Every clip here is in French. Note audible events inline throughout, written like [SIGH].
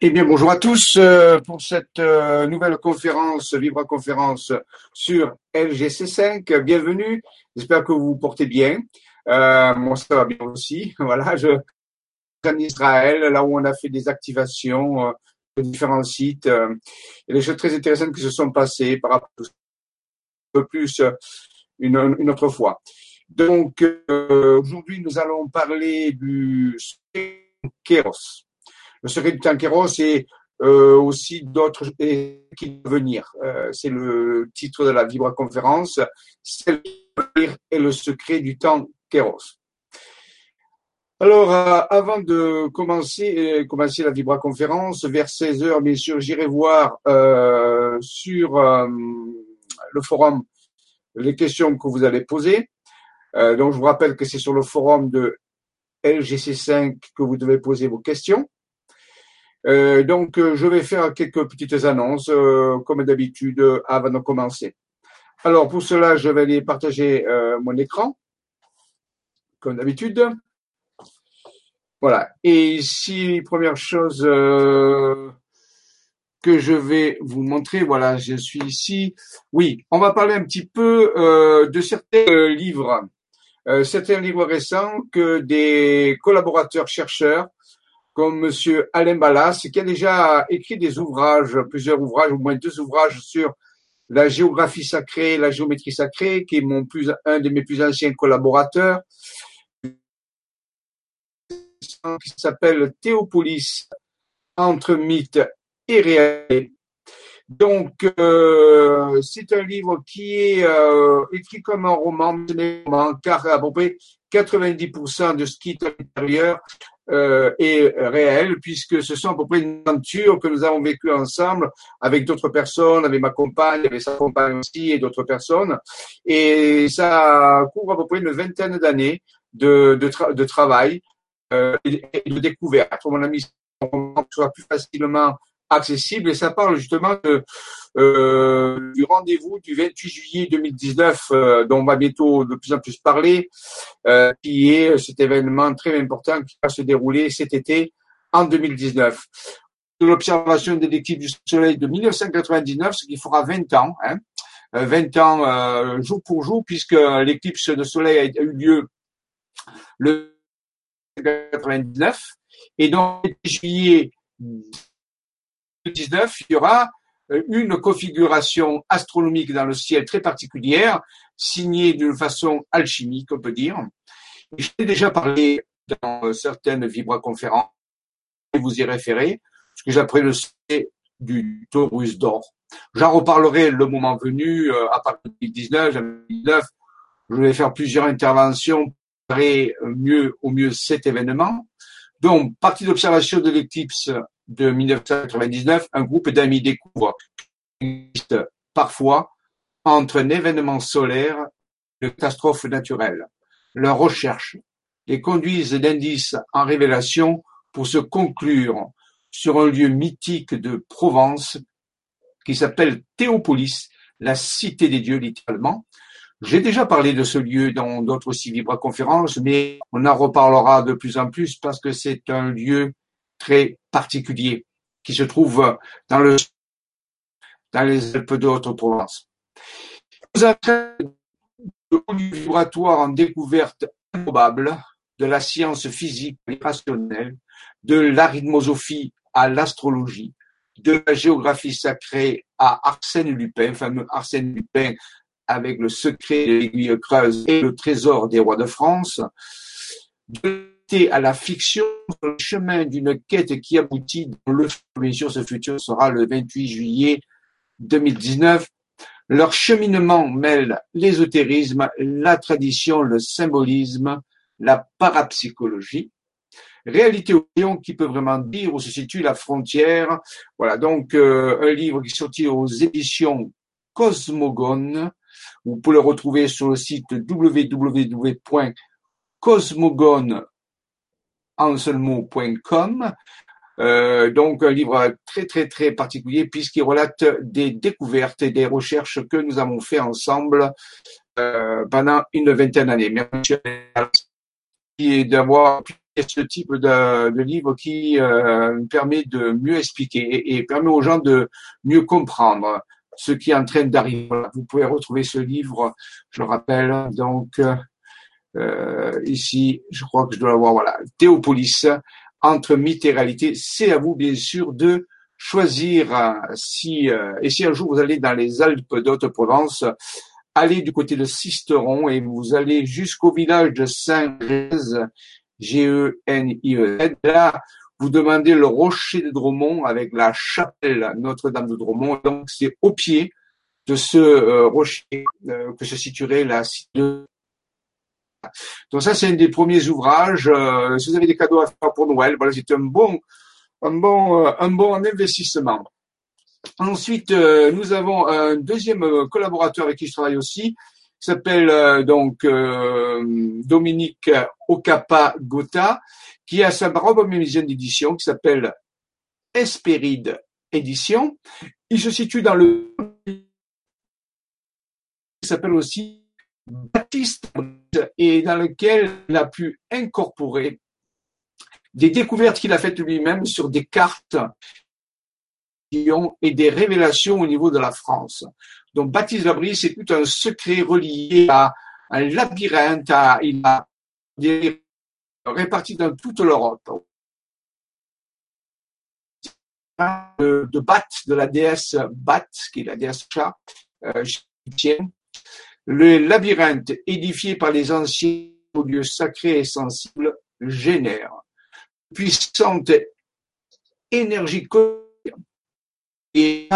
Eh bien, bonjour à tous euh, pour cette euh, nouvelle conférence, Vibra Conférence sur LGC5. Bienvenue. J'espère que vous vous portez bien. Euh, moi, ça va bien aussi. [LAUGHS] Voilà, je en Israël, là où on a fait des activations euh, de différents sites. Il y a des choses très intéressantes qui se sont passées par rapport à un peu plus une, une autre fois. Donc, aujourd'hui, nous allons parler du Kéros le secret du Tanqueros et euh, aussi d'autres qui venir. Euh, c'est le titre de la Vibra conférence. C'est le secret du Kéros. Alors, euh, avant de commencer, commencer la Vibra conférence, vers 16 heures, bien sûr, j'irai voir sur le forum les questions que vous allez poser. donc, je vous rappelle que c'est sur le forum de LGC5 que vous devez poser vos questions. Euh, donc, euh, je vais faire quelques petites annonces, euh, comme d'habitude, avant de commencer. Alors, pour cela, je vais aller partager mon écran, comme d'habitude. Voilà. Et ici, première chose que je vais vous montrer, voilà, je suis ici. Oui, on va parler un petit peu de certains livres, certains livres récents que des collaborateurs chercheurs comme Monsieur Alain Ballas, qui a déjà écrit des ouvrages, plusieurs ouvrages, au moins deux ouvrages sur la géographie sacrée, la géométrie sacrée, qui est mon plus, un de mes plus anciens collaborateurs, qui s'appelle Théopolis entre mythe et réalité. Donc, euh, c'est un livre qui est euh, écrit comme un roman, car à peu près 90% de ce qui est à l'intérieur euh, est réel, puisque ce sont à peu près une aventure que nous avons vécue ensemble avec d'autres personnes, avec ma compagne, avec sa compagne aussi et d'autres personnes. Et ça couvre à peu près une vingtaine d'années de, de, de travail euh, et de découverte. Mon ami, on soit plus facilement accessible et ça parle justement de, euh, du rendez-vous du 28 juillet 2019 euh, dont on va bientôt de plus en plus parler, euh, qui est cet événement très important qui va se dérouler cet été en 2019. De l'observation des équipes du Soleil de 1999, ce qui fera 20 ans, hein, 20 ans euh, jour pour jour, puisque l'éclipse de Soleil a eu lieu le 99 et donc juillet 2019, il y aura euh, une configuration astronomique dans le ciel très particulière, signée d'une façon alchimique, on peut dire. J'ai déjà parlé dans certaines vibra-conférences, vous y référez, ce que j'appelle le du Taurus d'or. J'en reparlerai le moment venu, euh, à partir de 2019, 2019, je vais faire plusieurs interventions pour mieux, au mieux cet événement. Donc, partie d'observation de l'éclipse de 1999, un groupe d'amis découvre parfois entre un événement solaire et une catastrophe naturelle. Leurs recherches les conduisent d'indice en révélation pour se conclure sur un lieu mythique de Provence qui s'appelle Théopolis, la cité des dieux littéralement. J'ai déjà parlé de ce lieu dans d'autres aussi conférences, mais on en reparlera de plus en plus parce que c'est un lieu très particulier qui se trouve dans le dans les Alpes de Haute-Provence. Nous avons le vibratoire en découverte improbable de la science physique et rationnelle, de l'arithmosophie à l'astrologie, de la géographie sacrée à Arsène Lupin, fameux Arsène Lupin avec le secret de l'aiguille creuse et le trésor des rois de France, de à la fiction sur le chemin d'une quête qui aboutit dans le sûr ce futur sera le 28 juillet 2019. Leur cheminement mêle l'ésotérisme, la tradition, le symbolisme, la parapsychologie. Réalité ou qui peut vraiment dire où se situe la frontière. Voilà donc euh, un livre qui est aux éditions Cosmogone. Vous pouvez le retrouver sur le site www.cosmogone mot.com. Euh, donc un livre très très très particulier puisqu'il relate des découvertes et des recherches que nous avons fait ensemble euh, pendant une vingtaine d'années. Merci d'avoir ce type de, de livre qui euh, permet de mieux expliquer et, et, permet aux gens de mieux comprendre ce qui est en train d'arriver. Vous pouvez retrouver ce livre, je le rappelle, donc euh, ici, je crois que je dois l'avoir, voilà, Théopolis, entre mythe et réalité. C'est à vous, bien sûr, de choisir euh, si, euh, et si un jour vous allez dans les Alpes d'Haute-Provence, allez du côté de Sisteron et vous allez jusqu'au village de Saint-Gèze, G-E-N-I-E-Z. Là, vous demandez le rocher de Dromont avec la chapelle Notre-Dame de Dromont. Donc, c'est au pied de ce euh, rocher que se situerait la cité de donc ça, c'est un des premiers ouvrages. Euh, si vous avez des cadeaux à faire pour Noël, voilà, c'est un bon, un bon, euh, un bon investissement. Ensuite, euh, nous avons un deuxième collaborateur avec qui je travaille aussi, qui s'appelle donc Dominique Okapa Gota, qui a sa propre maison d'édition qui s'appelle Espéride Édition. Il se situe dans le il s'appelle aussi Baptiste et dans lequel il a pu incorporer des découvertes qu'il a faites lui-même sur des cartes et des révélations au niveau de la France. Donc Baptiste Labrie, c'est tout un secret relié à un labyrinthe, à, il a réparti dans toute l'Europe. De, de Bat, de la déesse Bat, qui est la déesse chat, euh, le labyrinthe édifié par les anciens lieux sacrés et sensibles génère. Puissante énergie et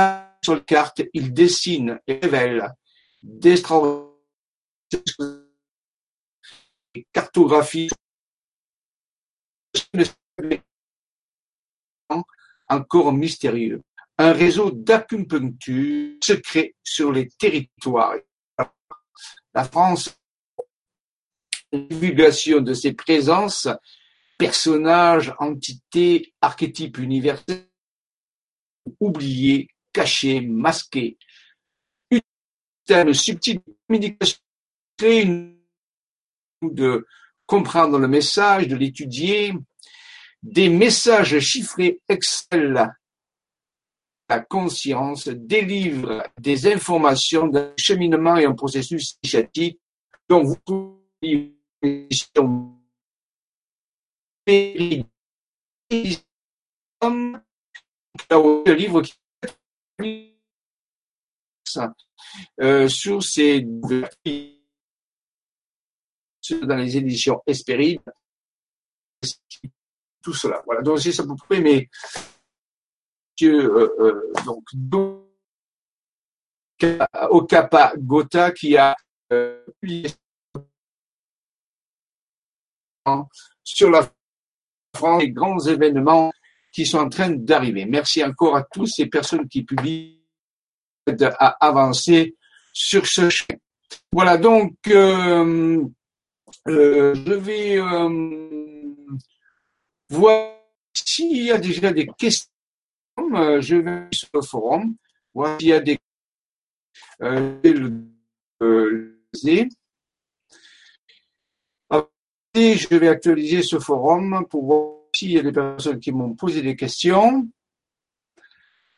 sur la carte, il dessine et révèle d'extraordinaires cartographies. Encore mystérieux. Un réseau d'acupuncture secret sur les territoires la France, divulgation de ses présences, personnages, entités, archétypes universels, oubliés, cachés, masqués. Une subtil de communication de comprendre le message, de l'étudier, des messages chiffrés Excel la conscience délivre des informations d'un cheminement et un processus initiatique dont vous pouvez le livre qui euh, sur ces dans les éditions Espéride tout cela. Voilà donc c'est ça pouvez mais euh, euh, donc Okapa Gota qui a euh, sur la France les grands événements qui sont en train d'arriver. Merci encore à tous ces personnes qui publient à avancer sur ce chemin. Voilà, donc euh, je vais voir s'il y a déjà des questions euh, je vais sur le forum, voir s'il y a des euh, je vais actualiser ce forum pour voir s'il y a des personnes qui m'ont posé des questions.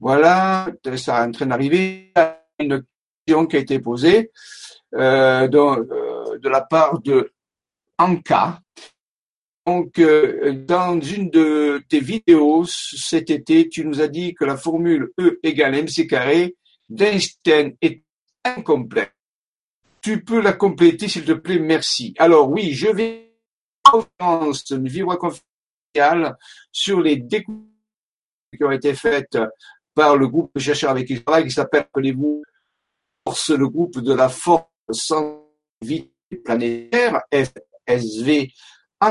Voilà, ça est en train d'arriver. Une question qui a été posée euh, de, de, la part de Anka. Donc, dans une de tes vidéos cet été, tu nous as dit que la formule E égale mc carré d'Einstein est incomplète. Tu peux la compléter, s'il te plaît, merci. Alors oui, je vais conférence, une conférence sur les découvertes qui ont été faites par le groupe de chercheurs avec qui je travaille, qui s'appelle, appelez-vous, le groupe de la force sans vie planétaire, FSV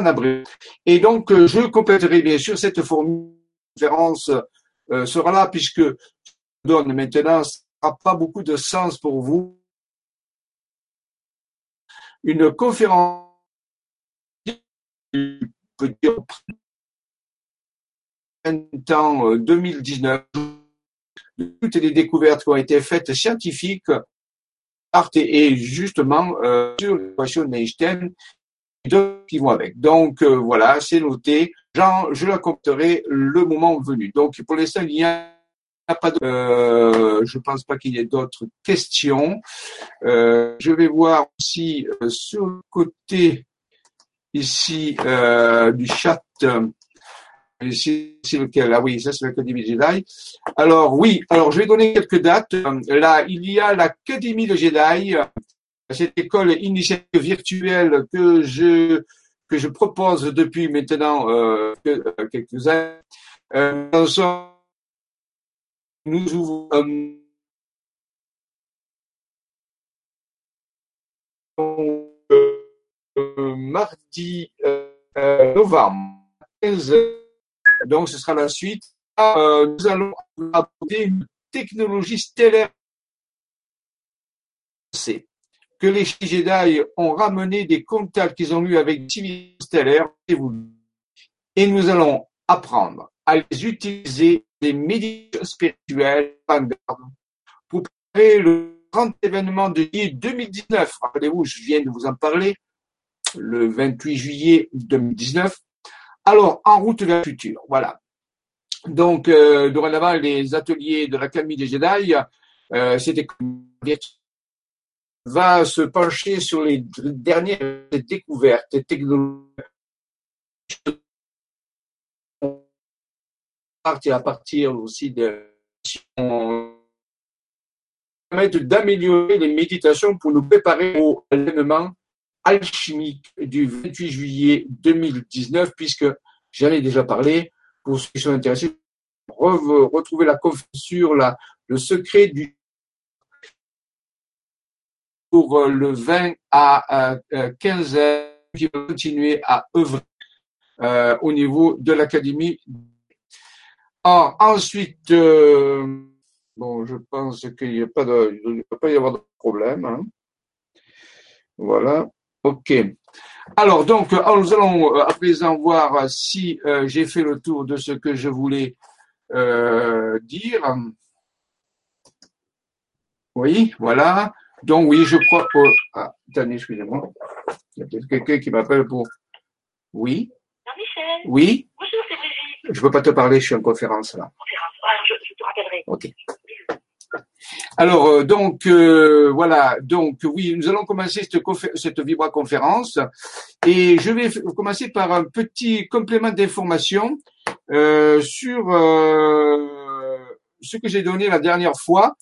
en. Et donc, euh, je compléterai bien sûr cette conférence euh, sera là puisque donne maintenant, ça n'a pas beaucoup de sens pour vous. Une conférence temps 2019, euh, toutes les découvertes qui ont été faites scientifiques et justement sur l'équation d'Einstein d'autres qui vont avec. Donc euh, voilà, c'est noté. Jean, je la compterai le moment venu. Donc pour l'instant, il n'y a pas de, euh, je pense pas qu'il y ait d'autres questions. Euh, je vais voir aussi euh, sur le côté ici du chat. Ici, c'est lequel? Ah oui, ça c'est l'Académie Jedi. Alors oui, alors je vais donner quelques dates. Là, il y a l'Académie de Jedi, cette école initiative virtuelle que je que je propose depuis maintenant euh, quelques années. Euh, nous ouvrons euh, mardi euh, novembre 15 donc ce sera la suite. Euh, nous allons aborder une technologie stellaire que les Jedi ont ramené des contacts qu'ils ont eus avec civilisations stellaires et nous allons apprendre à les utiliser des méditations spirituelles pour préparer le grand événement de juillet 2019. Rappelez-vous, je viens de vous en parler, le 28 juillet 2019. Alors, en route vers le futur, voilà. Donc, euh, dorénavant, les ateliers de l'Académie des Jedi, euh, c'était va se pencher sur les dernières découvertes technologiques. À partir aussi de permettre d'améliorer les méditations pour nous préparer au événement alchimique du 28 juillet 2019, puisque j'en ai déjà parlé, pour ceux qui sont intéressés, retrouver la conférence sur la, le secret du pour euh, le 20 à 15 heures qui va continuer à œuvrer euh, au niveau de l'académie. ensuite, euh, bon, je pense qu'il il ne peut pas y avoir de problème. Hein. Voilà. OK. Alors, donc, euh, nous allons euh, à présent voir si euh, j'ai fait le tour de ce que je voulais dire. Oui, voilà. Donc, oui, je crois. que... ah, attendez, excusez-moi. Il y a peut-être quelqu'un qui m'appelle pour. Oui? Jean-Michel. Oui? Bonjour, c'est Brigitte. Je ne peux pas te parler, je suis en conférence là. Conférence. Alors, je, je te rappellerai. OK. Alors euh, donc euh, voilà donc oui nous allons commencer cette, cette vibra conférence et je vais commencer par un petit complément d'information euh, sur ce que j'ai donné la dernière fois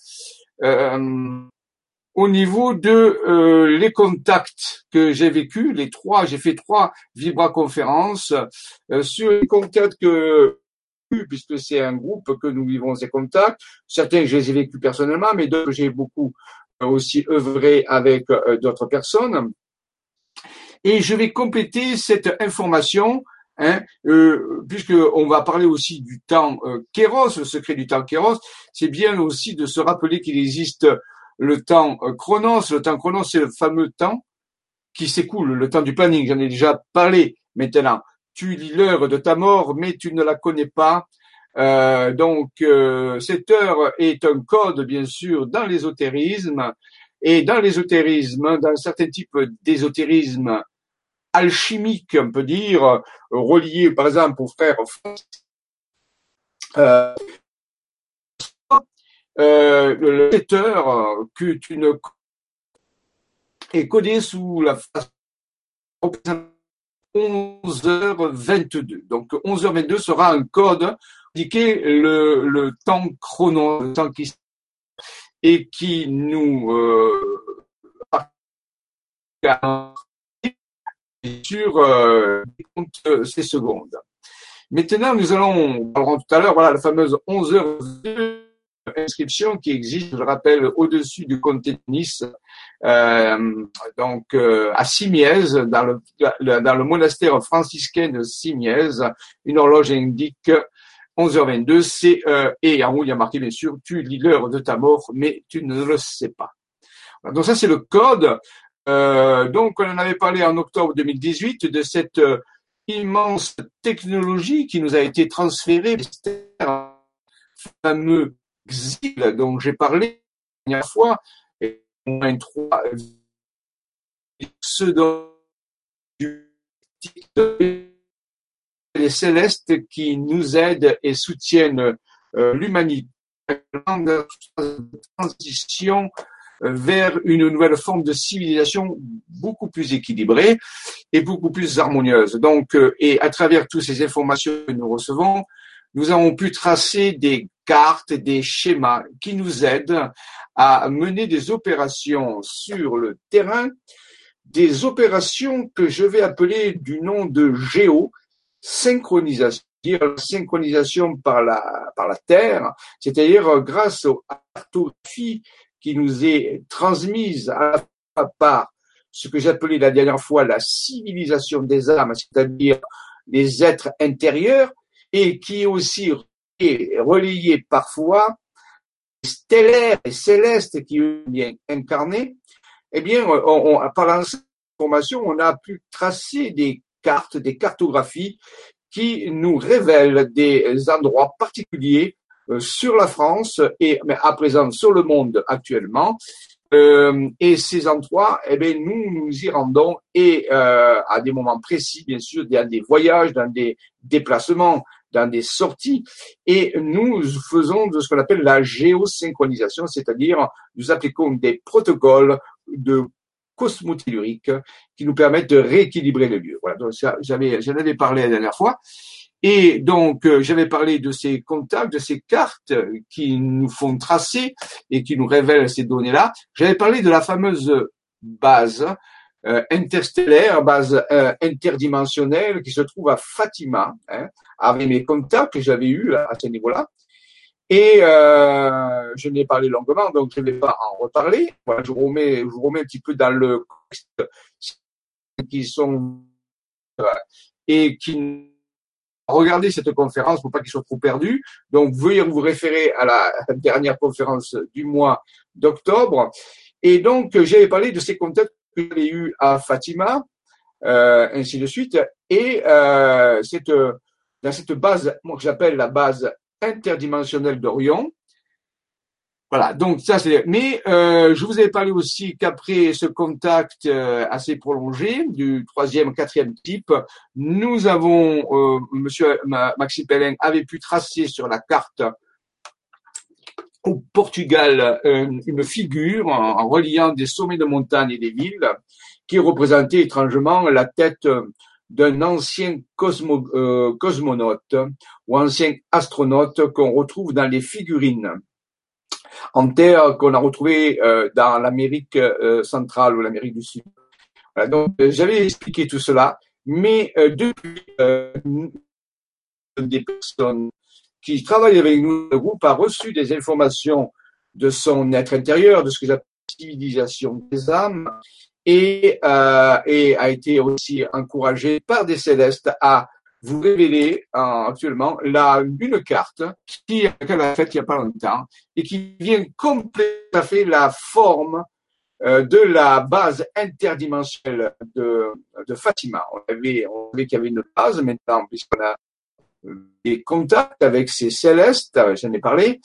au niveau de les contacts que j'ai vécu les trois j'ai fait trois vibra conférences sur les contacts que puisque c'est un groupe que nous vivons ces contacts. Certains, je les ai vécus personnellement, mais d'autres, j'ai beaucoup euh, aussi œuvré avec euh, d'autres personnes. Et je vais compléter cette information, hein, euh, puisque on va parler aussi du temps euh, Kéros, le secret du temps Kéros. C'est bien aussi de se rappeler qu'il existe le temps Chronos. Le temps Chronos, c'est le fameux temps qui s'écoule, le temps du planning. J'en ai déjà parlé maintenant tu lis l'heure de ta mort, mais tu ne la connais pas. Euh, donc, euh, cette heure est un code, bien sûr, dans l'ésotérisme. Et dans l'ésotérisme, dans certains types d'ésotérisme alchimique, on peut dire, relié par exemple aux frères euh, euh, cette heure que tu ne est codée sous la façon 11h22. Donc 11h22 sera un code indiqué le, le temps chrono, le temps qui et qui nous euh, [LAUGHS] sur euh, ces secondes. Maintenant, nous allons, on tout à l'heure, voilà la fameuse 11h22 inscription qui existe, je le rappelle, au-dessus du comté de Nice, euh, donc euh, à Simiez, dans le, monastère franciscain de Simiez, une horloge indique 11h22, c'est euh, et en haut il y a marqué bien sûr, tu lis l'heure de ta mort, mais tu ne le sais pas. Donc ça c'est le code. Donc on en avait parlé en octobre 2018 de cette immense technologie qui nous a été transférée, fameux Xil dont j'ai parlé la dernière fois, et moins trois ceux les célestes qui nous aident et soutiennent euh, l'humanité de transition vers une nouvelle forme de civilisation beaucoup plus équilibrée et beaucoup plus harmonieuse. Donc, euh, et à travers toutes ces informations que nous recevons, nous avons pu tracer des cartes, des schémas qui nous aident à mener des opérations sur le terrain, des opérations que je vais appeler du nom de géosynchronisation synchronisation par la, par la Terre, c'est-à-dire grâce aux cartographies qui nous est transmise à la par ce que j'appelais la dernière fois la civilisation des âmes, c'est-à-dire les êtres intérieurs, et qui est aussi relayé parfois stellaires et célestes qui viennent incarner, eh bien, par l'information, on a pu tracer des cartes, des cartographies qui nous révèlent des endroits particuliers euh, sur la France et à présent sur le monde actuellement. Euh, et ces endroits, eh bien, nous nous y rendons et euh, à des moments précis, bien sûr, dans des voyages, dans des déplacements, dans des sorties, et nous faisons de ce qu'on appelle la géosynchronisation, c'est-à-dire nous appliquons des protocoles de cosmotellurique qui nous permettent de rééquilibrer le lieu. Voilà, donc j'avais, j'en avais parlé la dernière fois. Et donc, euh, j'avais parlé de ces contacts, de ces cartes qui nous font tracer et qui nous révèlent ces données-là. J'avais parlé de la fameuse base euh, interstellaire, base euh, interdimensionnelle qui se trouve à Fatima, hein, avec mes contacts que j'avais eus à ce niveau-là. Et euh, je n'ai parlé longuement, donc je ne vais pas en reparler. Voilà, je, vous remets, je vous remets un petit peu dans le contexte qui sont et qui regardez cette conférence pour pas qu'ils soient trop perdus. Donc, veuillez vous référer à la dernière conférence du mois d'octobre. Et donc, j'avais parlé de ces contacts que j'avais eu à Fatima, euh, ainsi de suite. Et euh, cette, dans cette base, moi que j'appelle la base interdimensionnelle d'Orion, voilà, donc ça c'est. Mais euh, je vous avais parlé aussi qu'après ce contact assez prolongé du troisième, quatrième type, nous avons, euh, Monsieur Maxime Pellin avait pu tracer sur la carte au Portugal une figure en, reliant des sommets de montagne et des villes qui représentait étrangement la tête d'un ancien cosmo, cosmonaute ou ancien astronaute qu'on retrouve dans les figurines en terre qu'on a retrouvé euh, dans l'Amérique euh, centrale ou l'Amérique du Sud. donc, euh, j'avais expliqué tout cela, mais depuis, des personnes qui travaillent avec nous, le groupe a reçu des informations de son être intérieur, de ce que j'appelle civilisation des âmes, et, euh, et a été aussi encouragé par des célestes à vous révélez euh, actuellement la, une carte qui qu'elle a faite il n'y a pas longtemps et qui vient compléter fait la forme euh, de la base interdimensionnelle de, de Fatima. On avait, on savait qu'il y avait une base maintenant puisqu'on a des contacts avec ces célestes, j'en ai parlé,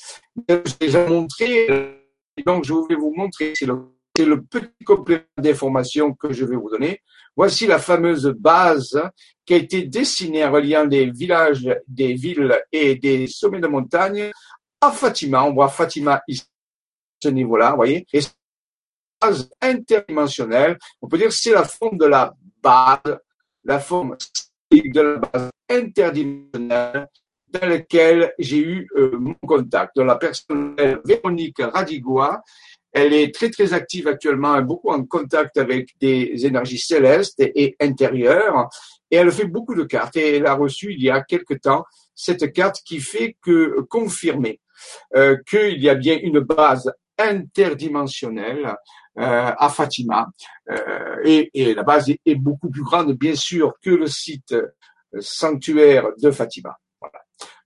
je vous ai déjà montré, donc je voulais vous montrer, c'est le, petit complément d'information que je vais vous donner. Voici la fameuse base qui a été dessinée en reliant des villages, des villes et des sommets de montagne à Fatima. On voit Fatima ici, ce niveau-là, vous voyez. Et base interdimensionnelle, on peut dire c'est la forme de la base, la forme de la base interdimensionnelle dans laquelle j'ai eu euh, mon contact. La personne Véronique Radigois, elle est très très active actuellement, beaucoup en contact avec des énergies célestes et, intérieures, et elle fait beaucoup de cartes. Et elle a reçu il y a quelque temps cette carte qui fait que confirmer euh, qu'il y a bien une base interdimensionnelle euh, à Fatima, euh, et, et, la base est, beaucoup plus grande bien sûr que le site euh, sanctuaire de Fatima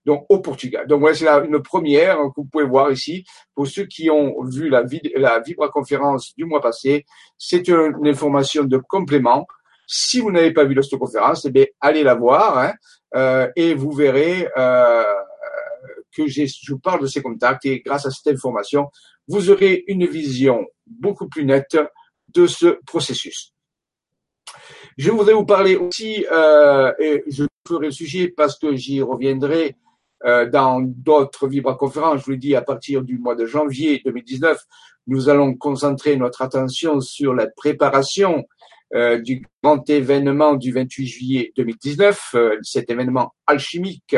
donc au Portugal. Donc voilà, c'est une première que vous pouvez voir ici. Pour ceux qui ont vu la, la Vibra conférence du mois passé, c'est une, information de complément. Si vous n'avez pas vu la conférence, eh bien, allez la voir hein, euh, et vous verrez euh, que je parle de ces contacts et grâce à cette information, vous aurez une vision beaucoup plus nette de ce processus. Je voudrais vous parler aussi, euh, et je ferai le sujet parce que j'y reviendrai euh, dans d'autres vibra-conférences. Je vous l'ai dit, à partir du mois de janvier 2019, nous allons concentrer notre attention sur la préparation euh, du grand événement du 28 juillet 2019, euh, cet événement alchimique,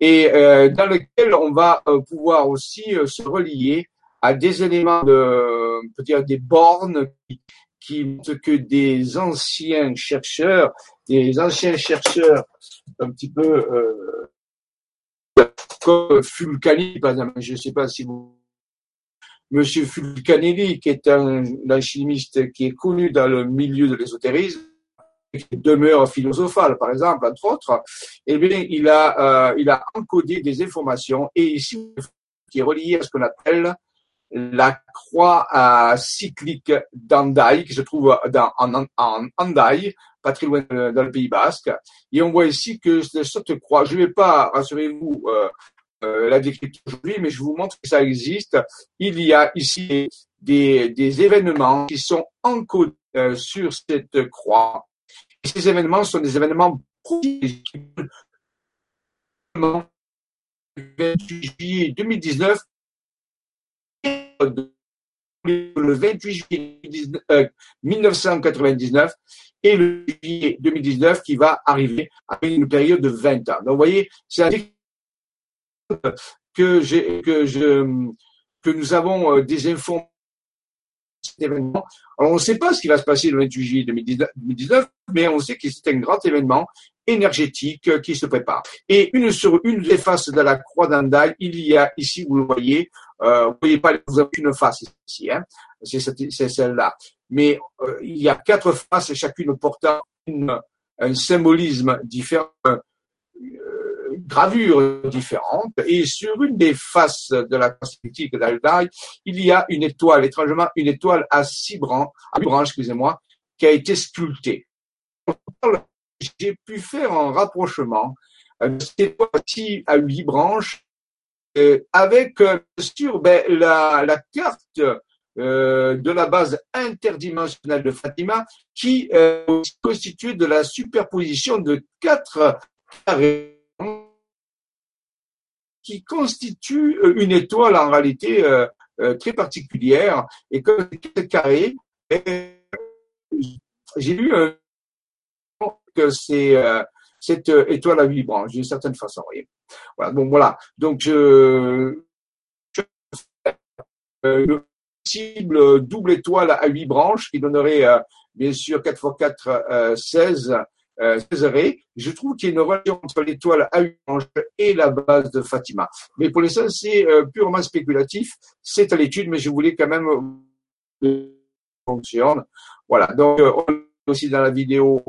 et euh, dans lequel on va pouvoir aussi se relier à des éléments de, peut dire des bornes qui, qui que des anciens chercheurs, des anciens chercheurs un petit peu comme Fulcani, par exemple, je ne sais pas si vous Monsieur Fulcanelli, qui est un alchimiste qui est connu dans le milieu de l'ésotérisme, qui demeure philosophale, par exemple, entre autres, eh bien, il a, euh, il a encodé des informations et ici, qui est relié à ce qu'on appelle la croix euh, cyclique d'Andaï, qui se trouve dans, en, en Andaï, pas très loin dans le Pays Basque. Et on voit ici que cette croix, je ne vais pas, rassurez-vous, euh, euh, la décrypter aujourd'hui, mais je vous montre que ça existe. Il y a ici des, des événements qui sont encodés euh, sur cette croix. Ces événements sont des événements le 28 juillet 2019 le 28 juillet 1999 et le juillet 2019 qui va arriver avec une période de 20 ans. Donc, vous voyez, c'est un que, que, nous avons euh, des informations événement. Alors, on ne sait pas ce qui va se passer le 28 juillet 2019, mais on sait que c'est un grand événement énergétique euh, qui se prépare. Et une sur une des faces de la croix d'Andal, il y a ici, vous le voyez, euh, vous voyez pas, vous avez une face ici, hein, c'est, celle-là. Mais euh, il y a quatre faces, chacune portant un symbolisme différent, gravures différentes et sur une des faces de la perspective d'Aldaï, il y a une étoile, étrangement une étoile à six branches, à huit branches, excusez-moi, qui a été sculptée. J'ai pu faire un rapprochement de cette étoile à huit branches euh, avec, euh, bien sûr, ben, la, la carte euh, de la base interdimensionnelle de Fatima qui euh, constitue de la superposition de quatre carrés qui constitue euh, une étoile en réalité euh, euh, très particulière et comme c'est carré, j'ai lu que c'est cette étoile à huit branches d'une certaine façon. Voilà, bon voilà. Donc je, je le possible double étoile à huit branches qui donnerait bien sûr 4 x 4 16 euh, je trouve qu'il y a une relation entre l'étoile à ange et la base de Fatima. Mais pour l'instant, c'est euh, purement spéculatif. C'est à l'étude, mais je voulais quand même que fonctionne. Voilà. Donc, euh, on est aussi dans la vidéo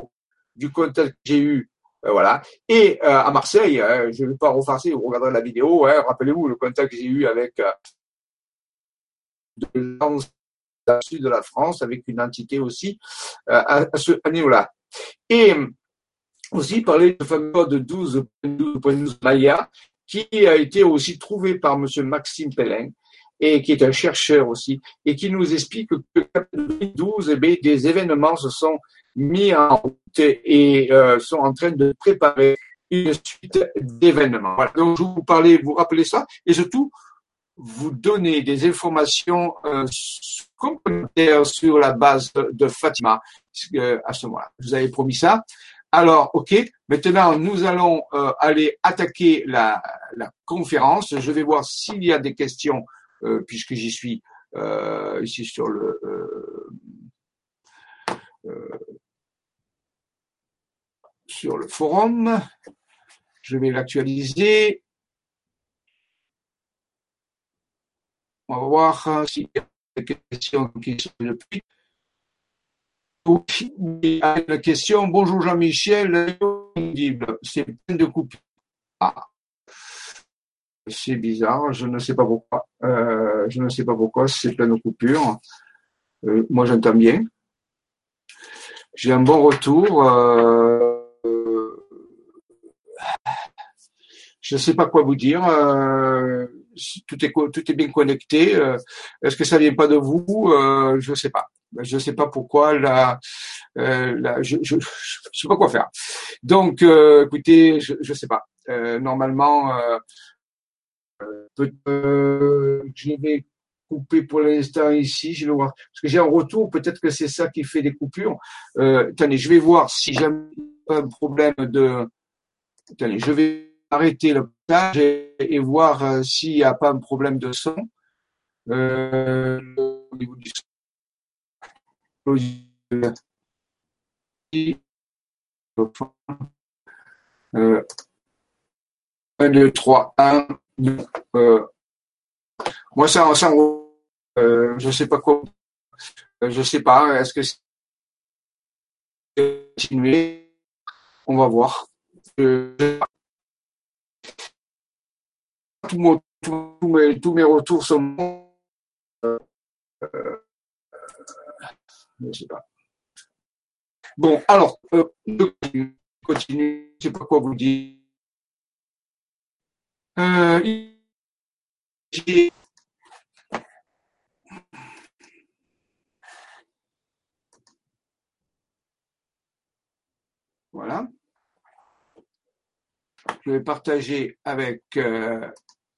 du contact que j'ai eu. Euh, voilà. Et à Marseille, hein, je ne vais pas refarcer, vous regarderez la vidéo. Hein, Rappelez-vous le contact que j'ai eu avec de sud de la France, avec une entité aussi à ce niveau-là. Et aussi parler du fameux code 12.12 Maya, qui a été aussi trouvé par M. Maxime Pellin, et qui est un chercheur aussi, et qui nous explique que 2012, eh des événements se sont mis en route et euh, sont en train de préparer une suite d'événements. Voilà. Donc, je vous parler, vous rappelez ça, et surtout, vous donner des informations euh, complémentaires sur la base de Fatima euh, à ce moment-là. Je vous avais promis ça. Alors, ok. Maintenant, nous allons euh, aller attaquer la, la, conférence. Je vais voir s'il y a des questions euh, puisque j'y suis euh, ici sur le. sur le forum. Je vais l'actualiser. On va voir s'il y a des questions qui sont depuis. Il y a une question. Bonjour Jean-Michel. C'est plein de coupures. Ah. C'est bizarre. Je ne sais pas pourquoi. Euh, je ne sais pas pourquoi c'est plein de coupures. Euh, moi, j'entends bien. J'ai un bon retour. Euh, je ne sais pas quoi vous dire. Euh, tout est tout est bien connecté. Euh, est-ce que ça vient pas de vous euh, Je ne sais pas. Je ne sais pas pourquoi la Euh, là, je, je, je sais pas quoi faire. Donc, euh, écoutez, je, je sais pas. Euh, normalement, je vais couper pour l'instant ici. Je vais voir parce que j'ai un retour. Peut-être que c'est ça qui fait des coupures. Attendez, je vais voir si j'ai pas un problème de. Attendez, je vais arrêter le partage et, et voir euh, s'il n'y a pas un problème de son. Euh, au niveau du son. Euh, 1, 2, 3, 1, 2, euh, moi, ça, ça, euh, je sais pas quoi, euh, je sais pas, est-ce que c'est continuer? On va voir. Je. Tous mon- mes, tous mes retours sont. Euh, euh, sais pas. Bon, alors, euh, je continue, je sais pas quoi vous dire. Euh, voilà. Je vais partager avec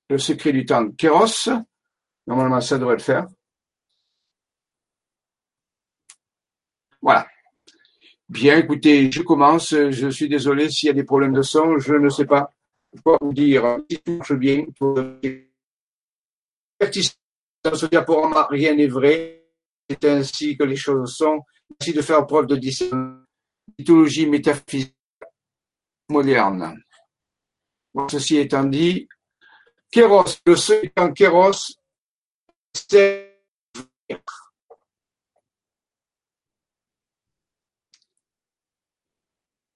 le secret du temps Kéros. Normalement, ça devrait le faire. Voilà. Bien, écoutez, je commence. Je suis désolé s'il y a des problèmes de son. Je ne sais pas quoi vous dire. Si tout marche bien, pour dans ce diaporama, rien n'est vrai. C'est ainsi que les choses sont. Merci de faire preuve de discernement. Mythologie métaphysique moderne. Bon, ceci étant dit, Kéros, le seul temps Kéros, c'est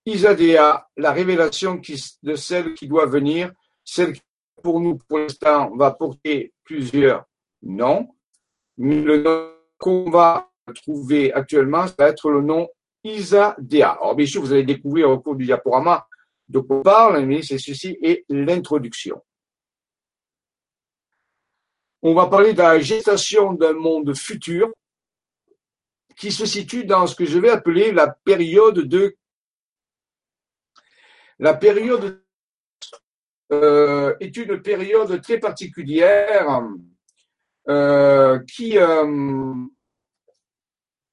Isadéa, la révélation de celle qui doit venir, celle qui pour nous, pour l'instant, va porter plusieurs noms, mais le nom qu'on va trouver actuellement, ça va être le nom Isadéa. Alors bien sûr, vous allez découvrir au cours du diaporama de quoi on parle, mais c'est ceci et l'introduction. On va parler de la gestation d'un monde futur qui se situe dans ce que je vais appeler la période de la période euh, est une période très particulière euh, qui, euh,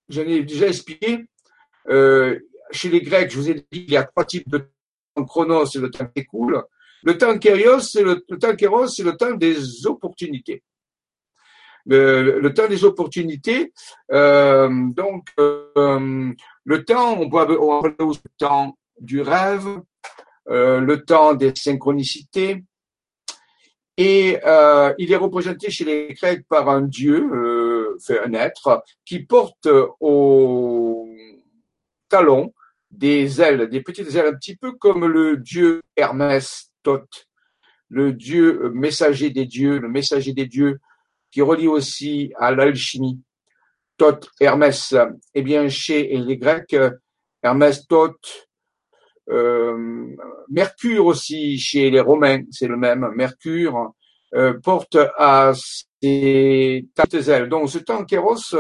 j'en ai déjà expliqué, euh, chez les Grecs, je vous ai dit, il y a trois types de chronos, c'est le temps qui écoule. Le temps kéros, c'est le, le temps kéros, c'est le temps des opportunités. Le, temps des opportunités, euh, donc euh, le temps, on peut le temps du rêve, euh, le temps des synchronicités, et il est représenté chez les Grecs par un dieu, un être, qui porte au talon des ailes, des petites ailes, un petit peu comme le dieu Hermès Thoth, le dieu messager des dieux, le messager des dieux, qui relie aussi à l'alchimie. Thoth, Hermès, eh bien chez les Grecs, Hermès Thoth, euh, Mercure aussi chez les Romains, c'est le même. Mercure euh, porte à ses ailes. Donc ce temps Kéros,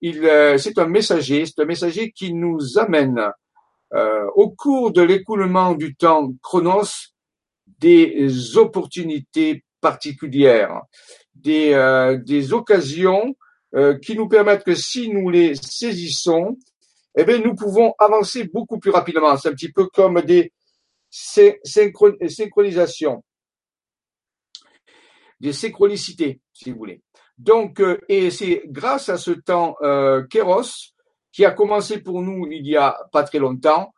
il, euh, c'est un messager, c'est un messager qui nous amène euh, au cours de l'écoulement du temps Chronos des opportunités particulières, des, euh, des occasions euh, qui nous permettent que si nous les saisissons, eh bien, nous pouvons avancer beaucoup plus rapidement. C'est un petit peu comme des synchronisations, des synchronicités, si vous voulez. Donc, euh, et c'est grâce à ce temps Kéros qui a commencé pour nous il y a pas très longtemps,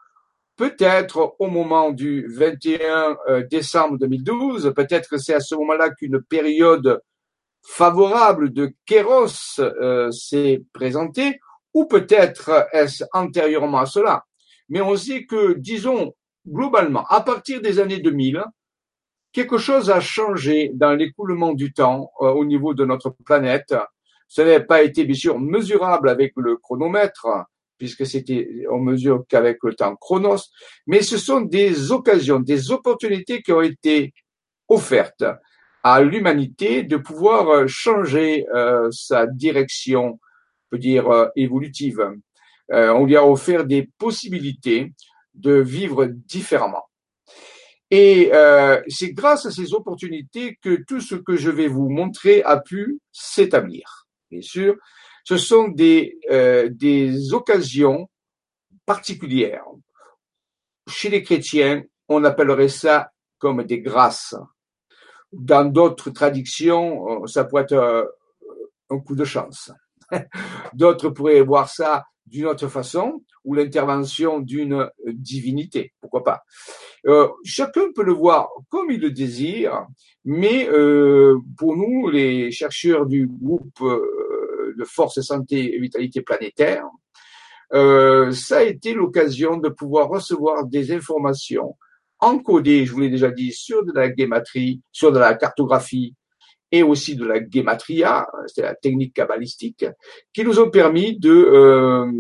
peut-être au moment du 21 euh, décembre 2012, peut-être que c'est à ce moment-là qu'une période favorable de Kéros euh, s'est présentée, ou peut-être est-ce antérieurement à cela. Mais on sait que, disons, globalement, à partir des années 2000, quelque chose a changé dans l'écoulement du temps euh, au niveau de notre planète. Ce n'a pas été, bien sûr, mesurable avec le chronomètre, puisque c'était, on mesure qu'avec le temps chronos, mais ce sont des occasions, des opportunités qui ont été offertes à l'humanité de pouvoir changer euh, sa direction, on peut dire, euh, évolutive. Euh, on lui a offert des possibilités de vivre différemment. Et euh, c'est grâce à ces opportunités que tout ce que je vais vous montrer a pu s'établir. Bien sûr, ce sont des, euh, des occasions particulières. Chez les chrétiens, on appellerait ça comme des grâces. Dans d'autres traditions, euh, ça pourrait être euh, un coup de chance. [LAUGHS] D'autres pourraient voir ça d'une autre façon ou l'intervention d'une divinité, pourquoi pas. Euh, chacun peut le voir comme il le désire, mais pour nous, les chercheurs du groupe de force santé et vitalité planétaire, ça a été l'occasion de pouvoir recevoir des informations encodées, je vous l'ai déjà dit, sur de la guématrie, sur de la cartographie, et aussi de la guématria, c'est la technique kabbalistique, qui nous ont permis de euh,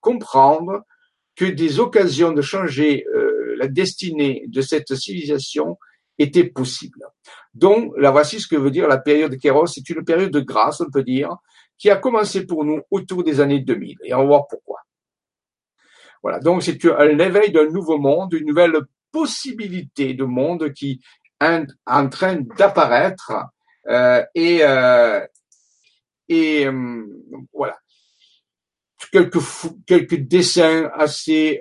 comprendre que des occasions de changer euh, la destinée de cette civilisation étaient possibles. Donc, là voici ce que veut dire la période Kéros. C'est une période de grâce, on peut dire, qui a commencé pour nous autour des années 2000. Et on va voir pourquoi. Voilà. Donc, c'est un éveil d'un nouveau monde, une nouvelle possibilité de monde qui est en train d'apparaître euh, et euh, et euh, voilà quelques quelques dessins assez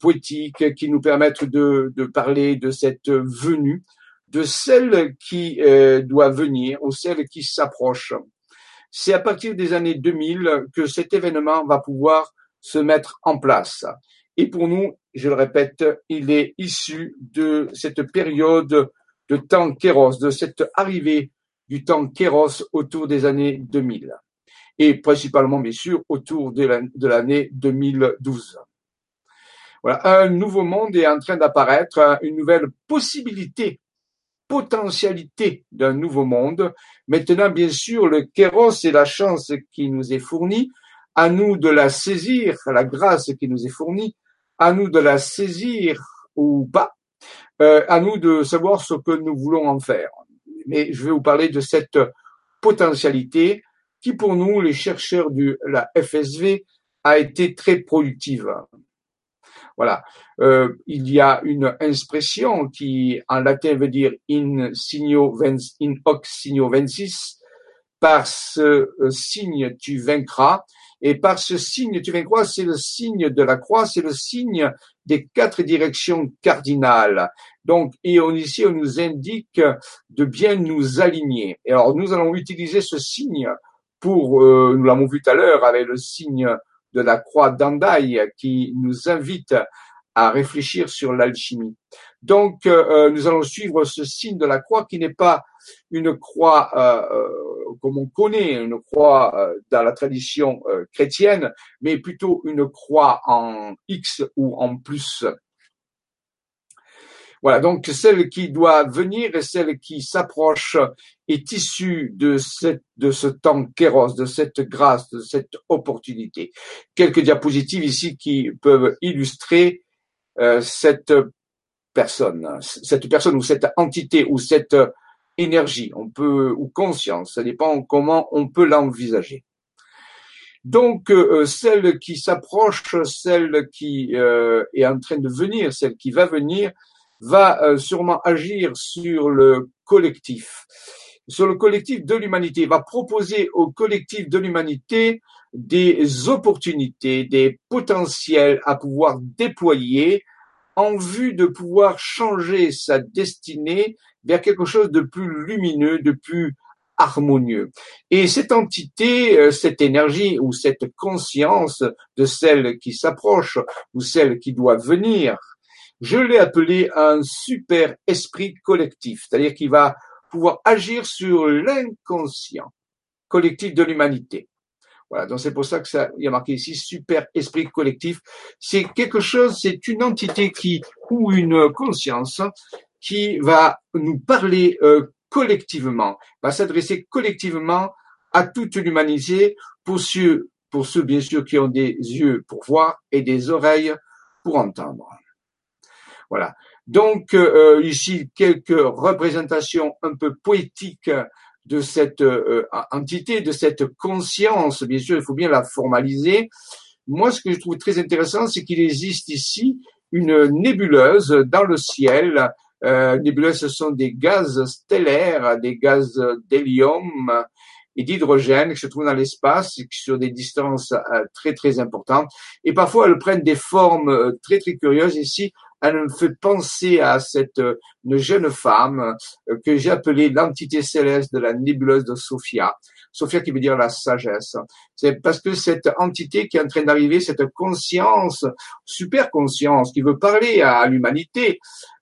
poétiques qui nous permettent de, de parler de cette venue, de celle qui euh, doit venir ou celle qui s'approche. C'est à partir des années 2000 que cet événement va pouvoir se mettre en place. Et pour nous, je le répète, il est issu de cette période de temps Kéros, de cette arrivée du temps Kéros autour des années 2000 et principalement bien sûr autour de l'année 2012. Voilà, un nouveau monde est en train d'apparaître, une nouvelle possibilité, potentialité d'un nouveau monde. Maintenant, bien sûr, le kéros est la chance qui nous est fournie, à nous de la saisir, la grâce qui nous est fournie, à nous de la saisir ou pas, euh, à nous de savoir ce que nous voulons en faire. Mais je vais vous parler de cette potentialité qui pour nous, les chercheurs de la FSV, a été très productive. Voilà. Euh, il y a une expression qui en latin veut dire in signo in hoc signo vencis. Par ce euh, signe tu vaincras. Et par ce signe tu vaincras, c'est le signe de la croix, c'est le signe des quatre directions cardinales. Donc, et on, ici, on nous indique de bien nous aligner. Et alors, nous allons utiliser ce signe pour, euh, nous l'avons vu tout à l'heure avec le signe de la croix d'Andaï qui nous invite à réfléchir sur l'alchimie. Donc, euh, nous allons suivre ce signe de la croix qui n'est pas une croix euh, comme on connaît, une croix dans la tradition chrétienne, mais plutôt une croix en X ou en plus. Voilà, donc celle qui doit venir et celle qui s'approche est issue de, cette, de ce temps kéros, de cette grâce, de cette opportunité. Quelques diapositives ici qui peuvent illustrer euh, cette personne, cette personne ou cette entité ou cette énergie, on peut ou conscience, ça dépend comment on peut l'envisager. Donc, euh, celle qui s'approche, celle qui euh, est en train de venir, celle qui va venir, va euh, sûrement agir sur le collectif, sur le collectif de l'humanité, va proposer au collectif de l'humanité des opportunités, des potentiels à pouvoir déployer en vue de pouvoir changer sa destinée vers quelque chose de plus lumineux, de plus harmonieux. Et cette entité, euh, cette énergie ou cette conscience de celle qui s'approche ou celle qui doit venir, je l'ai appelé un super esprit collectif, c'est-à-dire qu'il va pouvoir agir sur l'inconscient collectif de l'humanité. Voilà, donc c'est pour ça que ça, il y a marqué ici super esprit collectif. C'est quelque chose, c'est une entité qui ou une conscience qui va nous parler euh, collectivement, va s'adresser collectivement à toute l'humanité pour ceux, pour ceux bien sûr qui ont des yeux pour voir et des oreilles pour entendre. Voilà. Donc euh, ici quelques représentations un peu poétiques de cette euh, entité, de cette conscience. Bien sûr, il faut bien la formaliser. moi, ce que je trouve très intéressant, c'est qu'il existe ici une nébuleuse dans le ciel. Euh, nébuleuses, ce sont des gaz stellaires, des gaz d'hélium et d'hydrogène qui se trouvent dans l'espace sur des distances euh, très très importantes. Et parfois, elles prennent des formes euh, très très curieuses. Ici, elle me fait penser à cette euh, une jeune femme que j'ai appelée l'entité céleste de la nébuleuse de Sophia. Sophia qui veut dire la sagesse. C'est parce que cette entité qui est en train d'arriver, cette conscience, super conscience, qui veut parler à l'humanité,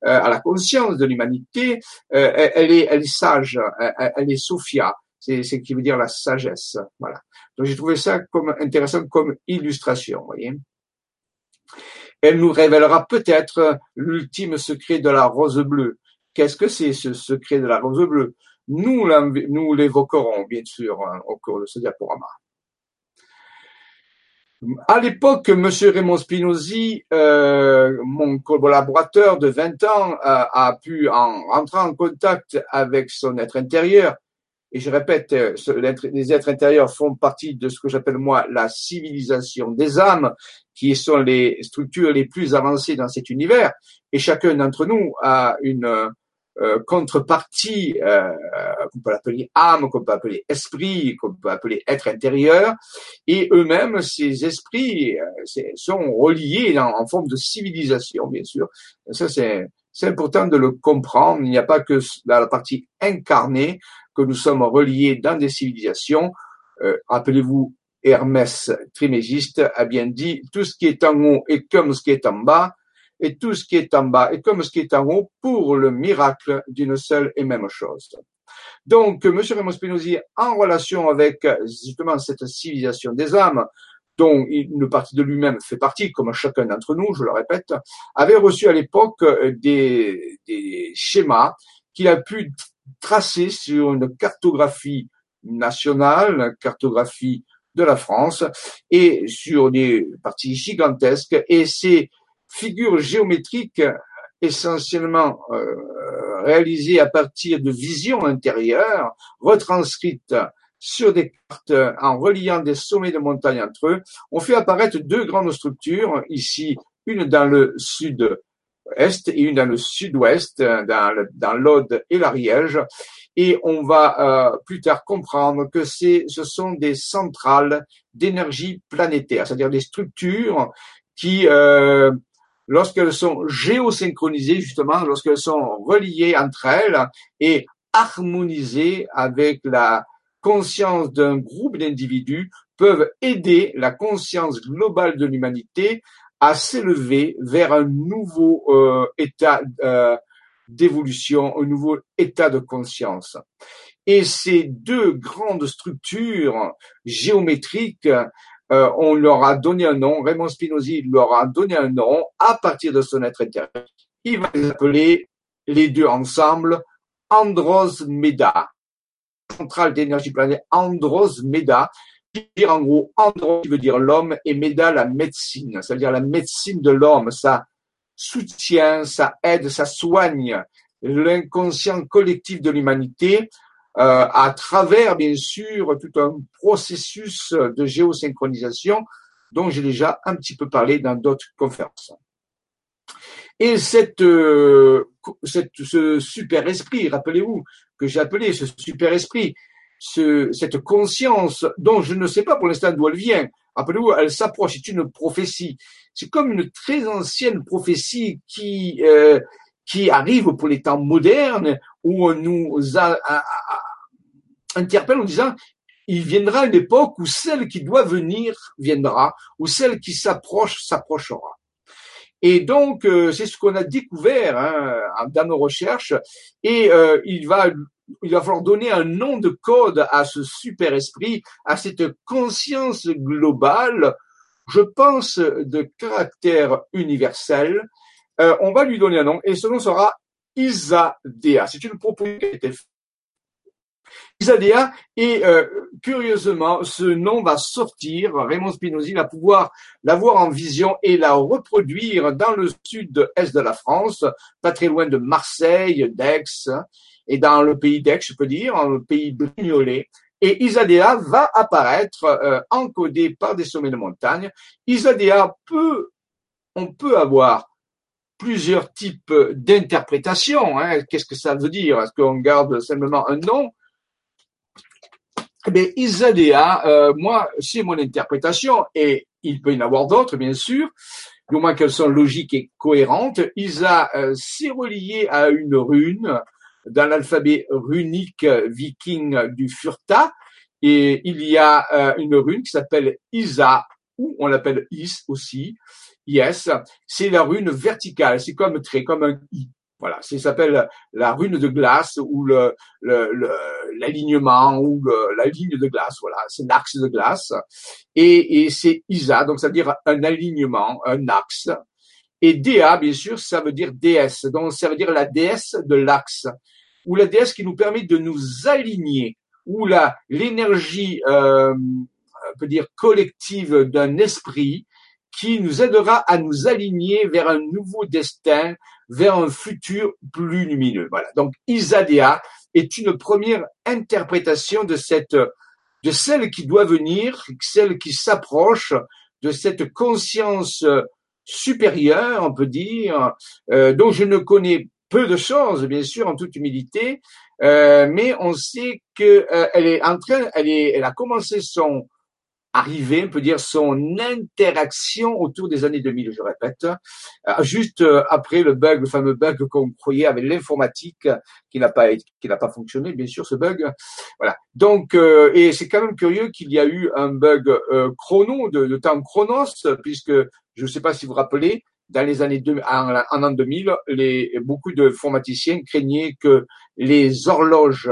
euh, à la conscience de l'humanité, euh, elle est, elle est sage, elle, est Sophia. C'est ce qui veut dire la sagesse. Voilà. Donc j'ai trouvé ça comme intéressant comme illustration. Voyez. Elle nous révélera peut-être l'ultime secret de la rose bleue. Qu'est-ce que c'est ce secret de la rose bleue? Nous, l'évoquerons, bien sûr, hein, au cours de ce diaporama. À l'époque, M. Raymond Spinozzi, euh, mon collaborateur de 20 ans, a, pu en rentrer en contact avec son être intérieur. Et je répète, les êtres intérieurs font partie de ce que j'appelle moi la civilisation des âmes, qui sont les structures les plus avancées dans cet univers. Et chacun d'entre nous a une, euh, contrepartie euh, qu'on peut appeler âme, qu'on peut appeler esprit, qu'on peut appeler être intérieur, et eux-mêmes, ces esprits euh, sont reliés en, forme de civilisation, bien sûr. Ça, c'est c'est important de le comprendre. Il n'y a pas que dans la partie incarnée que nous sommes reliés dans des civilisations. Euh, Rappelez-vous, Hermès Trimégiste a bien dit, tout ce qui est en haut est comme ce qui est en bas, et tout ce qui est en bas est comme ce qui est en haut pour le miracle d'une seule et même chose. Donc, M. Raymond Spinozzi, en relation avec justement cette civilisation des âmes, dont une partie de lui-même fait partie, comme chacun d'entre nous, je le répète, avait reçu à l'époque des, des schémas qu'il a pu tracer sur une cartographie nationale, une cartographie de la France, et sur des parties gigantesques, et c'est figures géométriques essentiellement euh, réalisées à partir de visions intérieures, retranscrites sur des cartes en reliant des sommets de montagnes entre eux, ont fait apparaître deux grandes structures, ici une dans le sud-est et une dans le sud-ouest, dans l'Aude et l'Ariège, et on va euh, plus tard comprendre que ce sont des centrales d'énergie planétaire, c'est-à-dire des structures qui euh, lorsqu'elles sont géosynchronisées, justement, lorsqu'elles sont reliées entre elles et harmonisées avec la conscience d'un groupe d'individus, peuvent aider la conscience globale de l'humanité à s'élever vers un nouveau euh, état euh, d'évolution, un nouveau état de conscience. Et ces deux grandes structures géométriques euh, on leur a donné un nom, Raymond Spinozzi leur a donné un nom à partir de son être intérieur. Il va les appeler les deux ensemble Andros Meda, centrale d'énergie planétaire Andros Meda, dire en gros Andros qui veut dire l'homme et Meda la médecine, c'est-à-dire la médecine de l'homme, ça soutient, ça aide, ça soigne l'inconscient collectif de l'humanité euh, à travers, bien sûr, tout un processus de géosynchronisation dont j'ai déjà un petit peu parlé dans d'autres conférences. Et cette, euh, ce super esprit, rappelez-vous que j'ai appelé ce super esprit, ce, cette conscience dont je ne sais pas pour l'instant d'où elle vient. Rappelez-vous, elle s'approche, c'est une prophétie. C'est comme une très ancienne prophétie qui euh, qui arrive pour les temps modernes où on nous interpelle en disant il viendra une époque où celle qui doit venir viendra, où celle qui s'approche s'approchera. Et donc, euh, c'est ce qu'on a découvert hein, dans nos recherches. Et euh, il va, il va falloir donner un nom de code à ce super esprit, à cette conscience globale, je pense de caractère universel. Euh, on va lui donner un nom, et ce nom sera Isadea. C'est une proposition qui a été faite Isadea, et euh, curieusement, ce nom va sortir, Raymond Spinozzi va pouvoir l'avoir en vision et la reproduire dans le sud-est de la France, pas très loin de Marseille, d'Aix, et dans le pays d'Aix, je peux dire, le pays brignolet, Et Isadea va apparaître euh, encodé par des sommets de montagne. Isadea peut, on peut avoir plusieurs types d'interprétations. Hein. Qu'est-ce que ça veut dire? Est-ce qu'on garde simplement un nom? Eh bien, Isadea, euh, moi, c'est mon interprétation, et il peut y en avoir d'autres, bien sûr, du moins qu'elles sont logiques et cohérentes. Isa, euh, c'est relié à une rune dans l'alphabet runique viking du Furta, et il y a euh, une rune qui s'appelle Isa, ou on l'appelle Is aussi, Yes, c'est la rune verticale, c'est comme trait, comme un I. Voilà, ça s'appelle la rune de glace ou le, l'alignement ou la ligne de glace. Voilà, c'est l'axe de glace. Et, et c'est Isa, donc ça veut dire un alignement, un axe. Et Dea, bien sûr, ça veut dire déesse. Donc ça veut dire la déesse de l'axe ou la déesse qui nous permet de nous aligner ou la l'énergie, euh, on peut dire collective d'un esprit qui nous aidera à nous aligner vers un nouveau destin, vers un futur plus lumineux. Voilà. Donc, Isadea est une première interprétation de cette, de celle qui doit venir, celle qui s'approche de cette conscience supérieure, on peut dire, euh, dont je ne connais peu de choses, bien sûr, en toute humilité, euh, mais on sait qu'elle euh, est en train, elle est, elle a commencé son arrivé, on peut dire son interaction autour des années 2000, je répète, euh, juste euh, après le bug, le fameux bug qu'on croyait avec l'informatique, qui n'a pas qui n'a pas fonctionné, bien sûr, ce bug. Voilà. Donc, euh, et c'est quand même curieux qu'il y a eu un bug chrono de, temps chronos, puisque je ne sais pas si vous vous rappelez, dans les années en, en an 2000, les, beaucoup de informaticiens craignaient que les horloges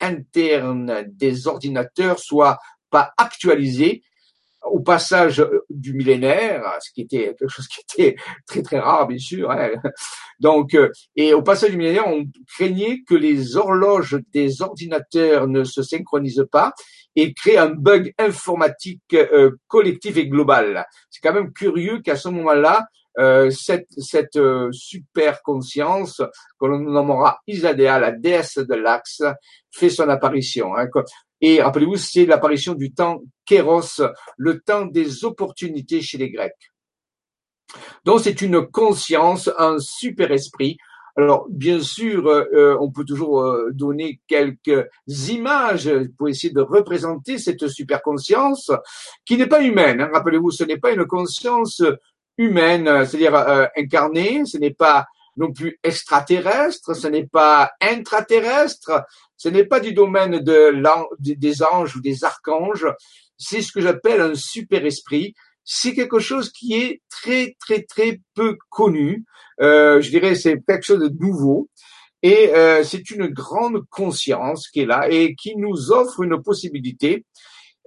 internes des ordinateurs soient pas actualisé au passage du millénaire, ce qui était quelque chose qui était très très rare bien sûr. Hein. Donc, euh, et au passage du millénaire, on craignait que les horloges des ordinateurs ne se synchronisent pas et créent un bug informatique euh, collectif et global. C'est quand même curieux qu'à ce moment-là, euh, cette, cette euh, super conscience que l'on nommera Isadea, la déesse de l'axe, fait son apparition. Hein. Et rappelez-vous, c'est l'apparition du temps kéros, le temps des opportunités chez les Grecs. Donc c'est une conscience, un super esprit. Alors bien sûr, euh, on peut toujours euh, donner quelques images pour essayer de représenter cette super conscience qui n'est pas humaine. Hein. Rappelez-vous, ce n'est pas une conscience humaine, c'est-à-dire euh, incarnée, ce n'est pas non plus extraterrestre, ce n'est pas intraterrestre, ce n'est pas du domaine de des anges ou des archanges, c'est ce que j'appelle un super esprit. C'est quelque chose qui est très très très peu connu. Euh, je dirais c'est quelque chose de nouveau et euh, c'est une grande conscience qui est là et qui nous offre une possibilité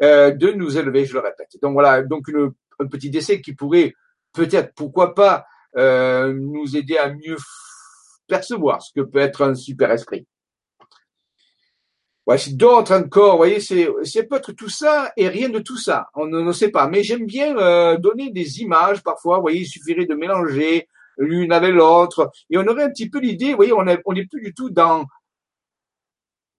euh, de nous élever. Je le répète. Donc voilà, donc une, un petit décès qui pourrait peut-être, pourquoi pas, euh, nous aider à mieux percevoir ce que peut être un super esprit. C'est d'autres encore, vous voyez, c'est, c'est peut-être tout ça et rien de tout ça. On ne, sait pas. Mais j'aime bien euh, donner des images parfois. Vous voyez, il suffirait de mélanger l'une avec l'autre et on aurait un petit peu l'idée. Vous voyez, on n'est on est plus du tout dans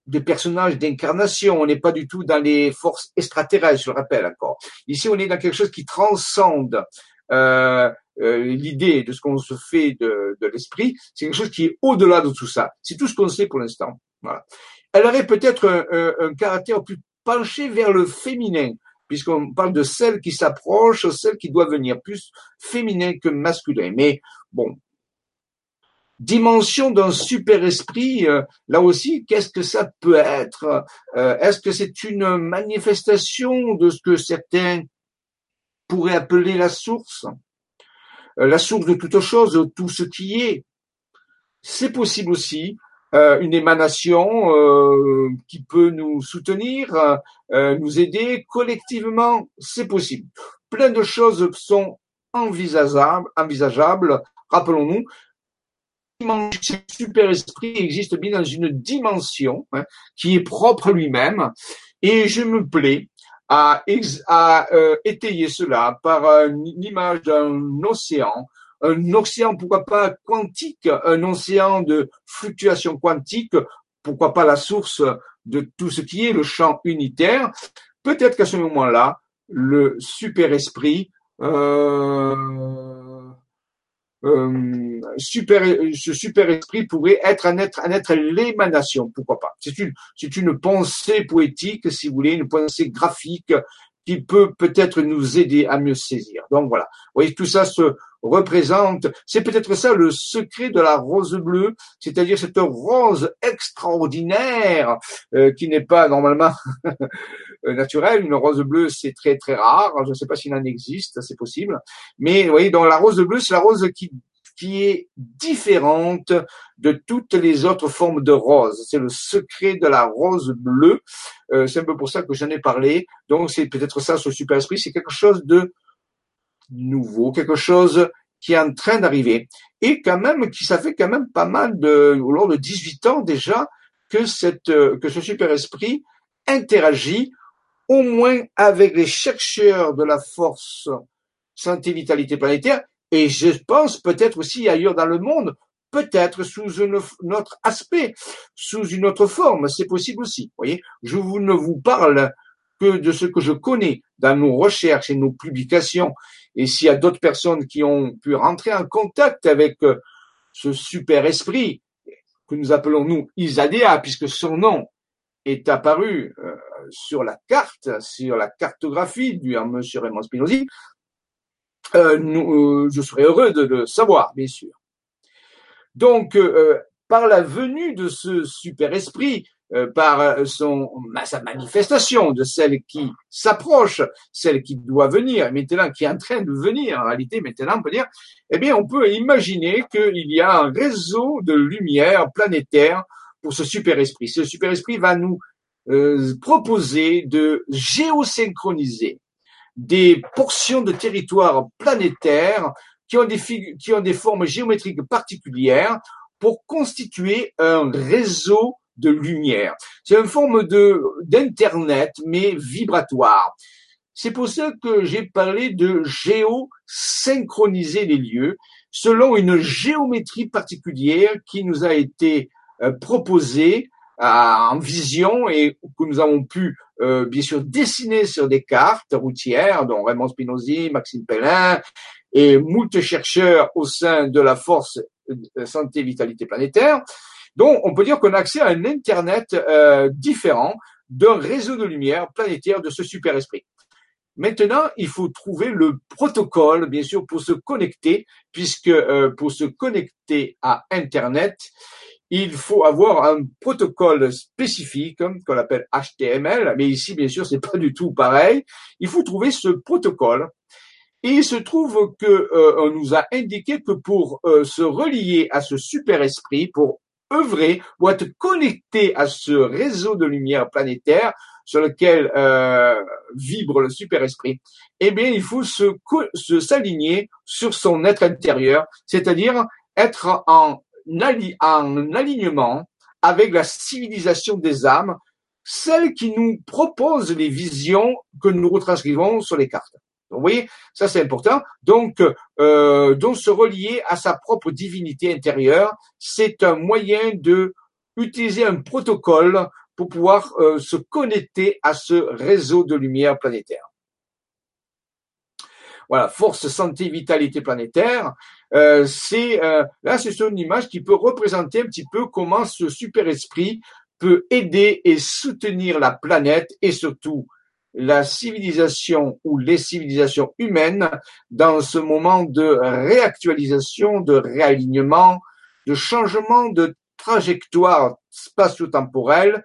des personnages d'incarnation. On n'est pas du tout dans les forces extraterrestres, je le rappelle encore. Ici, on est dans quelque chose qui transcende euh, euh, l'idée de ce qu'on se fait de, de l'esprit, c'est quelque chose qui est au-delà de tout ça. C'est tout ce qu'on sait pour l'instant. Voilà. Elle aurait peut-être un, un, caractère plus penché vers le féminin, puisqu'on parle de celle qui s'approche, celle qui doit venir, plus féminin que masculin. Mais bon, dimension d'un super esprit, euh, là aussi, qu'est-ce que ça peut être? Est-ce que c'est une manifestation de ce que certains pourrait appeler la source, euh, la source de toute chose, tout ce qui est. C'est possible aussi euh, une émanation euh, qui peut nous soutenir, nous aider collectivement, c'est possible. Plein de choses sont envisageables. envisageables. Rappelons-nous, ce super esprit existe bien dans une dimension hein, qui est propre lui-même, et je me plais à, euh, étayer cela par une image d'un océan, un océan, pourquoi pas quantique, un océan de fluctuation quantique, pourquoi pas la source de tout ce qui est le champ unitaire, peut-être qu'à ce moment-là, le super-esprit euh, euh, ce super esprit pourrait être un être, un être l'émanation, pourquoi pas. C'est une, c'est une pensée poétique, si vous voulez, une pensée graphique qui peut peut-être nous aider à mieux saisir. Donc voilà, vous voyez, tout ça se représente, c'est peut-être ça le secret de la rose bleue, c'est-à-dire cette rose extraordinaire euh, qui n'est pas normalement [LAUGHS] naturelle. Une rose bleue, c'est très très rare. Je ne sais pas s'il en existe, c'est possible. Mais vous voyez, donc la rose bleue, c'est la rose qui qui est différente de toutes les autres formes de rose. C'est le secret de la rose bleue. Euh, c'est un peu pour ça que j'en ai parlé. Donc c'est peut-être ça, ce super esprit, c'est quelque chose de nouveau, quelque chose qui est en train d'arriver. Et quand même, qui ça fait quand même pas mal de, au long de 18 ans déjà, que cette, euh, que ce super esprit interagit au moins avec les chercheurs de la force santé vitalité planétaire et je pense peut-être aussi ailleurs dans le monde, peut-être sous un autre aspect, sous une autre forme, c'est possible aussi. voyez, je vous, ne vous parle que de ce que je connais dans nos recherches et nos publications. Et s'il y a d'autres personnes qui ont pu rentrer en contact avec euh, ce super esprit que nous appelons nous Isadea, puisque son nom est apparu euh, sur la carte, sur la cartographie du monsieur Raymond Spinozzi, euh, euh, je serais heureux de le savoir, bien sûr. Donc, euh, par la venue de ce super esprit, par son, sa manifestation de celle qui s'approche, celle qui doit venir, maintenant qui est en train de venir, en réalité, maintenant on peut dire, eh bien, on peut imaginer qu'il y a un réseau de lumière planétaire pour ce super esprit. Ce super esprit va nous proposer de géosynchroniser des portions de territoire planétaire qui ont des, qui ont des formes géométriques particulières pour constituer un réseau de lumière. C'est une forme de d'internet mais vibratoire. C'est pour ça que j'ai parlé de géosynchroniser les lieux selon une géométrie particulière qui nous a été euh, proposée en vision et que nous avons pu euh, bien sûr dessiner sur des cartes routières, dont Raymond Spinozzi, Maxime Pellin et moult chercheurs au sein de la force euh, santé vitalité planétaire. Donc on peut dire qu'on a accès à un Internet euh, différent d'un réseau de lumière planétaire de ce super esprit. Maintenant, il faut trouver le protocole, bien sûr, pour se connecter, puisque pour se connecter à Internet, il faut avoir un protocole spécifique qu'on appelle HTML, mais ici, bien sûr, c'est pas du tout pareil. Il faut trouver ce protocole. Et il se trouve que euh, on nous a indiqué que pour euh, se relier à ce super esprit, pour œuvrer, pour être connecté à ce réseau de lumière planétaire sur lequel euh, vibre le super esprit, eh bien, il faut se s'aligner sur son être intérieur, c'est-à-dire être en en alignement avec la civilisation des âmes, celle qui nous propose les visions que nous retranscrivons sur les cartes. vous voyez, ça c'est important. Donc, euh, donc se relier à sa propre divinité intérieure, c'est un moyen de utiliser un protocole pour pouvoir euh, se connecter à ce réseau de lumière planétaire. Voilà, force, santé, vitalité planétaire. Euh, c'est euh, là, c'est une image qui peut représenter un petit peu comment ce super esprit peut aider et soutenir la planète et surtout la civilisation ou les civilisations humaines dans ce moment de réactualisation, de réalignement, de changement de trajectoire spatio-temporelle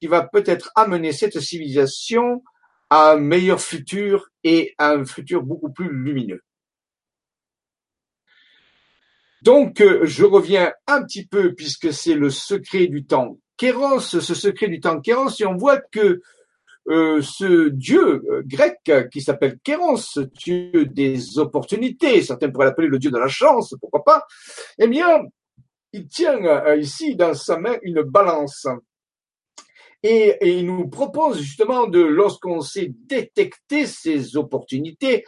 qui va peut-être amener cette civilisation à un meilleur futur et un futur beaucoup plus lumineux. Donc, euh, je reviens un petit peu puisque c'est le secret du temps Kéros, ce secret du temps Kéros, et on voit que euh, ce dieu euh, grec qui s'appelle Kéros, dieu des opportunités, certains pourraient l'appeler le dieu de la chance, pourquoi pas, eh bien, il tient ici dans sa main une balance. Et, il nous propose justement de, lorsqu'on sait détecter ces opportunités,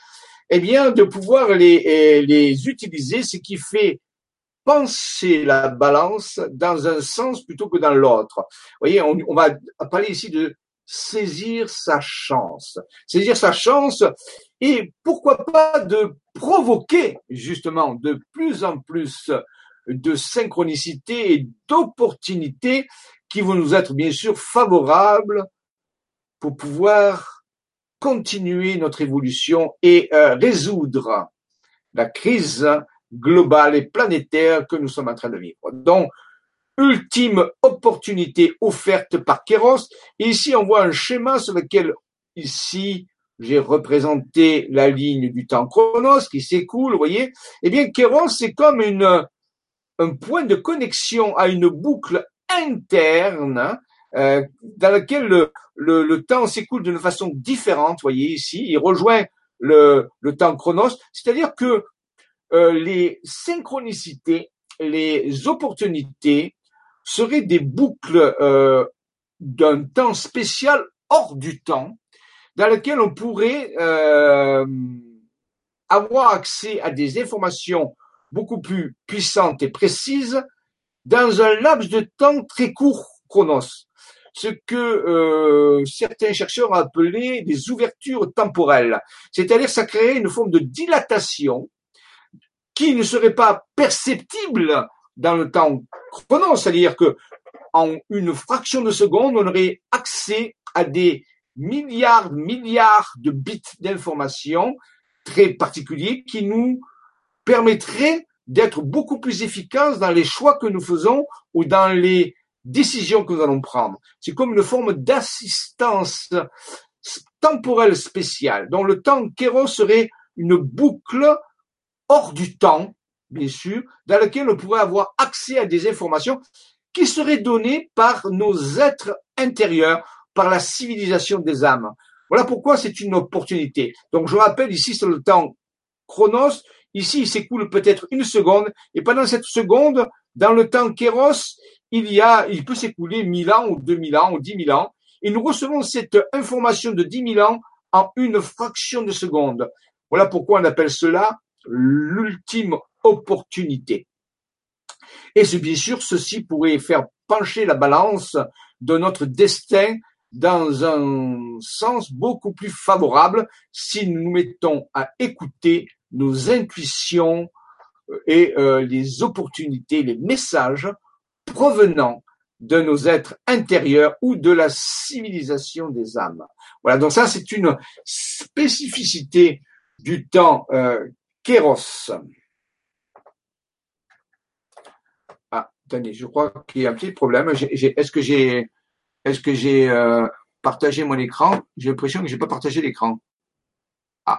eh bien, de pouvoir les, les utiliser, ce qui fait pencher la balance dans un sens plutôt que dans l'autre. Vous voyez, on, on va parler ici de saisir sa chance. Saisir sa chance et pourquoi pas de provoquer justement de plus en plus de synchronicité et d'opportunités qui vont nous être bien sûr favorables pour pouvoir continuer notre évolution et euh, résoudre la crise globale et planétaire que nous sommes en train de vivre. Donc, ultime opportunité offerte par Kéros. Et ici, on voit un schéma sur lequel, ici, j'ai représenté la ligne du temps chronos qui s'écoule, vous voyez. Eh bien, Kéros, c'est comme une, un point de connexion à une boucle interne euh, dans laquelle le, temps s'écoule d'une façon différente, vous voyez ici, il rejoint le, temps chronos, c'est-à-dire que euh, les synchronicités, les opportunités seraient des boucles euh, d'un temps spécial hors du temps, dans lequel on pourrait avoir accès à des informations beaucoup plus puissantes et précises dans un laps de temps très court chronos ce que euh, certains chercheurs ont appelé des ouvertures temporelles. C'est-à-dire ça crée une forme de dilatation qui ne serait pas perceptible dans le temps chronos, c'est-à-dire que en une fraction de seconde, on aurait accès à des milliards, milliards de bits d'informations très particuliers qui nous permettraient d'être beaucoup plus efficaces dans les choix que nous faisons ou dans les décisions que nous allons prendre. C'est comme une forme d'assistance temporelle spéciale, dont le temps kéros serait une boucle hors du temps, bien sûr, dans laquelle on pourrait avoir accès à des informations qui seraient données par nos êtres intérieurs, par la civilisation des âmes. Voilà pourquoi c'est une opportunité. Donc je rappelle ici sur le temps chronos, ici il s'écoule peut-être une seconde, et pendant cette seconde, dans le temps kéros, il y a, il peut s'écouler mille ans ou deux mille ans ou dix mille ans, et nous recevons cette information de dix mille ans en une fraction de seconde. Voilà pourquoi on appelle cela l'ultime opportunité. Et bien sûr, ceci pourrait faire pencher la balance de notre destin dans un sens beaucoup plus favorable si nous nous mettons à écouter nos intuitions et euh, les opportunités, les messages provenant de nos êtres intérieurs ou de la civilisation des âmes. Voilà, donc ça c'est une spécificité du temps euh, kéros. Ah, attendez, je crois qu'il y a un petit problème. Est-ce que j'ai j'ai euh, partagé mon écran? J'ai l'impression que j'ai pas partagé l'écran. Ah,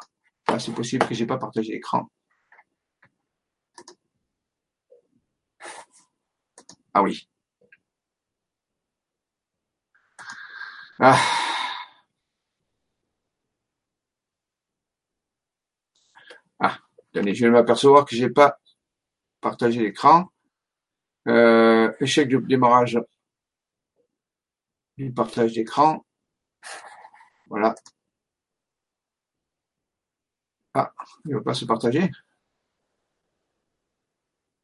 c'est possible que j'ai pas partagé l'écran. Ah oui. Ah. Ah, attendez, je vais m'apercevoir que j'ai pas partagé l'écran. Euh, échec de démarrage du partage d'écran. Voilà. Ah, il ne va pas se partager.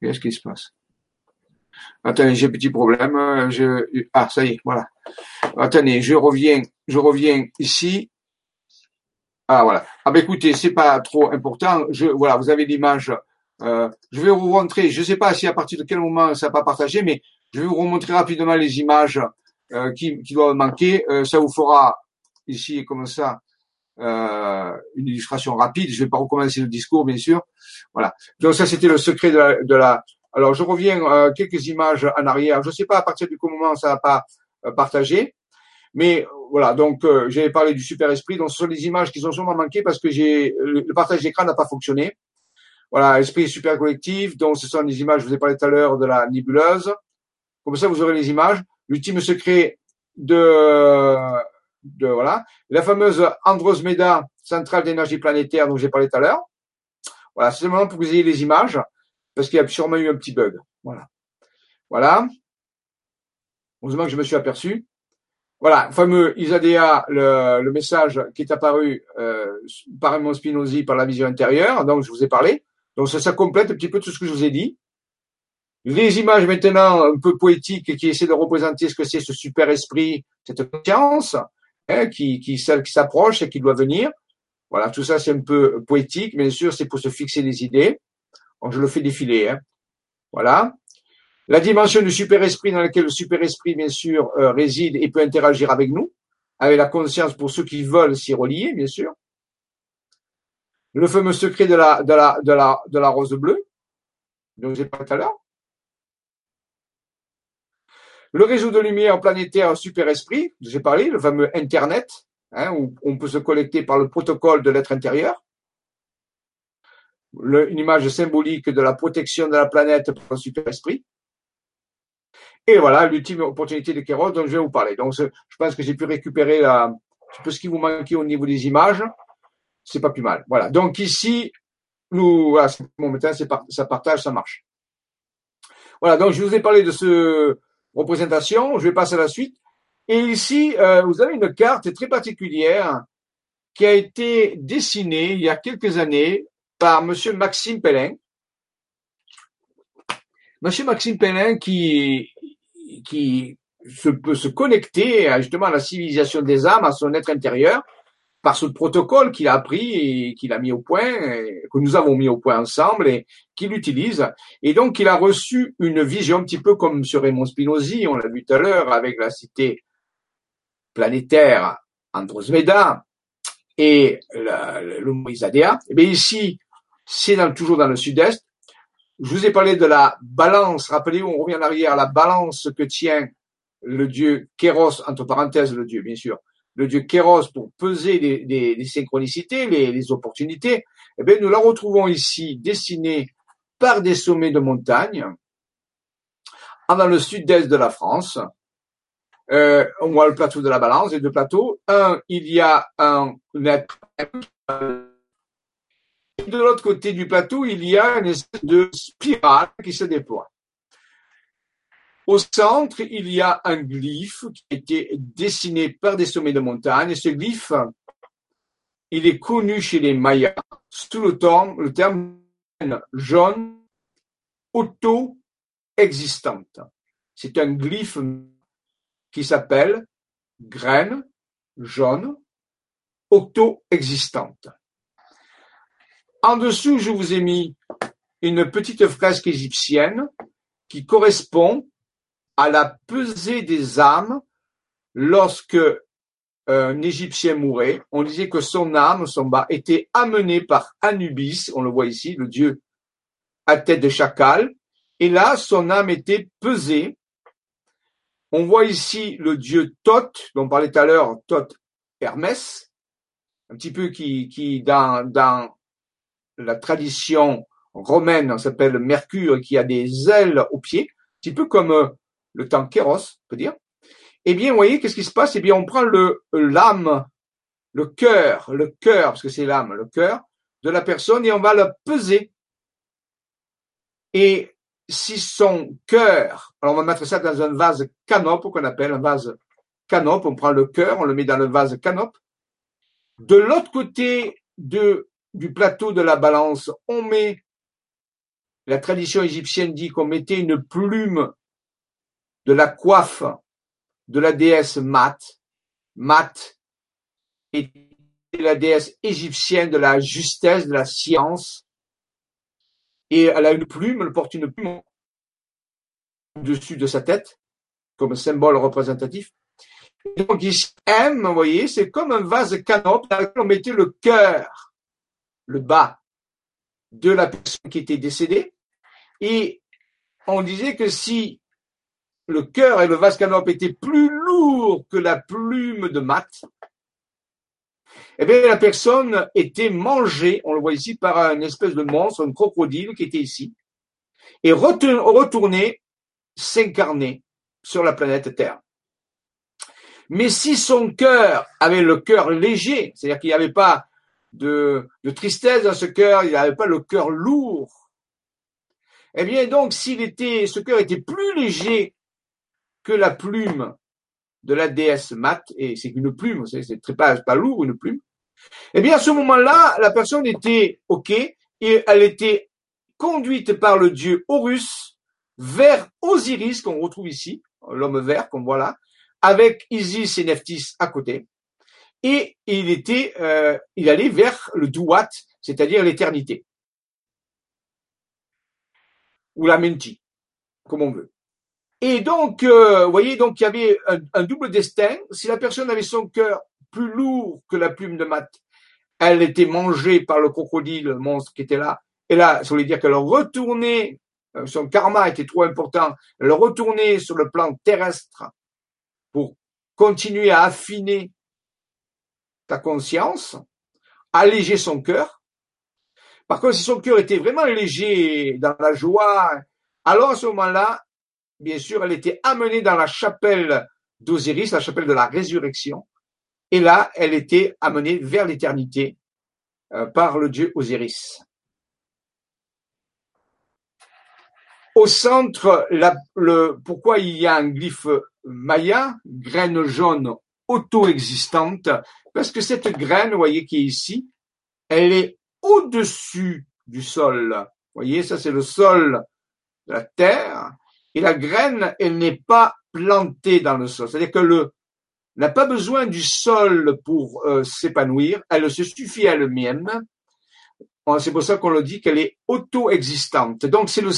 Qu'est-ce qui se passe? Attendez, j'ai un petit problème. Je... Ah, ça y est, voilà. Attendez, je reviens, je reviens ici. Ah voilà. Ah ben écoutez, c'est pas trop important. Je voilà, vous avez l'image. Euh, je vais vous montrer. Je sais pas si à partir de quel moment ça n'a pas partagé, mais je vais vous remontrer rapidement les images euh, qui, qui doivent manquer. Euh, ça vous fera ici comme ça euh, une illustration rapide. Je vais pas recommencer le discours, bien sûr. Voilà. Donc ça, c'était le secret de la, de la, alors, je reviens euh, quelques images en arrière. Je ne sais pas à partir du moment ça n'a pas euh, partagé. Mais voilà, donc euh, j'avais parlé du super esprit. Donc, ce sont des images qui sont sûrement manquées parce que j'ai le, partage d'écran n'a pas fonctionné. Voilà, esprit super collectif. Donc, ce sont des images. Je vous ai parlé tout à l'heure de la nébuleuse. Comme ça, vous aurez les images. L'ultime secret de, de voilà, la fameuse Andromeda, centrale d'énergie planétaire dont j'ai parlé tout à l'heure. Voilà, c'est moment pour que vous ayez les images parce qu'il y a sûrement eu un petit bug. Voilà. Voilà. Heureusement que je me suis aperçu. Voilà, fameux Isadea, le, le message qui est apparu euh, par Raymond Spinozzi par la vision intérieure, donc je vous ai parlé. Donc ça, ça complète un petit peu tout ce que je vous ai dit. Les images maintenant un peu poétiques qui essaient de représenter ce que c'est ce super esprit, cette conscience, hein, qui, qui, celle qui s'approche et qui doit venir. Voilà, tout ça c'est un peu poétique, bien sûr, c'est pour se fixer des idées. Donc, je le fais défiler. Hein. Voilà. La dimension du super-esprit dans laquelle le super-esprit, bien sûr, euh, réside et peut interagir avec nous, avec la conscience pour ceux qui veulent s'y relier, bien sûr. Le fameux secret de la, de la, de la, de la rose bleue, dont j'ai pas tout à l'heure. Le réseau de lumière planétaire super-esprit, j'ai parlé, le fameux Internet, hein, où on peut se connecter par le protocole de l'être intérieur. une image symbolique de la protection de la planète par le super-esprit. Et voilà l'ultime opportunité de Kéros dont je vais vous parler. Donc, je pense que j'ai pu récupérer la, peu ce qui vous manquait au niveau des images c'est pas plus mal. Voilà. Donc ici, nous, voilà, bon, maintenant, ça partage, ça marche. Voilà. Donc je vous ai parlé de ce représentation. Je vais passer à la suite. Et ici, euh, vous avez une carte très particulière qui a été dessinée il y a quelques années par Monsieur Maxime Pellin. Monsieur Maxime Pellin qui, qui se, peut se connecter justement à la civilisation des âmes, à son être intérieur, par ce protocole qu'il a appris et qu'il a mis au point, que nous avons mis au point ensemble et qu'il utilise. Et donc, il a reçu une vision un petit peu comme sur Raymond Spinozzi, on l'a vu tout à l'heure, avec la cité planétaire Andromeda et le, le. Et bien ici, c'est toujours dans le sud-est. Je vous ai parlé de la balance. Rappelez-vous, on revient en arrière, la balance que tient le dieu Kéros, entre parenthèses le dieu, bien sûr, le dieu Kéros pour peser les, synchronicités, les, opportunités, eh bien, nous la retrouvons ici dessinée par des sommets de montagne dans le sud-est de la France. Euh, on voit le plateau de la Balance et deux plateaux. Un, il y a un. De l'autre côté du plateau, il y a une espèce de spirale qui se déploie. Au centre, il y a un glyphe qui a été dessiné par des sommets de montagne. ce glyphe, il est connu chez les Mayas sous le terme, le terme jaune auto-existante. C'est un glyphe qui s'appelle graine jaune auto-existante. En dessous, je vous ai mis une petite fresque égyptienne qui correspond à la pesée des âmes lorsque un Égyptien mourait. On disait que son âme, son bas, était amené par Anubis, on le voit ici, le dieu à tête de chacal, et là, son âme était pesée. On voit ici le dieu Thoth, dont on parlait tout à l'heure, Thoth Hermès, un petit peu qui, qui dans, dans la tradition romaine, s'appelle Mercure, qui a des ailes aux pieds, un petit peu comme euh, le temps kéros, on peut dire, eh bien, vous voyez, qu'est-ce qui se passe? Eh bien, on prend le l'âme, le cœur, le cœur, parce que c'est l'âme, le cœur de la personne, et on va le peser. Et si son cœur, alors on va mettre ça dans un vase canope, qu'on appelle un vase canope, on prend le cœur, on le met dans le vase canope. De l'autre côté du plateau de la balance, on met, la tradition égyptienne dit qu'on mettait une plume de la coiffe de la déesse Mat. Mat était la déesse égyptienne de la justesse, de la science. Et elle a une plume, elle porte une plume au-dessus de sa tête, comme symbole représentatif. donc ici, M, vous voyez, c'est comme un vase canope dans lequel on mettait le cœur, le bas de la personne qui était décédée. Et on disait que si le cœur et le vase canope étaient plus lourds que la plume de mat, eh bien, la personne était mangée, on le voit ici, par un espèce de monstre, un crocodile qui était ici, et retourné s'incarner sur la planète Terre. Mais si son cœur avait le cœur léger, c'est-à-dire qu'il n'y avait pas de, tristesse dans ce cœur, il n'y avait pas le cœur lourd, eh bien donc s'il était, ce cœur était plus léger la plume de la déesse Mat, et c'est une plume, c'est pas, pas lourd une plume, eh bien à ce moment-là, la personne était OK et elle était conduite par le dieu Horus vers Osiris, qu'on retrouve ici, l'homme vert, qu'on voit là, avec Isis et Nephthys à côté. Et il était, euh, il allait vers le Duat, c'est-à-dire l'éternité. Ou la Menti, comme on veut. Et donc, euh, voyez, donc il y avait un, un double destin. Si la personne avait son cœur plus lourd que la plume de mat, elle était mangée par le crocodile, le monstre qui était là. Et là, ça voulait dire qu'elle retournait, euh, son karma était trop important, elle retournait sur le plan terrestre pour continuer à affiner ta conscience, alléger son cœur. Par contre, si son cœur était vraiment léger, dans la joie, alors à ce moment-là, bien sûr, elle était amenée dans la chapelle d'Osiris, la chapelle de la résurrection, et là, elle était amenée vers l'éternité euh, par le dieu Osiris. Au centre, pourquoi il y a un glyphe maya, graine jaune auto-existante Parce que cette graine, vous voyez, qui est ici, elle est au-dessus du sol. Vous voyez, ça c'est le sol de la terre. Et la graine, elle n'est pas plantée dans le sol. C'est-à-dire que le, n'a pas besoin du sol pour euh, s'épanouir, elle se suffit à elle-même. C'est pour ça qu'on le dit qu'elle est auto-existante. Donc c'est le,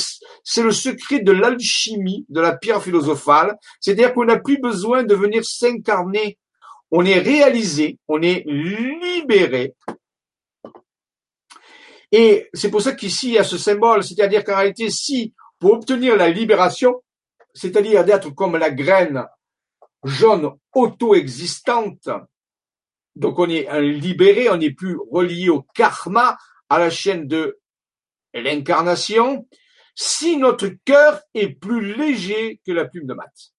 c'est le secret de l'alchimie de la pierre philosophale, c'est-à-dire qu'on n'a plus besoin de venir s'incarner. On est réalisé, on est libéré. Et c'est pour ça qu'ici il y a ce symbole, c'est-à-dire qu'en réalité, si pour obtenir la libération, c'est-à-dire d'être comme la graine jaune auto-existante. Donc on est libéré, on n'est plus relié au karma, à la chaîne de l'incarnation, si notre cœur est plus léger que la plume de maths.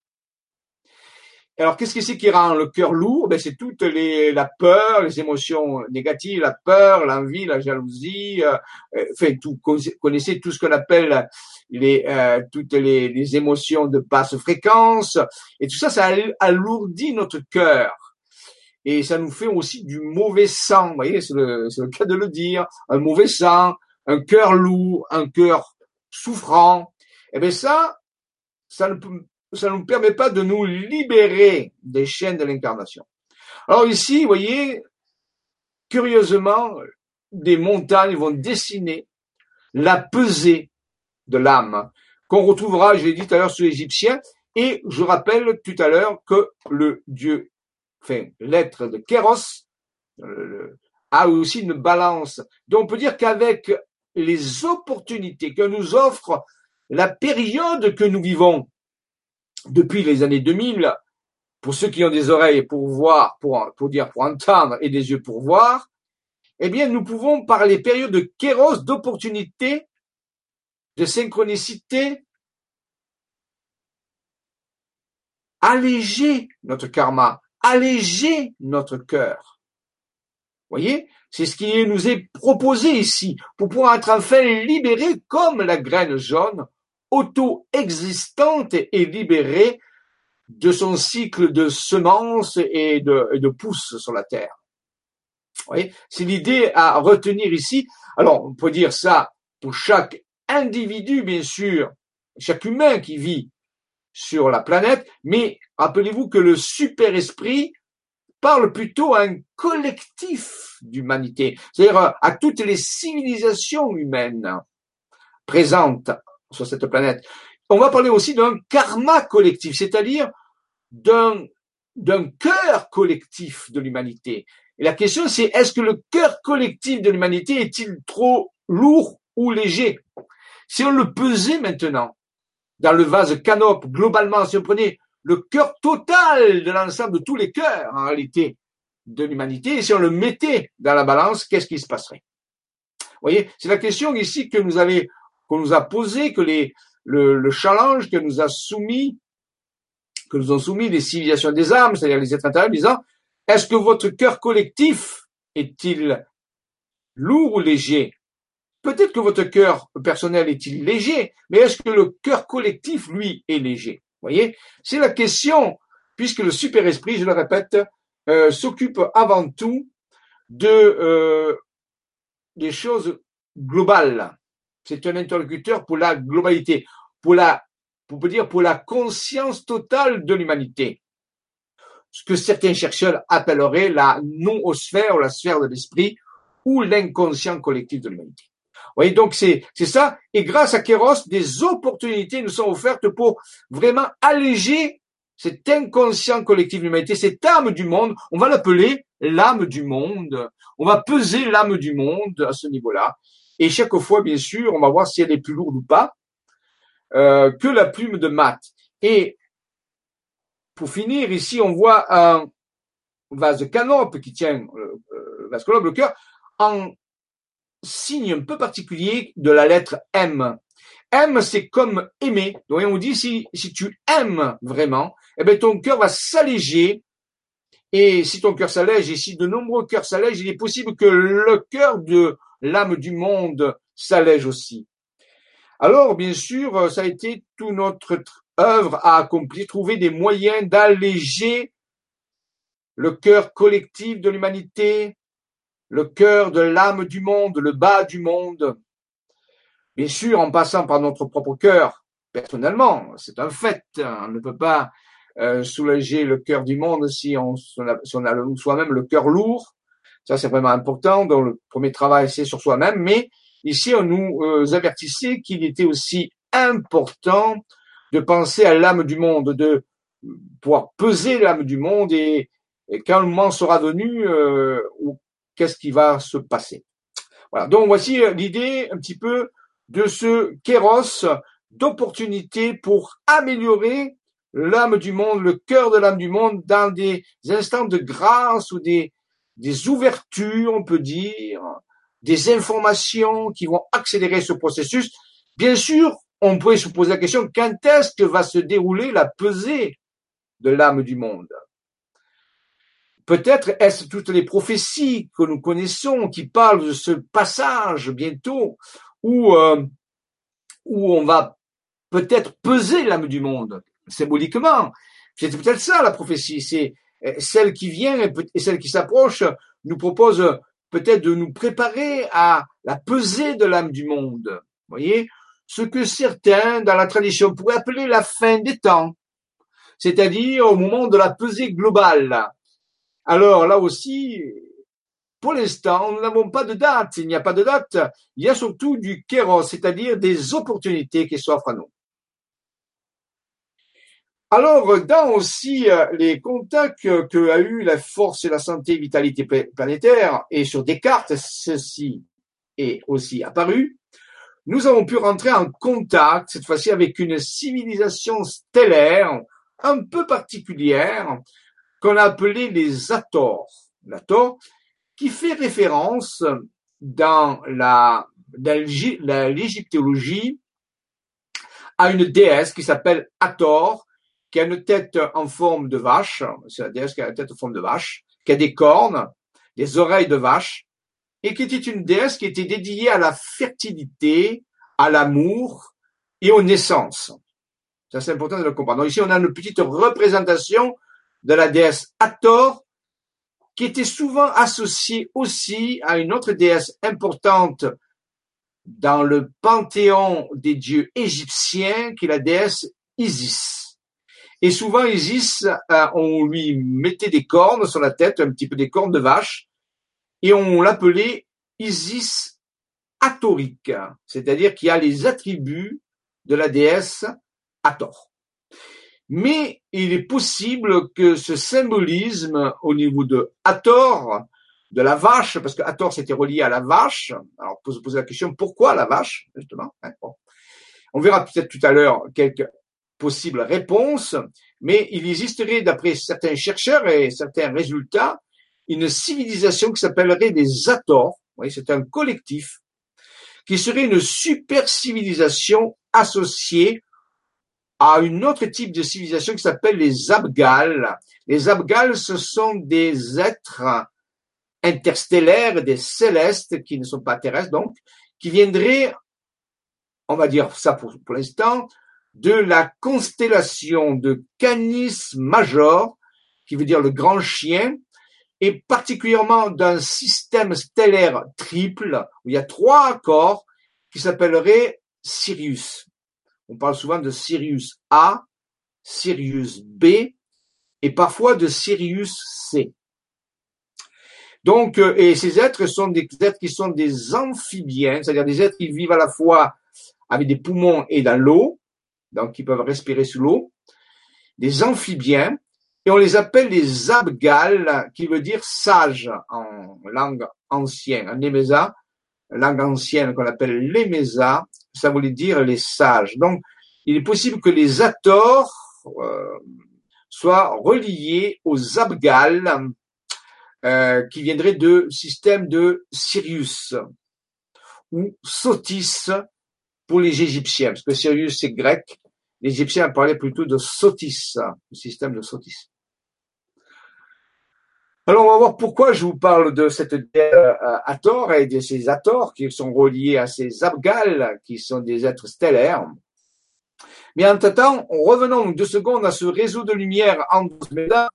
Alors, qu'est-ce que c'est qui rend le cœur lourd? Ben, C'est toute les, la peur, les émotions négatives, la peur, l'envie, la jalousie, euh, euh enfin, tout, connaissez tout ce qu'on appelle les, euh, toutes les, les, émotions de basse fréquence, et tout ça, ça alourdit notre cœur. Et ça nous fait aussi du mauvais sang, vous voyez, c'est le, le cas de le dire, un mauvais sang, un cœur lourd, un cœur souffrant. Et eh bien ça, ça ne peut ça ne nous permet pas de nous libérer des chaînes de l'incarnation. Alors ici, vous voyez, curieusement, des montagnes vont dessiner la pesée de l'âme qu'on retrouvera, je l'ai dit tout à l'heure, sous l'Égyptien. Et je rappelle tout à l'heure que le dieu, enfin, l'être de Kéros, euh, a aussi une balance. Donc on peut dire qu'avec les opportunités que nous offre la période que nous vivons, depuis les années 2000, pour ceux qui ont des oreilles pour voir, pour, pour dire pour entendre et des yeux pour voir, eh bien, nous pouvons, par les périodes de kéros, d'opportunité, de synchronicité, alléger notre karma, alléger notre cœur. Voyez, c'est ce qui nous est proposé ici, pour pouvoir être enfin libéré comme la graine jaune auto-existante et libérée de son cycle de semences et de, pousses sur la terre. C'est l'idée à retenir ici. Alors, on peut dire ça pour chaque individu, bien sûr, chaque humain qui vit sur la planète, mais rappelez-vous que le super-esprit parle plutôt à un collectif d'humanité, c'est-à-dire à toutes les civilisations humaines présentes sur cette planète. On va parler aussi d'un karma collectif, c'est-à-dire d'un d'un cœur collectif de l'humanité. Et la question c'est est-ce que le cœur collectif de l'humanité est-il trop lourd ou léger? Si on le pesait maintenant dans le vase canope, globalement, si on prenait le cœur total de l'ensemble de tous les cœurs en réalité de l'humanité, et si on le mettait dans la balance, qu'est-ce qui se passerait? Vous voyez, c'est la question ici que nous avait qu'on nous a posé, que les, le, challenge que nous a soumis, que nous ont soumis les civilisations des âmes, c'est-à-dire les êtres intérieurs, disant, est-ce que votre cœur collectif est-il lourd ou léger? Peut-être que votre cœur personnel est-il léger, mais est-ce que le cœur collectif, lui, est léger? Voyez? C'est la question, puisque le super-esprit, je le répète, euh, s'occupe avant tout de euh, des choses globales. C'est un interlocuteur pour la globalité, pour la peut dire pour la conscience totale de l'humanité. Ce que certains chercheurs appelleraient la non-osphère ou la sphère de l'esprit ou l'inconscient collectif de l'humanité. Vous voyez, donc c'est, c'est ça. Et grâce à Kéros, des opportunités nous sont offertes pour vraiment alléger cet inconscient collectif de l'humanité, cette âme du monde. On va l'appeler l'âme du monde. On va peser l'âme du monde à ce niveau-là. Et chaque fois, bien sûr, on va voir si elle est plus lourde ou pas euh, que la plume de mat. Et pour finir, ici, on voit un vase de canope qui tient euh, le vase canope, le cœur, en signe un peu particulier de la lettre M. M, c'est comme aimer. Donc, on dit, si, si tu aimes vraiment, eh bien, ton cœur va s'alléger. Et si ton cœur s'allège, et si de nombreux cœurs s'allègent, il est possible que le cœur de l'âme du monde s'allège aussi. Alors, bien sûr, ça a été toute notre œuvre à accomplir, trouver des moyens d'alléger le cœur collectif de l'humanité, le cœur de l'âme du monde, le bas du monde. Bien sûr, en passant par notre propre cœur, personnellement, c'est un fait. On ne peut pas euh, soulager le cœur du monde si on, si on a, soi-même le cœur lourd. Ça, c'est vraiment important. Donc, le premier travail, c'est sur soi-même. Mais ici, on nous euh, avertissait qu'il était aussi important de penser à l'âme du monde, de pouvoir peser l'âme du monde et, quand le moment sera venu, euh, qu'est-ce qui va se passer. Voilà. Donc voici euh, l'idée un petit peu de ce kéros d'opportunité pour améliorer l'âme du monde, le cœur de l'âme du monde dans des instants de grâce ou des, des ouvertures, on peut dire, des informations qui vont accélérer ce processus. Bien sûr, on pourrait se poser la question, quand est-ce que va se dérouler la pesée de l'âme du monde? Peut-être est-ce toutes les prophéties que nous connaissons qui parlent de ce passage bientôt où, euh, où on va peut-être peser l'âme du monde, symboliquement. C'est peut-être ça la prophétie, c'est celle qui vient et celle qui s'approche nous propose peut-être de nous préparer à la pesée de l'âme du monde. Voyez, ce que certains dans la tradition pourraient appeler la fin des temps, c'est-à-dire au moment de la pesée globale. Alors là aussi, pour l'instant, nous n'avons pas de date. Il n'y a pas de date. Il y a surtout du kéros, c'est-à-dire des opportunités qui s'offrent à nous. Alors, dans aussi euh, les contacts que a eu la force et la santé vitalité planétaire, et sur Descartes, ceci est aussi apparu, nous avons pu rentrer en contact, cette fois-ci avec une civilisation stellaire un peu particulière, qu'on a appelée les Ators. L'Ator, qui fait référence dans la, l'égyptologie à une déesse qui s'appelle Hathor, qui a une tête en forme de vache, c'est la déesse qui a la tête en forme de vache, qui a des cornes, des oreilles de vache, et qui était une déesse qui était dédiée à la fertilité, à l'amour et aux naissances. Ça, c'est important de le comprendre. Donc ici, on a une petite représentation de la déesse Hathor, qui était souvent associée aussi à une autre déesse importante dans le panthéon des dieux égyptiens, qui est la déesse Isis. Et souvent, Isis, euh, on lui mettait des cornes sur la tête, un petit peu des cornes de vache, et on l'appelait Isis atorique, c'est-à-dire qui a les attributs de la déesse Hathor. Mais il est possible que ce symbolisme au niveau de Hathor, de la vache, parce que Hathor c'était relié à la vache, alors on peut se poser la question pourquoi la vache, justement. Hein, on verra peut-être tout à l'heure quelques possible réponse, mais il existerait, d'après certains chercheurs et certains résultats, une civilisation qui s'appellerait des Ators. C'est un collectif qui serait une super civilisation associée à une autre type de civilisation qui s'appelle les Abgals. Les Abgals, ce sont des êtres interstellaires, des célestes qui ne sont pas terrestres, donc, qui viendraient, on va dire ça pour, pour l'instant, de la constellation de Canis Major, qui veut dire le grand chien, et particulièrement d'un système stellaire triple, où il y a trois corps, qui s'appellerait Sirius. On parle souvent de Sirius A, Sirius B et parfois de Sirius C. Donc, euh, et ces êtres sont des êtres qui sont des amphibiens, c'est-à-dire des êtres qui vivent à la fois avec des poumons et dans l'eau, donc qui peuvent respirer sous l'eau, des amphibiens, et on les appelle les abgals, qui veut dire sage en langue ancienne, en Néméza, langue ancienne qu'on appelle l'Éméza, ça voulait dire les sages. Donc, il est possible que les Ators euh, soient reliés aux abgals, euh, qui viendraient de système de Sirius ou Sotis pour les Égyptiens, parce que Sirius c'est grec, les Égyptiens parlaient plutôt de Sotis, le système de Sotis. Alors, on va voir pourquoi je vous parle de cette euh, Hathor et de ces Hathor qui sont reliés à ces Abgal, qui sont des êtres stellaires. Mais en temps, revenons deux secondes à ce réseau de lumière Andromeda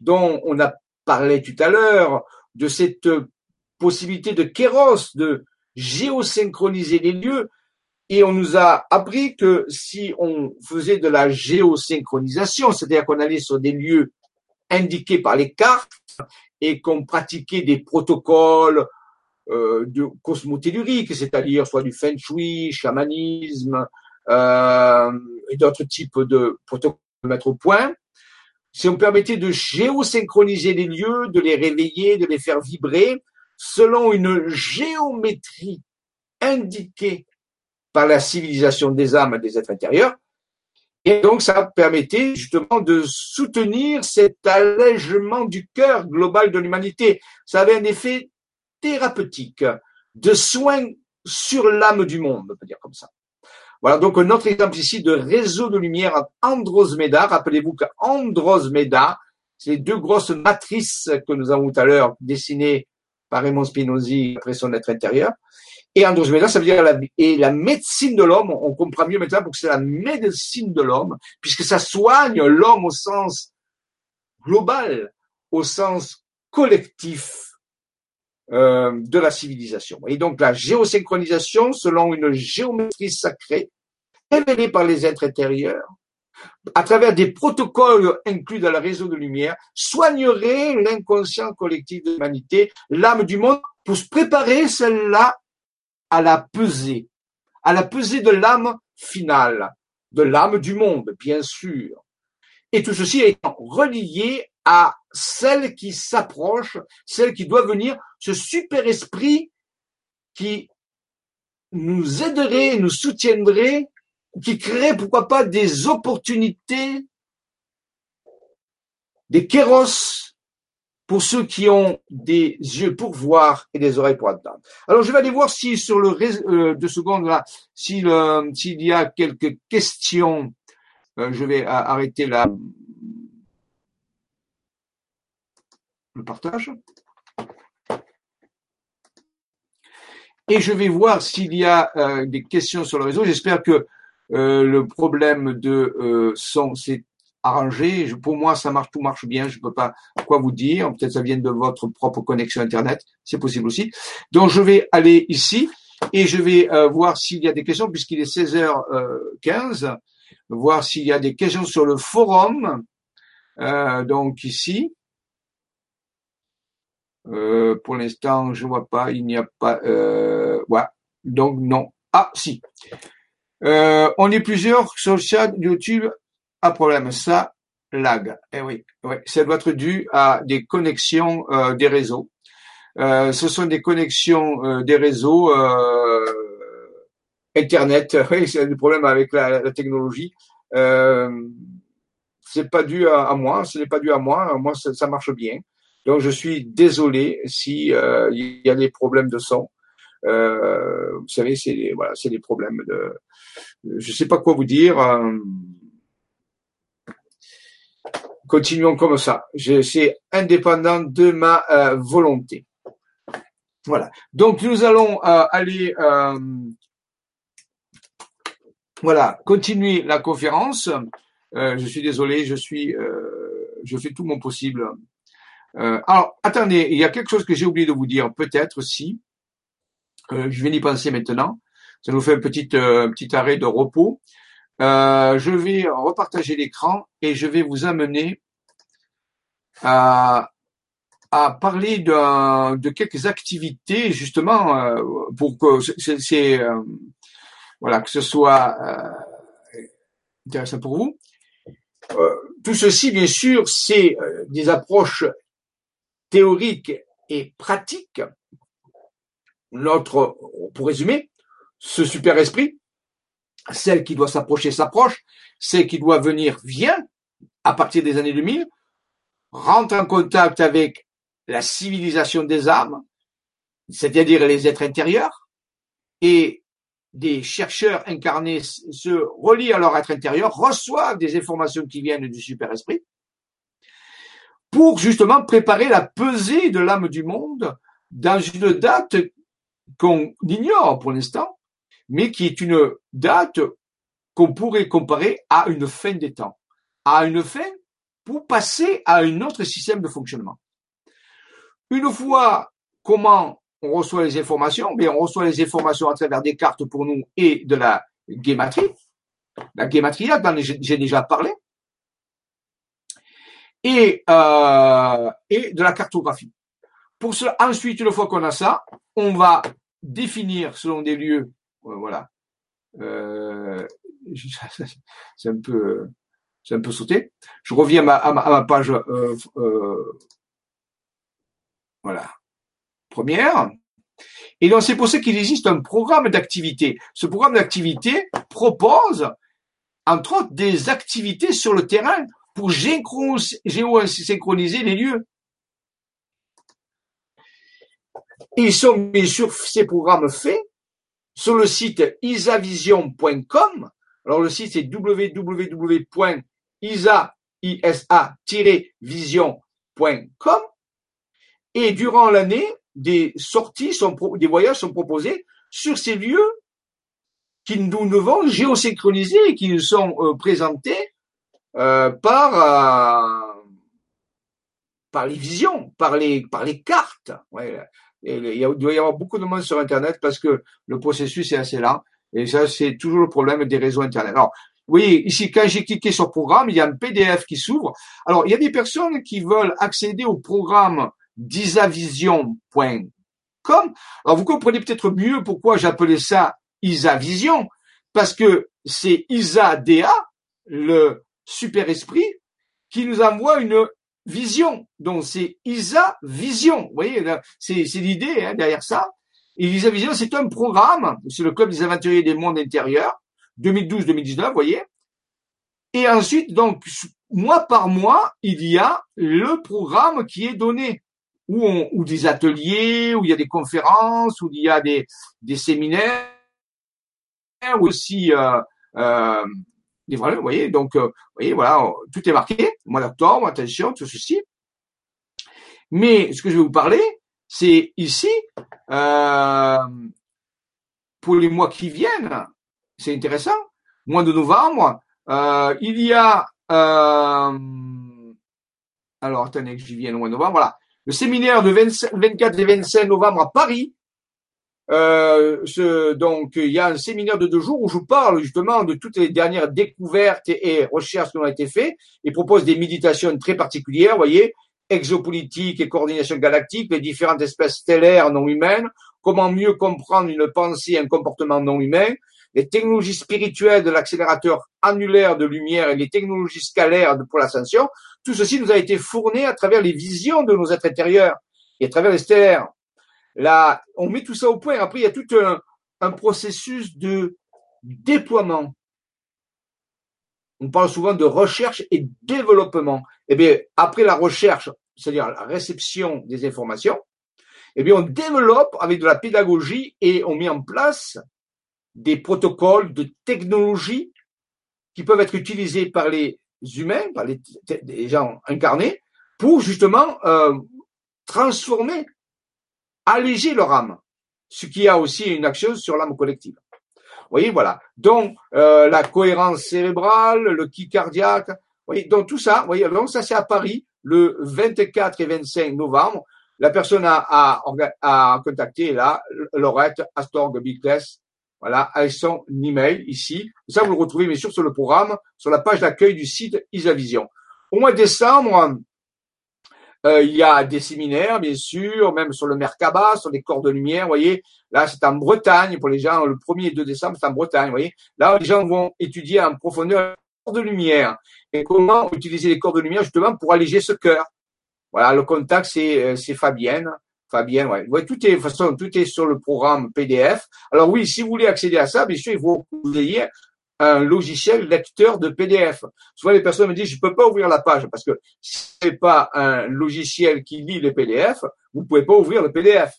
dont on a parlé tout à l'heure, de cette possibilité de kéros, de géosynchroniser les lieux. Et on nous a appris que si on faisait de la géosynchronisation, c'est-à-dire qu'on allait sur des lieux indiqués par les cartes, et qu'on pratiquait des protocoles euh, de cosmotellurique, c'est-à-dire soit du feng shui, chamanisme euh, et d'autres types de protocoles à mettre au point. Si on permettait de géosynchroniser les lieux, de les réveiller, de les faire vibrer selon une géométrie indiquée par la civilisation des âmes des êtres intérieurs, et donc, ça permettait justement de soutenir cet allègement du cœur global de l'humanité. Ça avait un effet thérapeutique, de soin sur l'âme du monde, on peut dire comme ça. Voilà donc un autre exemple ici de réseau de lumière Androsmeda. Rappelez-vous qu'Androsmeda, c'est les deux grosses matrices que nous avons tout à l'heure dessinées par Raymond Spinozzi après son être intérieur. Et Andromeda, ça veut dire la, la médecine de l'homme, on comprend mieux maintenant que c'est la médecine de l'homme, puisque ça soigne l'homme au sens global, au sens collectif euh, de la civilisation. Et donc la géosynchronisation, selon une géométrie sacrée, révélée par les êtres intérieurs, à travers des protocoles inclus dans le réseau de lumière, soignerait l'inconscient collectif de l'humanité, l'âme du monde, pour se préparer celle-là à la pesée, à la pesée de l'âme finale, de l'âme du monde, bien sûr. Et tout ceci étant relié à celle qui s'approche, celle qui doit venir, ce super esprit qui nous aiderait, nous soutiendrait, qui créerait pourquoi pas des opportunités, des kéros pour ceux qui ont des yeux pour voir et des oreilles pour entendre. Alors je vais aller voir si sur le euh, deux secondes là, s'il y a quelques questions. Euh, je vais arrêter la le partage. Et je vais voir s'il y a euh, des questions sur le réseau. J'espère que le problème de son s'est arrangé. Pour moi, ça marche, tout marche bien. Je ne peux pas quoi vous dire. Peut-être ça vient de votre propre connexion Internet. C'est possible aussi. Donc, je vais aller ici et je vais euh, voir s'il y a des questions puisqu'il est 16h15. Voir s'il y a des questions sur le forum. Euh, donc ici. Euh, pour l'instant, je vois pas. Il n'y a pas. Euh, ouais. Donc non. Ah si. on est plusieurs sur le chat YouTube un problème, ça lag. Eh oui, oui, ça doit être dû à des connexions euh, des réseaux. Euh, ce sont des connexions euh, des réseaux Internet. [LAUGHS] Oui, c'est des problèmes avec la, la technologie. c'est pas dû à, moi, ce n'est pas dû à moi. Moi, ça, ça, marche bien. Donc, je suis désolé si il y a des problèmes de son. vous savez, c'est voilà, c'est des problèmes de. Je sais pas quoi vous dire. Continuons comme ça. Suis indépendant de ma euh, volonté. Voilà. Donc nous allons euh, aller euh, voilà, continuer la conférence. je suis désolé, je suis je fais tout mon possible. alors, attendez, il y a quelque chose que j'ai oublié de vous dire, peut-être si. je vais y penser maintenant. Ça nous fait un petit, petit arrêt de repos. Euh, je vais repartager l'écran et je vais vous amener à, à parler de, quelques activités justement euh, pour que c'est euh, voilà que ce soit euh, intéressant pour vous. Euh, tout ceci, bien sûr, c'est euh, des approches théoriques et pratiques. Notre, pour résumer, ce super esprit, celle qui doit s'approcher s'approche, celle qui doit venir vient à partir des années 2000, rentre en contact avec la civilisation des âmes, c'est-à-dire les êtres intérieurs, et des chercheurs incarnés se relient à leur être intérieur, reçoivent des informations qui viennent du super-esprit, pour justement préparer la pesée de l'âme du monde dans une date qu'on ignore pour l'instant, mais qui est une date qu'on pourrait comparer à une fin des temps, à une fin pour passer à un autre système de fonctionnement. Une fois comment on reçoit les informations, mais on reçoit les informations à travers des cartes pour nous et de la guématrie. La guématria, j'ai déjà parlé. Et, euh, et de la cartographie. Pour cela, ensuite, une fois qu'on a ça, on va définir selon des lieux, voilà. Euh, [LAUGHS] c'est un peu, c'est un peu sauté. Je reviens à ma, page, euh, euh, voilà, première. Et donc, c'est pour ça qu'il existe un programme d'activité. Ce programme d'activité propose, entre autres, des activités sur le terrain pour géosynchroniser les lieux. Ils sont bien sûr ces programmes faits sur le site isavision.com. Alors le site c'est www.isa-vision.com et durant l'année, des sorties sont, des voyages sont proposés sur ces lieux qui nous devons géosynchroniser et qui nous sont euh, présentés euh, par euh, par les visions, par les par les cartes. Il, doit y avoir beaucoup de monde sur Internet parce que le processus est assez lent. Et ça, c'est toujours le problème des réseaux Internet. Alors, oui, ici, quand j'ai cliqué sur programme, il y a un PDF qui s'ouvre. Alors, il y a des personnes qui veulent accéder au programme d'IsaVision.com. Alors, vous comprenez peut-être mieux pourquoi j'appelais ça IsaVision, parce que c'est IsaDA, le super esprit, qui nous envoie une vision. Donc, c'est Isa Vision. Vous voyez, c'est l'idée hein, derrière ça. Et Isa Vision, c'est un programme, c'est le club des aventuriers des mondes intérieurs, 2012-2019, vous voyez. Et ensuite, donc, mois par mois, il y a le programme qui est donné ou des ateliers, où il y a des conférences, où il y a des, séminaires, aussi euh, euh, voilà, vous voyez, donc euh, vous voyez, voilà, tout est marqué, mois d'octobre, attention, tout ceci. Mais ce que je vais vous parler, c'est ici, euh, pour les mois qui viennent, c'est intéressant, mois de novembre, euh, il y a, euh, alors attendez que j'y vienne au mois de novembre, voilà, le séminaire de 24 et 25 novembre à Paris. Euh, ce, donc, il y a un séminaire de deux jours où je parle justement de toutes les dernières découvertes et, recherches qui ont été faites et propose des méditations très particulières, vous voyez, exopolitique et coordination galactique, les différentes espèces stellaires non humaines, comment mieux comprendre une pensée et un comportement non humain, les technologies spirituelles de l'accélérateur annulaire de lumière et les technologies scalaires pour l'ascension, tout ceci nous a été fourni à travers les visions de nos êtres intérieurs et à travers les stellaires. On met tout ça au point. Après, il y a tout un, un processus de déploiement. On parle souvent de recherche et développement. Eh bien, après la recherche, c'est-à-dire la réception des informations, eh bien, on développe avec de la pédagogie et on met en place des protocoles de technologie qui peuvent être utilisés par les humains, par les, gens incarnés, pour justement euh, transformer, alléger leur âme, ce qui a aussi une action sur l'âme collective. Vous voyez, voilà. Donc, euh, la cohérence cérébrale, le ki cardiaque, vous voyez, donc tout ça, vous voyez, donc ça c'est à Paris, le 24 et 25 novembre. La personne a, a, a contacté là, Laurette Astorg Biclès Voilà, avec son email ici. Ça, vous le retrouvez bien sûr sur le programme, sur la page d'accueil du site Isavision. Au mois de décembre, euh, il y a des séminaires, bien sûr, même sur le Merkaba, sur les corps de lumière. Vous voyez, là, c'est en Bretagne pour les gens. Le 1er et 2 décembre, c'est en Bretagne. Vous voyez, là, les gens vont étudier en profondeur les corps de lumière et comment utiliser les corps de lumière justement pour alléger ce cœur. Voilà, le contact, c'est euh, c'est Fabienne. Fabienne, ouais. Tout est, façon, tout est sur le programme PDF. Alors oui, si vous voulez accéder à ça, bien sûr, il faut vous ayez un logiciel lecteur de PDF. Souvent, les personnes me disent, je peux pas ouvrir la page parce que si c'est pas un logiciel qui lit le PDF, vous pouvez pas ouvrir le PDF.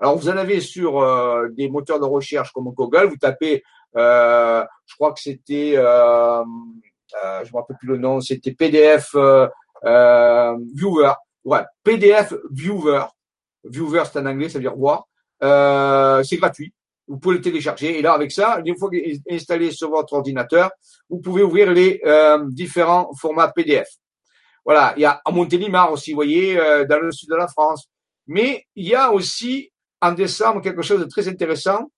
Alors, vous en avez sur euh, des moteurs de recherche comme Google, vous tapez, euh, je crois que c'était, euh, euh, je me rappelle plus le nom, c'était PDF euh, Viewer. Ouais, PDF Viewer. Viewer, c'est en anglais, ça veut dire voir. c'est gratuit vous pouvez le télécharger. Et là, avec ça, une fois installé sur votre ordinateur, vous pouvez ouvrir les euh, différents formats PDF. Voilà, il y a à Montélimar aussi, vous voyez, euh, dans le sud de la France. Mais il y a aussi en décembre quelque chose de très intéressant,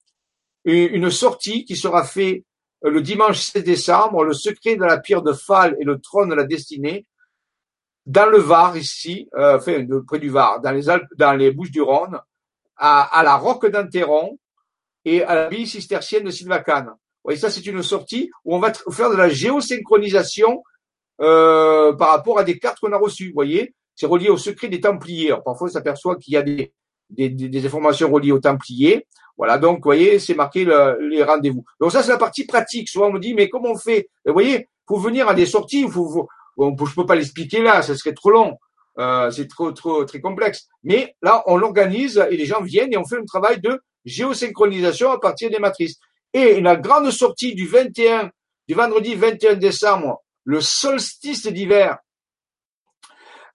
une sortie qui sera faite euh, le dimanche 7 décembre, le secret de la pierre de Phal et le trône de la destinée, dans le Var ici, euh, enfin près du Var, dans les Alpes, dans les Bouches-du-Rhône, à, à la Roque d'Anteron, et à l'abbaye cistercienne de Sylvacane. Oui, ça c'est une sortie où on va faire de la géosynchronisation euh, par rapport à des cartes qu'on a reçues. Vous voyez, c'est relié au secret des Templiers. parfois, on s'aperçoit qu'il y a des, des, des, informations reliées aux Templiers. Voilà, donc vous voyez, c'est marqué les rendez-vous. Donc ça c'est la partie pratique. Souvent on me dit mais comment on fait? Vous voyez, pour venir à des sorties, faut, faut, je peux pas l'expliquer là, ça serait trop long. Euh, c'est trop trop très complexe. Mais là, on l'organise et les gens viennent et on fait un travail de géosynchronisation à partir des matrices. Et la grande sortie du 21, du vendredi 21 décembre, le solstice d'hiver,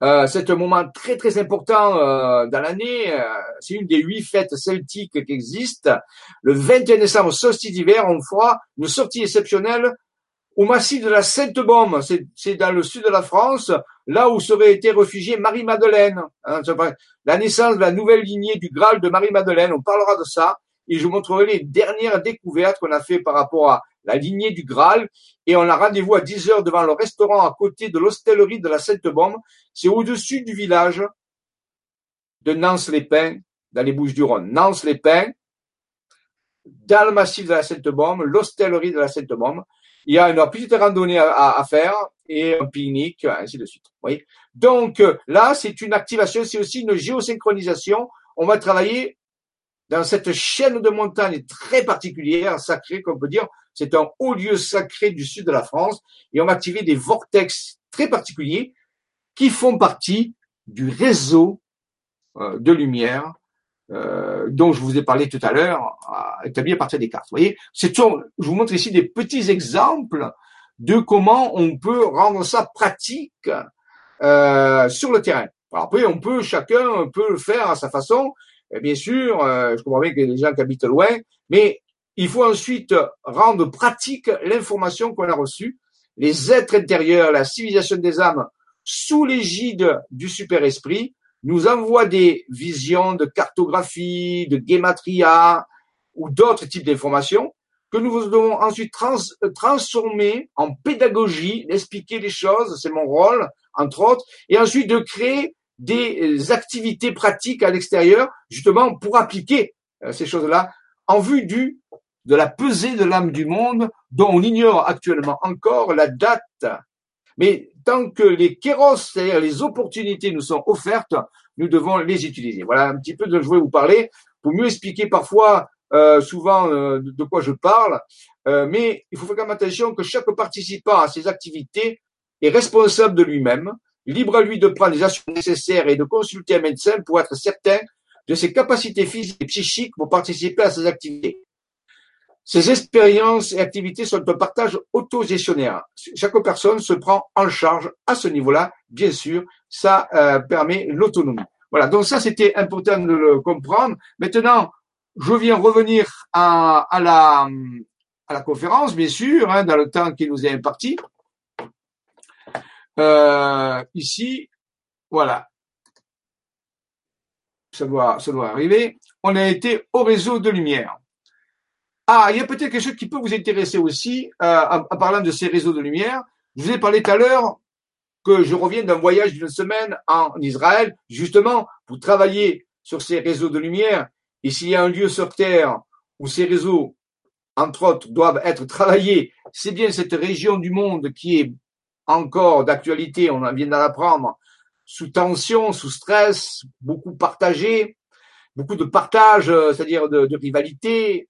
euh, c'est un moment très très important euh, dans l'année. Euh, c'est une des huit fêtes celtiques qui existent. Le 21 décembre, solstice d'hiver, on fera une sortie exceptionnelle au massif de la Sainte-Baume, c'est dans le sud de la France, là où serait été réfugiée Marie-Madeleine. Hein, la naissance de la nouvelle lignée du Graal de Marie-Madeleine, on parlera de ça, et je vous montrerai les dernières découvertes qu'on a fait par rapport à la lignée du Graal, et on a rendez-vous à 10 heures devant le restaurant à côté de l'hostellerie de la Sainte-Baume, c'est au-dessus du village de Nance-les-Pins, dans les Bouches-du-Rhône. Nance-les-Pins, dans le massif de la Sainte-Baume, l'hostellerie de la Sainte-Baume, il y a une petite randonnée à, faire et un pique-nique, ainsi de suite. voyez? Donc là, c'est une activation, c'est aussi une géosynchronisation. On va travailler dans cette chaîne de montagnes très particulière, sacrée, comme on peut dire. C'est un haut lieu sacré du sud de la France et on va activer des vortex très particuliers qui font partie du réseau euh, de lumière euh, dont je vous ai parlé tout à l'heure, établi à partir des cartes. Vous voyez, je vous montre ici des petits exemples de comment on peut rendre ça pratique euh, sur le terrain. Après, on peut chacun peut le faire à sa façon. Bien sûr, euh, je comprends bien que les gens qui habitent loin, mais il faut ensuite rendre pratique l'information qu'on a reçue. Les êtres intérieurs, la civilisation des âmes, sous l'égide du super-esprit, nous envoie des visions de cartographie, de gematria ou d'autres types d'informations que nous devons ensuite transformer en pédagogie, expliquer les choses, c'est mon rôle, entre autres, et ensuite de créer des activités pratiques à l'extérieur, justement pour appliquer euh, ces choses-là en vue du de la pesée de l'âme du monde dont on ignore actuellement encore la date. Mais tant que les kéros, c'est-à-dire les opportunités nous sont offertes, nous devons les utiliser. Voilà un petit peu de je voulais vous parler pour mieux expliquer parfois euh, souvent euh, de quoi je parle, euh, mais il faut faire attention que chaque participant à ces activités est responsable de lui-même, libre à lui de prendre les actions nécessaires et de consulter un médecin pour être certain de ses capacités physiques et psychiques pour participer à ces activités. Ces expériences et activités sont un partage autogestionnaire. Chaque personne se prend en charge à ce niveau-là, bien sûr, ça euh, permet l'autonomie. Voilà, donc ça c'était important de le comprendre. Maintenant, je viens revenir à, la, conférence, bien sûr, hein, dans le temps qui nous est imparti. Euh, ici, voilà. Ça doit, arriver. On a été au réseau de lumière. Ah, il y a peut-être quelque chose qui peut vous intéresser aussi euh, en, parlant de ces réseaux de lumière. Je vous ai parlé tout à l'heure que je reviens d'un voyage d'une semaine en Israël, justement pour travailler sur ces réseaux de lumière. Et s'il y a un lieu sur Terre où ces réseaux, entre autres, doivent être travaillés, c'est bien cette région du monde qui est encore d'actualité, on en vient d'en apprendre, sous tension, sous stress, beaucoup partagé, beaucoup de partage, euh, c'est-à-dire de, rivalité.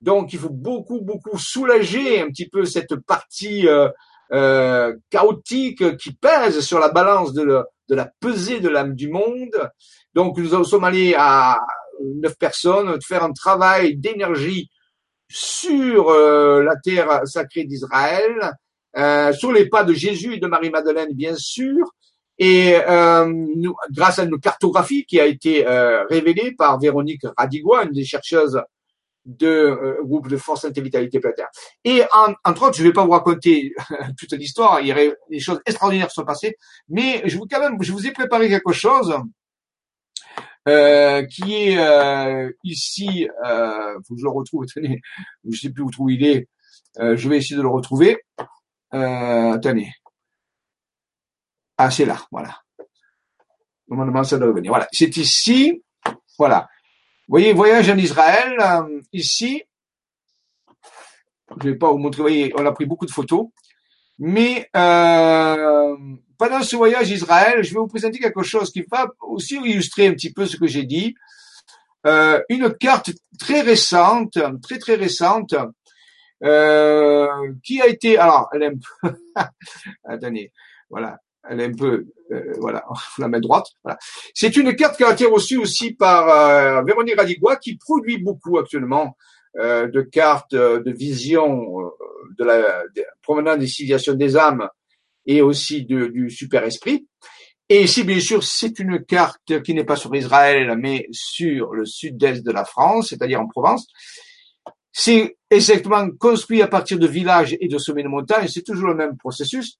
Donc, il faut beaucoup, beaucoup soulager un petit peu cette partie euh, euh, chaotique qui pèse sur la balance de, de la pesée de l'âme du monde. Donc, nous sommes allés à neuf personnes de faire un travail d'énergie sur euh, la terre sacrée d'Israël, euh, sur les pas de Jésus et de Marie-Madeleine, bien sûr, et euh, nous, grâce à une cartographie qui a été euh, révélée par Véronique Radigua, une des chercheuses de euh, groupe de force santé vitalité planétaire. Et en- entre autres, je ne vais pas vous raconter [LAUGHS] toute l'histoire, il y aurait des choses extraordinaires qui sont passées, mais je vous quand même, je vous ai préparé quelque chose euh, qui est euh, ici. Euh, faut que je le retrouve. [LAUGHS] Tenez, je sais plus où il est. Euh, je vais essayer de le retrouver. Euh, attendez. Ah, c'est là, voilà. Normalement, ça doit revenir. Voilà, c'est ici. Voilà. Vous voyez, voyage en Israël. euh, ici, je vais pas vous montrer. Vous voyez, on a pris beaucoup de photos. Mais euh, pendant ce voyage Israël, je vais vous présenter quelque chose qui va aussi illustrer un petit peu ce que j'ai dit. Euh, une carte très récente, très très récente, euh, qui a été, alors, elle est un peu, [LAUGHS] attendez, voilà, elle est un peu, euh, voilà, [LAUGHS] la mettre droite. Voilà. C'est une carte qui a été reçue aussi par Véronique Radigua, qui produit beaucoup actuellement de cartes de vision de la de, provenant des civilisations des âmes et aussi de, du super esprit. Et ici, bien sûr, c'est une carte qui n'est pas sur Israël, mais sur le sud-est de la France, c'est-à-dire en Provence. C'est exactement construit à partir de villages et de sommets de montagne, c'est toujours le même processus.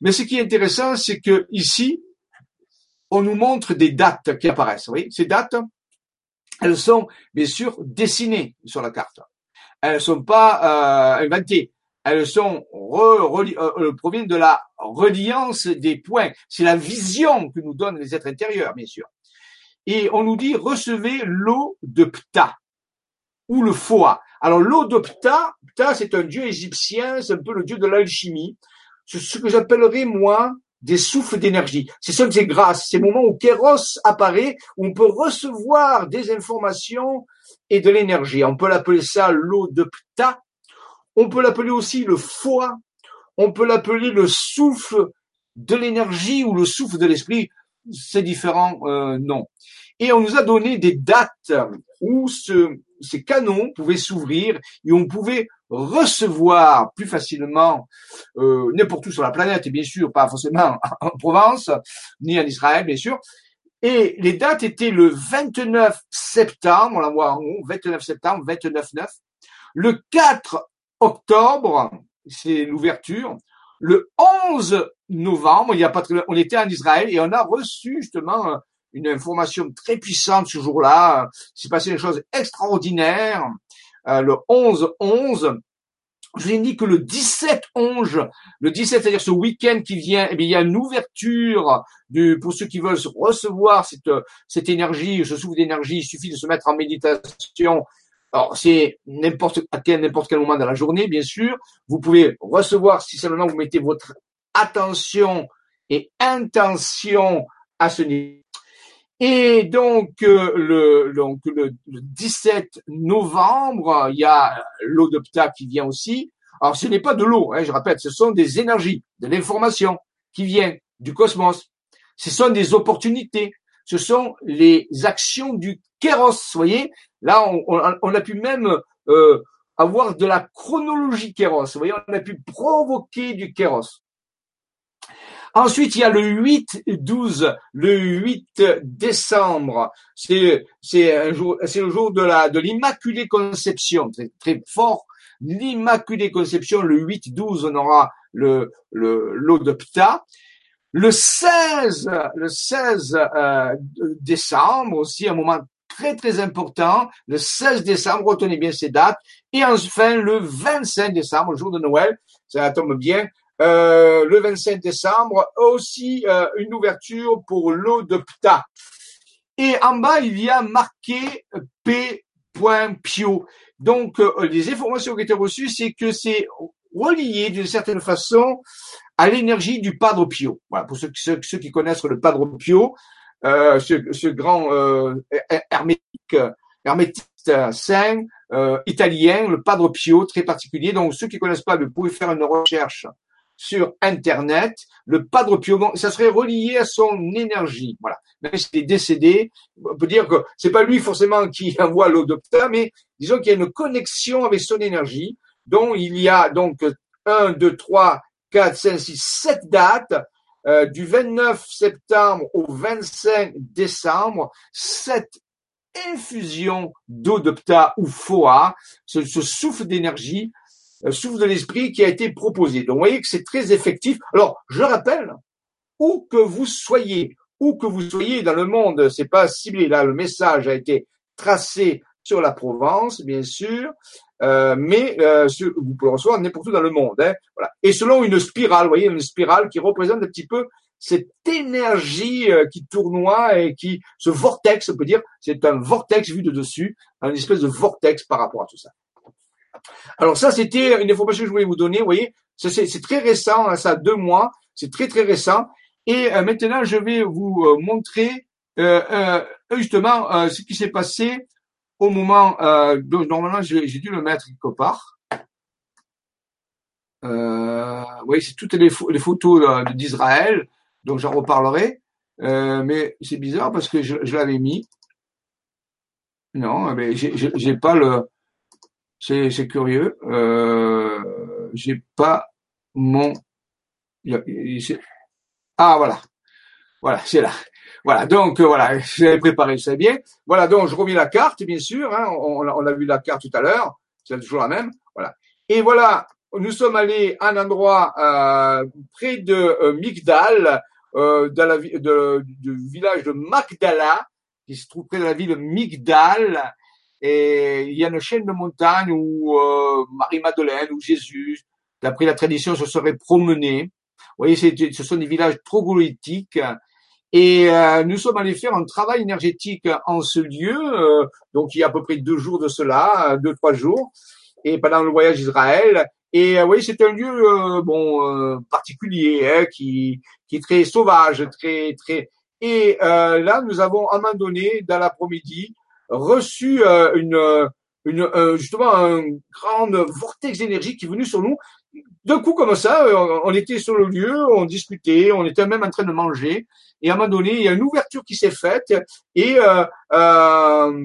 Mais ce qui est intéressant, c'est que ici, on nous montre des dates qui apparaissent. Voyez, ces dates, elles sont bien sûr dessinées sur la carte. Elles ne sont pas euh, inventées. Elles sont euh, euh, proviennent de la reliance des points. C'est la vision que nous donnent les êtres intérieurs, bien sûr. Et on nous dit recevez l'eau de Ptah ou le foie. Alors l'eau de Ptah, Ptah c'est un dieu égyptien, c'est un peu le dieu de l'alchimie. C'est ce que j'appellerais moi des souffles d'énergie. Ce sont ces grâces, ces moments où Kéros apparaît, où on peut recevoir des informations et de l'énergie. On peut l'appeler ça l'eau de Ptah. On peut l'appeler aussi le foie. On peut l'appeler le souffle de l'énergie ou le souffle de l'esprit. C'est différents euh, noms. Et on nous a donné des dates où ce, ces canons pouvaient s'ouvrir et on pouvait recevoir plus facilement euh, n'importe où sur la planète, et bien sûr pas forcément [LAUGHS] en Provence, ni en Israël, bien sûr. Et les dates étaient le 29 septembre, on la voit en haut, 29 septembre, 29-9. Le 4 octobre, c'est l'ouverture. Le 11 novembre, il y a pas très, on était en Israël et on a reçu justement une information très puissante ce jour-là. C'est passé des choses extraordinaires. Euh, le 11-11, je vous ai dit que le 17-11, le 17, c'est-à-dire ce week-end qui vient, eh bien, il y a une ouverture du, pour ceux qui veulent recevoir cette, cette énergie, ce souffle d'énergie, il suffit de se mettre en méditation. Alors, c'est n'importe n'importe quel moment de la journée, bien sûr. Vous pouvez recevoir si seulement vous mettez votre attention et intention à ce niveau. Et donc, euh, le, donc le, le 17 novembre, il y a l'eau de qui vient aussi. Alors, ce n'est pas de l'eau, hein, je répète, ce sont des énergies, de l'information qui vient du cosmos. Ce sont des opportunités. Ce sont les actions du kéros. Vous voyez, là, on, on, on, a pu même euh, avoir de la chronologie kéros. Vous voyez, on a pu provoquer du kéros. Ensuite, il y a le 8-12, le 8 décembre. C'est, c'est un jour, c'est le jour de la, de l'Immaculée Conception. Très, très fort. L'Immaculée Conception, le 8-12, on aura le, le, l'eau de Ptah. Le 16, le 16 euh, décembre aussi, un moment très très important, le 16 décembre, retenez bien ces dates, et enfin le 25 décembre, jour de Noël, ça tombe bien, euh, le 25 décembre, aussi euh, une ouverture pour l'eau de Ptah. Et en bas, il y a marqué P.Pio. Donc, euh, les informations qui été reçues, c'est que c'est relié d'une certaine façon à l'énergie du Padre Pio. Voilà, pour ceux qui connaissent le Padre Pio, euh, ce, ce, grand euh, hermétique, hermétiste saint euh, italien, le Padre Pio, très particulier. Donc, ceux qui connaissent pas, vous pouvez faire une recherche sur Internet. Le Padre Pio, ça serait relié à son énergie. Voilà. Même s'il est décédé, on peut dire que c'est pas lui forcément qui [LAUGHS] envoie l'eau d'Opta, mais disons qu'il y a une connexion avec son énergie, dont il y a donc 1, 2, 3, 4, 5, 6, 7 dates, euh, du 29 septembre au 25 décembre, cette infusion d'eau de pta ou foa, ce, ce souffle d'énergie, euh, souffle de l'esprit qui a été proposé. Donc, vous voyez que c'est très effectif. Alors, je rappelle, où que vous soyez, où que vous soyez dans le monde, c'est pas ciblé. Là, le message a été tracé sur la Provence, bien sûr, euh, mais euh, vous pouvez le recevoir n'importe où dans le monde. Hein, voilà. Et selon une spirale, vous voyez, une spirale qui représente un petit peu cette énergie euh, qui tournoie et qui, ce vortex, on peut dire, c'est un vortex vu de dessus, un espèce de vortex par rapport à tout ça. Alors ça, c'était une information que je voulais vous donner. Vous voyez, c'est très récent, hein, ça deux mois, c'est très très récent. Et maintenant, je vais vous montrer justement ce qui s'est passé au moment, euh, normalement j'ai dû le mettre quelque part. Euh, oui, c'est toutes les, les photos d'Israël, donc j'en reparlerai. Euh, mais c'est bizarre parce que je, je l'avais mis. Non, mais j'ai pas le. C'est curieux. Euh, j'ai pas mon. Ah voilà, voilà, c'est là. Voilà, donc euh, voilà, [LAUGHS] j'avais préparé, c'est bien. Voilà, donc je reviens la carte, bien sûr. Hein, on, on, a vu la carte tout à l'heure, c'est toujours la même. Voilà. Et voilà, nous sommes allés à un endroit euh, près de euh, Migdal, euh, dans la, de, du village de Magdala, qui se trouve près de la ville de Migdal. Et il y a une chaîne de montagnes où euh, Marie-Madeleine, ou Jésus, d'après la tradition, se serait promené. Vous voyez, ce sont des villages troglodytiques et euh, nous sommes allés faire un travail énergétique en ce lieu, euh, donc il y a à peu près deux jours de cela, deux trois jours, et pendant le voyage d'Israël. Et euh, oui, c'est un lieu bon particulier, hein, qui qui est très sauvage, très très. Et là, nous avons à un moment donné, dans l'après-midi, reçu une une, justement un grand vortex d'énergie qui est venu sur nous. D'un coup comme ça, on était sur le lieu, on discutait, on était même en train de manger, et à un moment donné, il y a une ouverture qui s'est faite et euh, euh,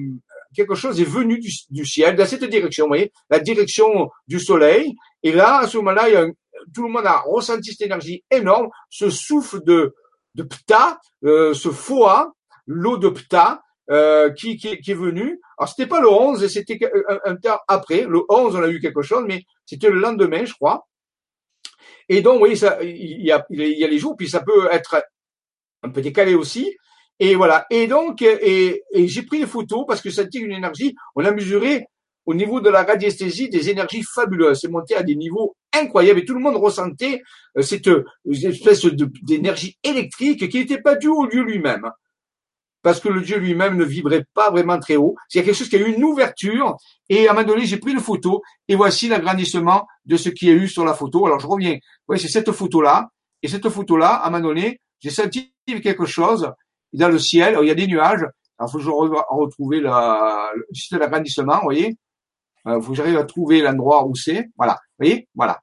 quelque chose est venu du, ciel dans cette direction, vous voyez, la direction du soleil. Et là, à ce moment-là, il y a tout le monde a ressenti cette énergie énorme, ce souffle de, de pta, euh, ce foa, l'eau de pta, euh, qui, est venu. Alors, c'était pas le 11, c'était un, un, temps après. Le 11, on a eu quelque chose, mais c'était le lendemain, je crois. Et donc, oui, ça, il y a, les jours, puis ça peut être un peu décalé aussi. Et voilà. Et donc, et, j'ai pris des photos parce que ça tire une énergie. On a mesuré au niveau de la radiesthésie des énergies fabuleuses. C'est monté à des niveaux incroyables et tout le monde ressentait euh, cette espèce d'énergie électrique qui n'était pas due au Dieu lui-même. Parce que le Dieu lui-même ne vibrait pas vraiment très haut. C'est quelque chose qui a eu une ouverture. Et à un moment donné, j'ai pris une photo et voici l'agrandissement de ce qu'il y a eu sur la photo. Alors je reviens. Oui, c'est cette photo-là. Et cette photo-là, à un moment donné, j'ai senti quelque chose dans le ciel. il y a des nuages. Alors, faut que je retrouver la, l'agrandissement, vous voyez. Il euh, faut que j'arrive à trouver l'endroit où c'est. Voilà. Vous voyez? Voilà.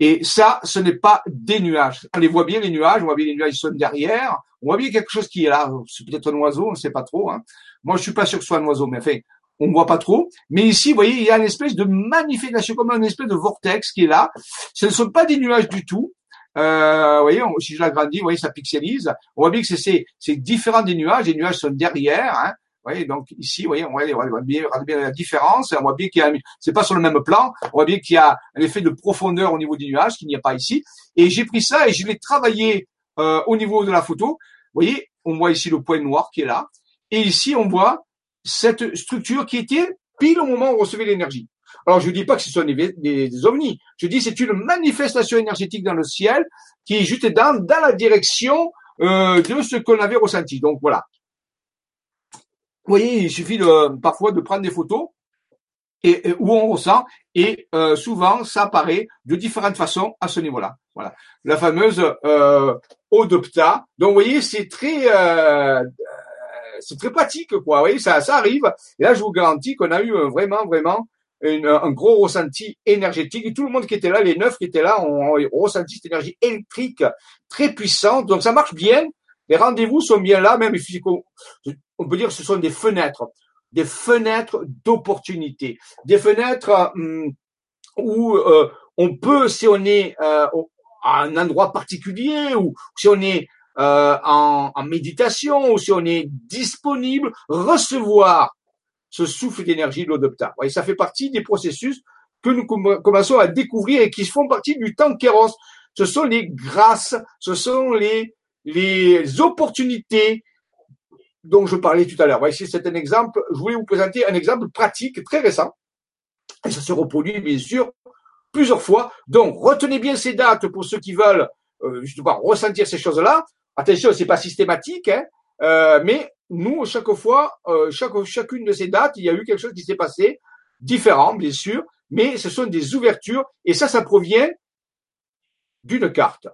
Et ça, ce n'est pas des nuages. On les voit bien, les nuages. On voit bien les nuages qui sont derrière. On voit bien quelque chose qui est là. C'est peut-être un oiseau, on ne sait pas trop. Hein. Moi, je suis pas sûr que ce soit un oiseau, mais enfin, on ne voit pas trop. Mais ici, vous voyez, il y a une espèce de manifestation, comme une espèce de vortex qui est là. Ce ne sont pas des nuages du tout. Euh, vous voyez, si je l'agrandis, vous voyez, ça pixelise. On voit bien que c'est différent des nuages. Les nuages sont derrière. Hein. Voyez, donc ici, vous voyez, on voit, bien, la différence. On voit bien qu'il y a, c'est pas sur le même plan. On voit bien qu'il y a un effet de profondeur au niveau des nuages qu'il n'y a pas ici. Et j'ai pris ça et je l'ai travaillé euh, au niveau de la photo. Vous voyez, on voit ici le point noir qui est là. Et ici, on voit cette structure qui était pile au moment où on recevait l'énergie. Alors, je ne dis pas que ce sont des, des, ovnis. Je dis c'est une manifestation énergétique dans le ciel qui est juste dans, dans la direction euh, de ce qu'on avait ressenti. Donc, voilà. Vous voyez, il suffit de, parfois de prendre des photos et, où on ressent et euh, souvent ça apparaît de différentes façons à ce niveau-là. Voilà, la fameuse euh, Odopta. Donc, vous voyez, c'est très euh, c'est très pratique, quoi. Vous voyez, ça, ça arrive. Et là, je vous garantis qu'on a eu vraiment, vraiment un gros ressenti énergétique. Et tout le monde qui était là, les neuf qui étaient là, ont, ressenti cette énergie électrique très puissante. Donc, ça marche bien. Les rendez-vous sont bien là, même on peut dire que ce sont des fenêtres, des fenêtres d'opportunité, des fenêtres hum, où euh, on peut, si on est euh, à un endroit particulier ou si on est euh, en, en, méditation ou si on est disponible, recevoir ce souffle d'énergie de l'Odopta. Et ça fait partie des processus que nous commençons à découvrir et qui font partie du temps kéros. Ce sont les grâces, ce sont les, les opportunités dont je parlais tout à l'heure. Ici, c'est un exemple. Je voulais vous présenter un exemple pratique très récent. Et ça se reproduit, bien sûr, plusieurs fois. Donc, retenez bien ces dates pour ceux qui veulent euh, justement ressentir ces choses-là. Attention, c'est pas systématique, hein, euh, mais nous, chaque fois, euh, chaque, chacune de ces dates, il y a eu quelque chose qui s'est passé, différent, bien sûr, mais ce sont des ouvertures, et ça, ça provient d'une carte,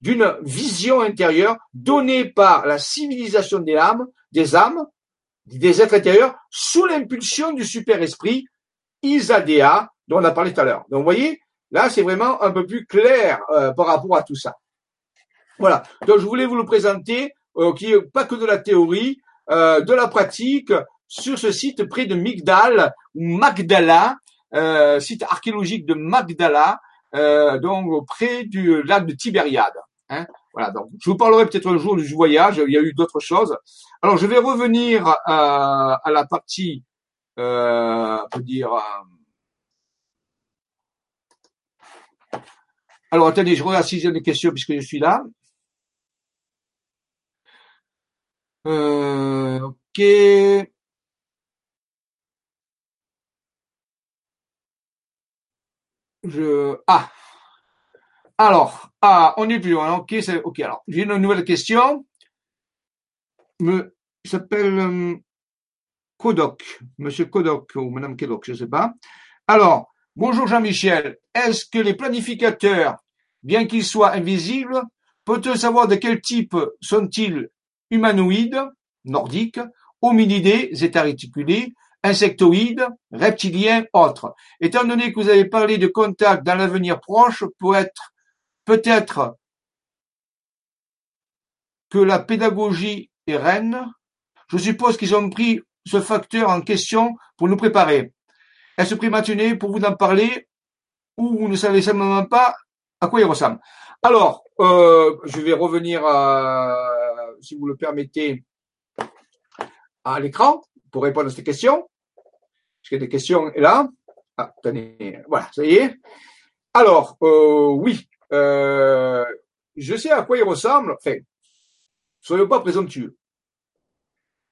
d'une vision intérieure donnée par la civilisation des âmes, des âmes, des êtres intérieurs, sous l'impulsion du super-esprit Isadea, dont on a parlé tout à l'heure. Donc, vous voyez, là, c'est vraiment un peu plus clair euh, par rapport à tout ça. Voilà. Donc, je voulais vous le présenter, euh, qui est pas que de la théorie, euh, de la pratique sur ce site près de Migdal ou Magdala, site archéologique de Magdala, donc près du lac de Tibériade. Hein. Voilà, donc je vous parlerai peut-être un jour du voyage. Il y a eu d'autres choses. Alors je vais revenir à, à la partie, euh, on peut dire. Alors attendez, je regarde si j'ai des questions puisque je suis là. Euh, ok. Je ah alors ah on est plus loin. Ok ok alors j'ai une nouvelle question. Me s'appelle euh, Kodok, Monsieur Kodok ou Madame Kodok, je sais pas. Alors bonjour Jean-Michel. Est-ce que les planificateurs, bien qu'ils soient invisibles, peut-on savoir de quel type sont-ils humanoïdes, nordiques, hominidés, états réticulés, insectoïdes, reptiliens, autres? Étant donné que vous avez parlé de contact dans l'avenir proche, peut être, peut-être que la pédagogie est reine, je suppose qu'ils ont pris ce facteur en question pour nous préparer. Est-ce prématuré pour vous en parler ou vous ne savez simplement pas à quoi il ressemble? Alors, euh, je vais revenir si vous le permettez, à l'écran pour répondre à ces questions. Est-ce qu'il y a des questions là ah, attendez, voilà, ça y est. Alors, euh, oui, euh, je sais à quoi il ressemble. Enfin, soyons pas présomptueux.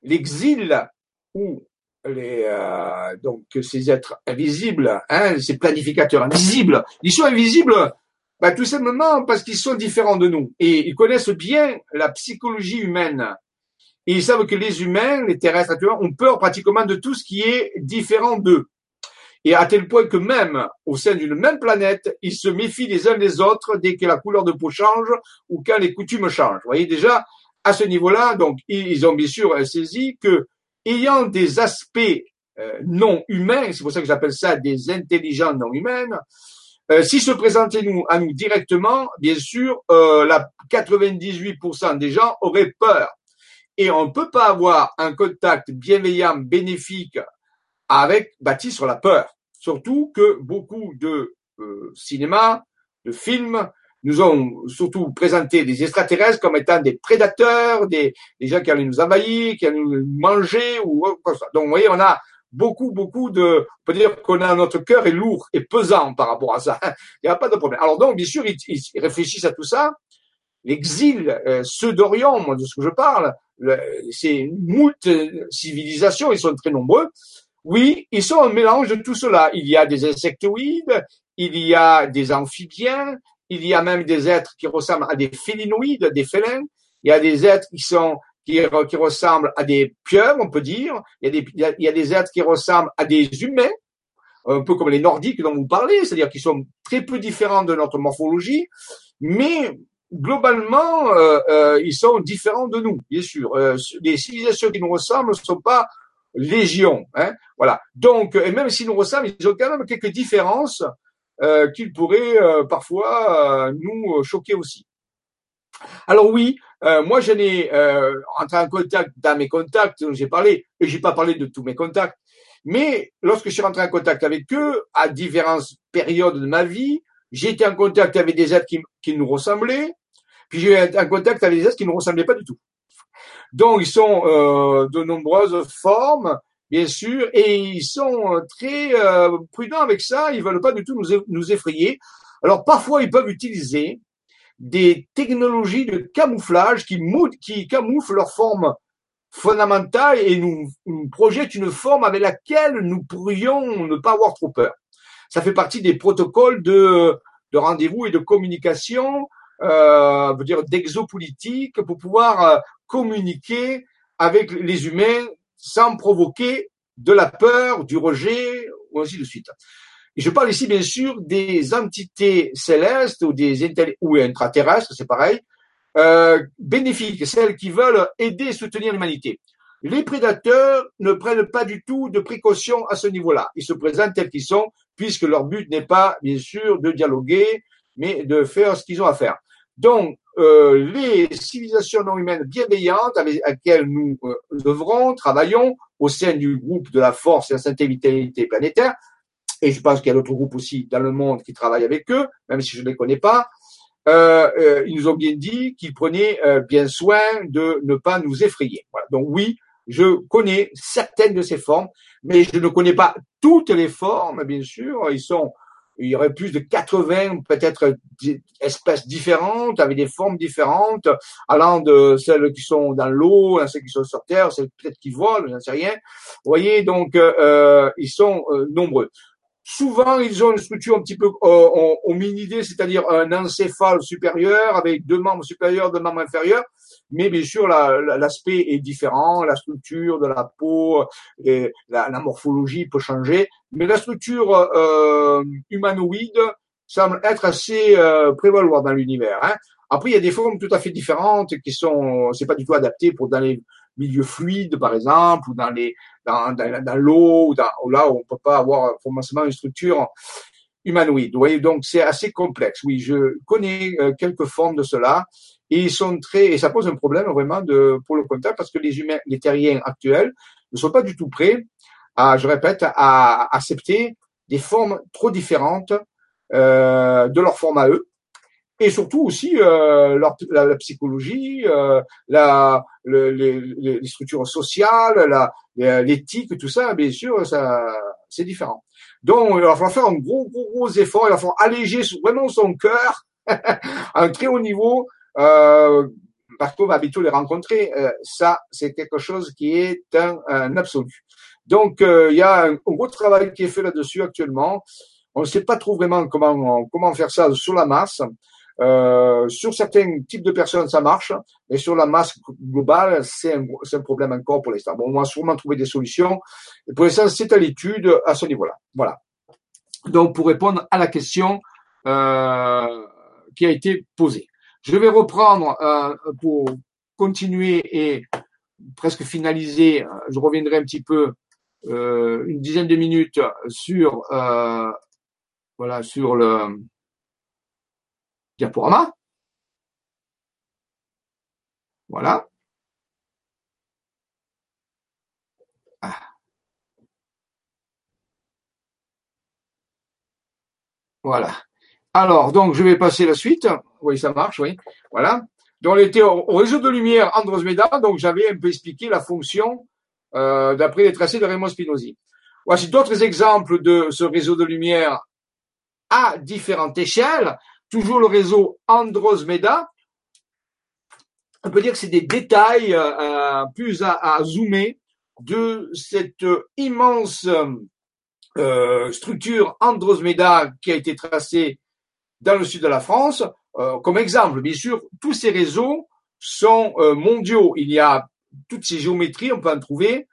L'exil ou les euh, donc ces êtres invisibles, hein, ces planificateurs invisibles, ils sont invisibles bah, Tout simplement parce qu'ils sont différents de nous et ils connaissent bien la psychologie humaine. Et ils savent que les humains, les terrestres actuellement, ont peur pratiquement de tout ce qui est différent d'eux. Et à tel point que même au sein d'une même planète, ils se méfient les uns des autres dès que la couleur de peau change ou quand les coutumes changent. Vous voyez déjà, à ce niveau-là, donc ils ont bien sûr saisi que ayant des aspects euh, non humains, c'est pour ça que j'appelle ça des intelligents non humaines, euh, si se présentaient nous, à nous directement, bien sûr, euh, la 98% des gens auraient peur. Et on ne peut pas avoir un contact bienveillant, bénéfique, avec bâti sur la peur. Surtout que beaucoup de euh, cinéma, de films, nous ont surtout présenté des extraterrestres comme étant des prédateurs, des, des gens qui allaient nous envahir, qui allaient nous manger ou quoi ça. Donc, vous voyez, on a beaucoup, beaucoup de, on peut dire qu'on a notre cœur est lourd et pesant par rapport à ça. [LAUGHS] Il n'y a pas de problème. Alors donc, bien sûr, ils, réfléchissent à tout ça. l'exil, ceux d'Orient, moi de ce que je parle, le, c'est moult civilisations, ils sont très nombreux. Oui, ils sont un mélange de tout cela. Il y a des insectoïdes, il y a des amphibiens, il y a même des êtres qui ressemblent à des félinoïdes, des félins. Il y a des êtres qui sont qui, qui ressemblent à des pieuvres, on peut dire. Il y, a des, il y a des êtres qui ressemblent à des humains, un peu comme les nordiques dont vous parlez, c'est-à-dire qu'ils sont très peu différents de notre morphologie, mais globalement, euh, euh, ils sont différents de nous, bien sûr. Euh, les civilisations qui nous ressemblent ne sont pas légion. Hein, voilà. Donc, et même s'ils nous ressemblent, ils ont quand même quelques différences euh, qu'ils pourraient euh, parfois nous choquer aussi. Alors oui, moi je n'ai entré en contact dans mes contacts, j'ai parlé, et j'ai pas parlé de tous mes contacts, mais lorsque je suis rentré en contact avec eux, à différentes périodes de ma vie, j'ai été en contact avec des êtres qui, qui nous ressemblaient, puis j'ai été en contact avec des êtres qui ne ressemblaient pas du tout. Donc ils sont euh, de nombreuses formes, bien sûr, et ils sont très euh, prudents avec ça. Ils veulent pas du tout nous, effrayer. Alors parfois ils peuvent utiliser des technologies de camouflage qui, qui camouflent leur forme fondamentale et nous, projettent une forme avec laquelle nous pourrions ne pas avoir trop peur. Ça fait partie des protocoles de rendez-vous et de communication, euh, dire d'exopolitique, pour pouvoir euh, communiquer avec les humains sans provoquer de la peur, du rejet, ou ainsi de suite. Et je parle ici bien sûr des entités célestes ou des ou intraterrestres, c'est pareil, euh, bénéfiques, celles qui veulent aider et soutenir l'humanité. Les prédateurs ne prennent pas du tout de précautions à ce niveau-là. Ils se présentent tels qu'ils sont, puisque leur but n'est pas, bien sûr, de dialoguer, mais de faire ce qu'ils ont à faire. Donc, euh, les civilisations non humaines bienveillantes avec lesquelles nous euh, œuvrons, travaillons au sein du groupe de la force et la vitalité planétaire, et je pense qu'il y a d'autres groupes aussi dans le monde qui travaillent avec eux, même si je ne les connais pas, euh, euh ils nous ont bien dit qu'ils prenaient euh, bien soin de ne pas nous effrayer. Voilà. Donc oui, je connais certaines de ces formes, mais je ne connais pas toutes les formes, bien sûr. Ils sont, il y aurait plus de 80 peut-être espèces différentes, avec des formes différentes, allant de celles qui sont dans l'eau, à celles qui sont sur terre, celles peut-être qui volent, je n'en sais rien. Vous voyez, donc euh, ils sont euh, nombreux. Souvent, ils ont une structure un petit peu euh, hominidée, c'est-à-dire un encéphale supérieur avec deux membres supérieurs, deux membres inférieurs. Mais bien sûr, l'aspect est différent, la structure de la peau, et la, morphologie peut changer. Mais la structure euh, humanoïde semble être assez euh, prévaloir dans l'univers. Hein. Après, il y a des formes tout à fait différentes qui sont, c'est pas du tout adapté pour dans les milieux fluides, par exemple, ou dans les dans, dans, dans l'eau, ou là où on peut pas avoir forcément une structure humanoïde. Vous voyez, donc c'est assez complexe. Oui, je connais euh, quelques formes de cela et ils sont très et ça pose un problème vraiment de pour le contact parce que les humains, les terriens actuels ne sont pas du tout prêts à, je répète, à accepter des formes trop différentes euh, de leur forme à eux et surtout aussi euh, leur, la, psychologie, euh, la, le, les, les, structures sociales, la, l'éthique, tout ça, bien sûr, ça, c'est différent. Donc, il va falloir faire un gros, gros, gros effort, il va falloir alléger vraiment son cœur à [LAUGHS] un très haut niveau, euh, parce qu'on va habituer les rencontrer. Euh, ça, c'est quelque chose qui est un, un absolu. Donc, euh, il y a un, un, gros travail qui est fait là-dessus actuellement. On ne sait pas trop vraiment comment, comment faire ça sur la masse. Euh, sur certains types de personnes, ça marche, mais sur la masse globale, c'est un, un, problème encore pour l'instant. Bon, on va sûrement trouver des solutions. Et pour l'instant, c'est à l'étude à ce niveau-là. Voilà. Donc, pour répondre à la question euh, qui a été posée, je vais reprendre euh, pour continuer et presque finaliser. Je reviendrai un petit peu euh, une dizaine de minutes sur euh, voilà sur le diaporama. Voilà. Ah. Voilà. Alors, donc, je vais passer la suite. Oui, ça marche, oui. Voilà. Donc, on était au, réseau de lumière Andromeda, donc j'avais un peu expliqué la fonction euh, d'après les tracés de Raymond Spinozzi. Voici d'autres exemples de ce réseau de lumière à différentes échelles toujours le réseau Andromeda. on peut dire que c'est des détails euh, plus à, à, zoomer de cette immense euh, structure Andromeda qui a été tracée dans le sud de la France. Euh, comme exemple, bien sûr, tous ces réseaux sont euh, mondiaux. Il y a toutes ces géométries, on peut en trouver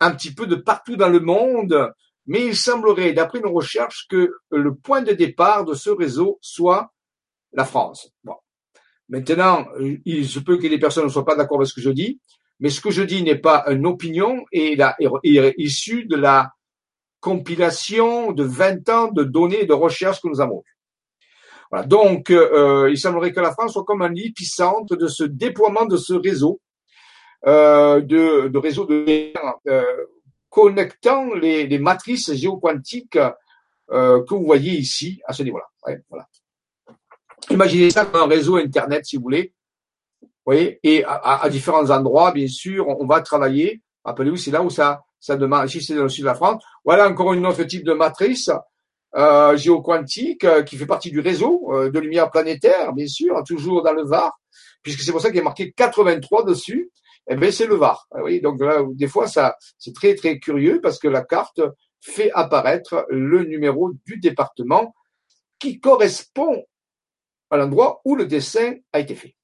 un petit peu de partout dans le monde, mais il semblerait, d'après nos recherches, que le point de départ de ce réseau soit la France. Bon. Maintenant, il se peut que les personnes ne soient pas d'accord avec ce que je dis, mais ce que je dis n'est pas une opinion et est issu de la compilation de 20 ans de données de recherche que nous avons Voilà. Donc, euh, il semblerait que la France soit comme un épicentre de ce déploiement de ce réseau, euh, de, de réseau de euh, connectant les, les, matrices géoquantiques euh, que vous voyez ici à ce niveau-là. Ouais, voilà. Imaginez ça comme un réseau Internet, si vous voulez. Vous voyez, et à, à, différents endroits, bien sûr, on, va travailler. Rappelez-vous, c'est là où ça, ça demande. Ici, c'est dans le sud de la France. Voilà encore une autre type de matrice euh, géoquantique euh, qui fait partie du réseau euh, de lumière planétaire, bien sûr, toujours dans le Var, puisque c'est pour ça qu'il est marqué 83 dessus. Eh bien, c'est le Var. Ah oui, donc là, des fois, ça, c'est très très curieux parce que la carte fait apparaître le numéro du département qui correspond à l'endroit où le dessin a été fait.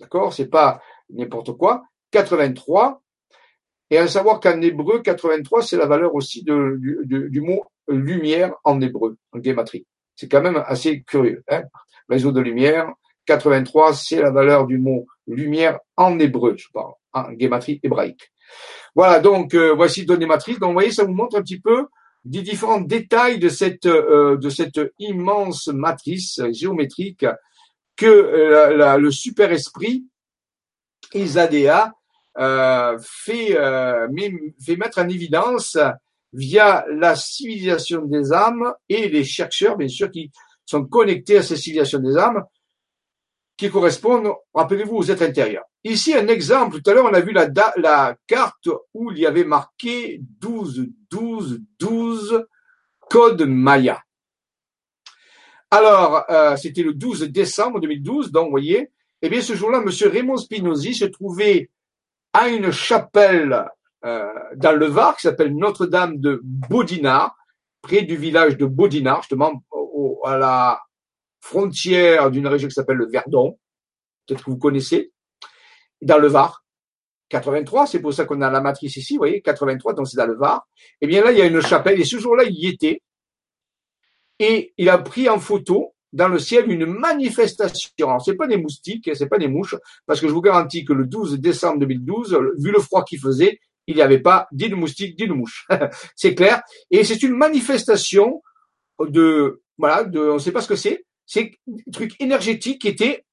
D'accord? C'est pas n'importe quoi. 83. Et à savoir qu'en hébreu, 83, c'est la valeur aussi du, mot lumière en hébreu, en guématrie. C'est quand même assez curieux. Hein? Réseau de lumière, 83, c'est la valeur du mot lumière en hébreu, je parle, en guématrie hébraïque. Voilà, donc euh, voici données matrices. Donc vous voyez, ça vous montre un petit peu des différents détails de cette, euh, de cette immense matrice géométrique que euh, le super esprit Isadea euh, fait, euh, fait mettre en évidence via la civilisation des âmes et les chercheurs, bien sûr, qui sont connectés à cette civilisation des âmes, qui correspondent, rappelez-vous, aux êtres intérieurs. Ici, un exemple. Tout à l'heure, on a vu la, carte où il y avait marqué 12, 12, 12 code Maya. Alors, euh, c'était le 12 décembre 2012, donc vous voyez, eh bien ce jour-là, M. Raymond Spinozzi se trouvait à une chapelle euh, dans le Var qui s'appelle Notre-Dame de Bodinard, près du village de Bodinard, justement au, à la frontière d'une région qui s'appelle le Verdon, peut-être que vous connaissez, dans le Var. 83, c'est pour ça qu'on a la matrice ici, vous voyez, 83, donc c'est dans le Var. Eh bien là, il y a une chapelle, et ce jour-là, il y était, et il a pris en photo dans le ciel une manifestation. Alors, c'est pas des moustiques, c'est pas des mouches, parce que je vous garantis que le 12 décembre 2012, vu le froid qu'il faisait, il n'y avait pas ni de moustiques ni de mouches. [LAUGHS] c'est clair. Et c'est une manifestation de, voilà, de, on ne sait pas ce que c'est. C'est un truc énergétique qui était,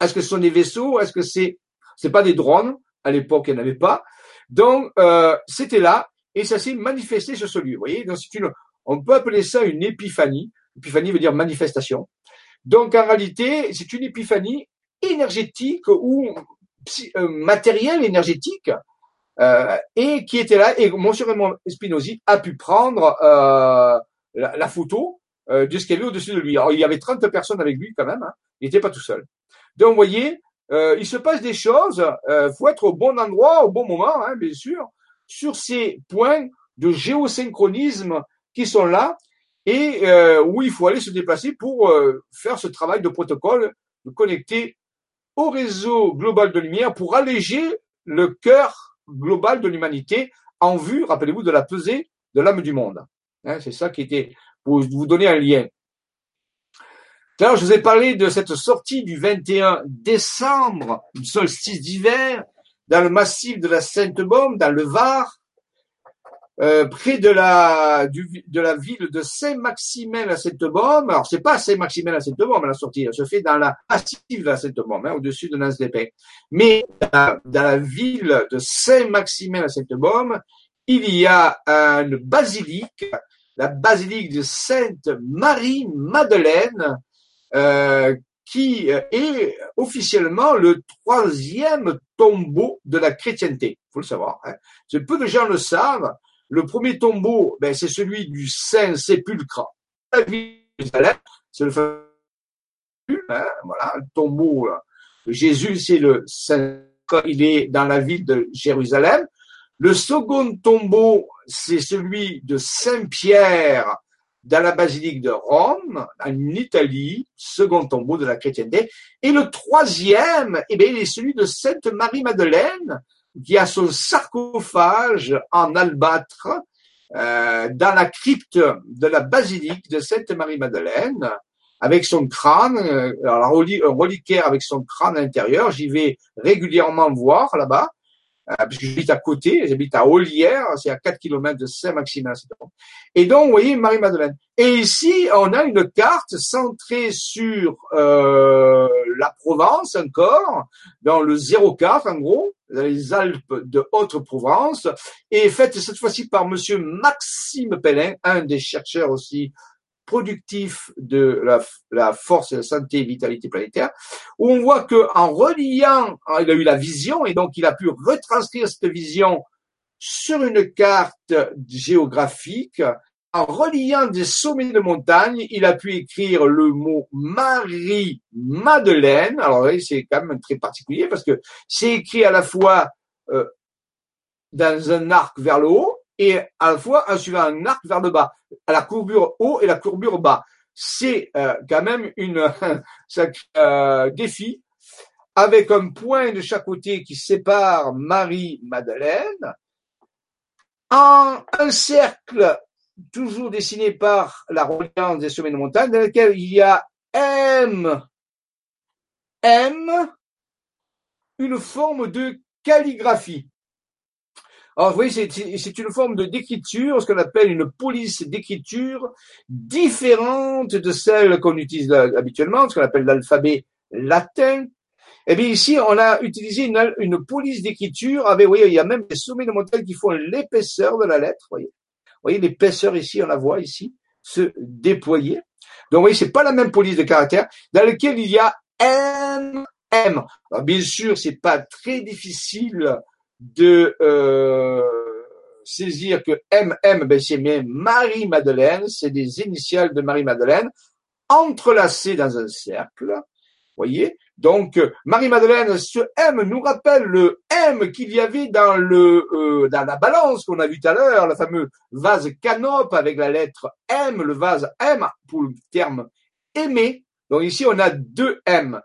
est-ce que ce sont des vaisseaux, est-ce que c'est, c'est pas des drones? À l'époque, il n'y en avait pas. Donc, euh, c'était là, et ça s'est manifesté sur ce lieu. Vous voyez, donc c'est une, on peut appeler ça une épiphanie. Épiphanie veut dire manifestation. Donc en réalité, c'est une épiphanie énergétique ou euh, matérielle énergétique euh, et qui était là. Et Monsieur Raymond Spinozzi a pu prendre euh, la, photo euh, de ce qu'il y avait au-dessus de lui. Alors il y avait 30 personnes avec lui quand même. Hein. Il n'était pas tout seul. Donc vous voyez, euh, il se passe des choses. Il faut être au bon endroit, au bon moment, hein, bien sûr, sur ces points de géosynchronisme qui sont là et euh, où il faut aller se déplacer pour euh, faire ce travail de protocole, de connecter au réseau global de lumière pour alléger le cœur global de l'humanité en vue, rappelez-vous, de la pesée de l'âme du monde. Hein, c'est ça qui était vous donner un lien. Alors, je vous ai parlé de cette sortie du 21 décembre, du solstice d'hiver, dans le massif de la Sainte-Baume, dans le Var, euh, près de la, ville de Saint-Maximin à Sainte-Baume. Alors, c'est pas Saint-Maximin à Sainte-Baume la sortie, elle se fait dans la massif de la Sainte-Baume, hein, au-dessus de Nance-des-Pins. Mais dans, la ville de Saint-Maximin à Sainte-Baume, il y a une basilique, la basilique de Sainte-Marie-Madeleine, euh, qui est officiellement le troisième tombeau de la chrétienté. faut le savoir. Hein. Peu de gens le savent. Le premier tombeau, ben, c'est celui du Saint-Sépulcre la ville de Jérusalem. C'est le fameux, hein, voilà, le tombeau Jésus, c'est le Saint, il est dans la ville de Jérusalem. Le second tombeau, c'est celui de Saint-Pierre dans la basilique de Rome, en Italie, second tombeau de la chrétienté. Et le troisième, eh bien, il est celui de Sainte Marie-Madeleine, qui a son sarcophage en albâtre euh, dans la crypte de la basilique de Sainte Marie-Madeleine, avec son crâne, euh, un reliquaire avec son crâne intérieur. J'y vais régulièrement voir là-bas. Euh, puisque j'habite à côté, j'habite à Olière, c'est à 4 km de Saint-Maximin. Et donc, vous voyez, Marie-Madeleine. Et ici, on a une carte centrée sur euh, la Provence encore, dans le 04 en gros, dans les Alpes de Haute-Provence, et faite cette fois-ci par monsieur Maxime Pellin, un des chercheurs aussi productif de la, la force, la santé et vitalité planétaire, où on voit que en reliant, il a eu la vision et donc il a pu retranscrire cette vision sur une carte géographique. En reliant des sommets de montagne, il a pu écrire le mot Marie-Madeleine. Alors c'est quand même très particulier parce que c'est écrit à la fois euh, dans un arc vers le haut et à la fois en suivant un arc vers le bas, à la courbure haut et la courbure bas. C'est euh, quand même une [LAUGHS] euh, défi avec un point de chaque côté qui sépare Marie-Madeleine, en un cercle toujours dessiné par la reliance des sommets de montagne, dans lequel il y a M, M, une forme de calligraphie. Alors, vous voyez, c'est une forme de d'écriture, ce qu'on appelle une police d'écriture différente de celle qu'on utilise habituellement, ce qu'on appelle l'alphabet latin. Eh bien ici, on a utilisé une, une police d'écriture avec, vous voyez, il y a même des sommets de montagne qui font l'épaisseur de la lettre, vous voyez. Voyez l'épaisseur ici, on la voit ici, se déployer. Donc, vous voyez, c'est pas la même police de caractère dans laquelle il y a M, M. Alors, bien sûr, c'est pas très difficile de euh, saisir que MM, ben c'est Marie-Madeleine, c'est des initiales de Marie-Madeleine, entrelacées dans un cercle. Voyez Donc, Marie-Madeleine, ce M nous rappelle le M qu'il y avait dans le euh, dans la balance qu'on a vu tout à l'heure, le fameux vase canope avec la lettre M, le vase M pour le terme aimer. Donc ici, on a deux M.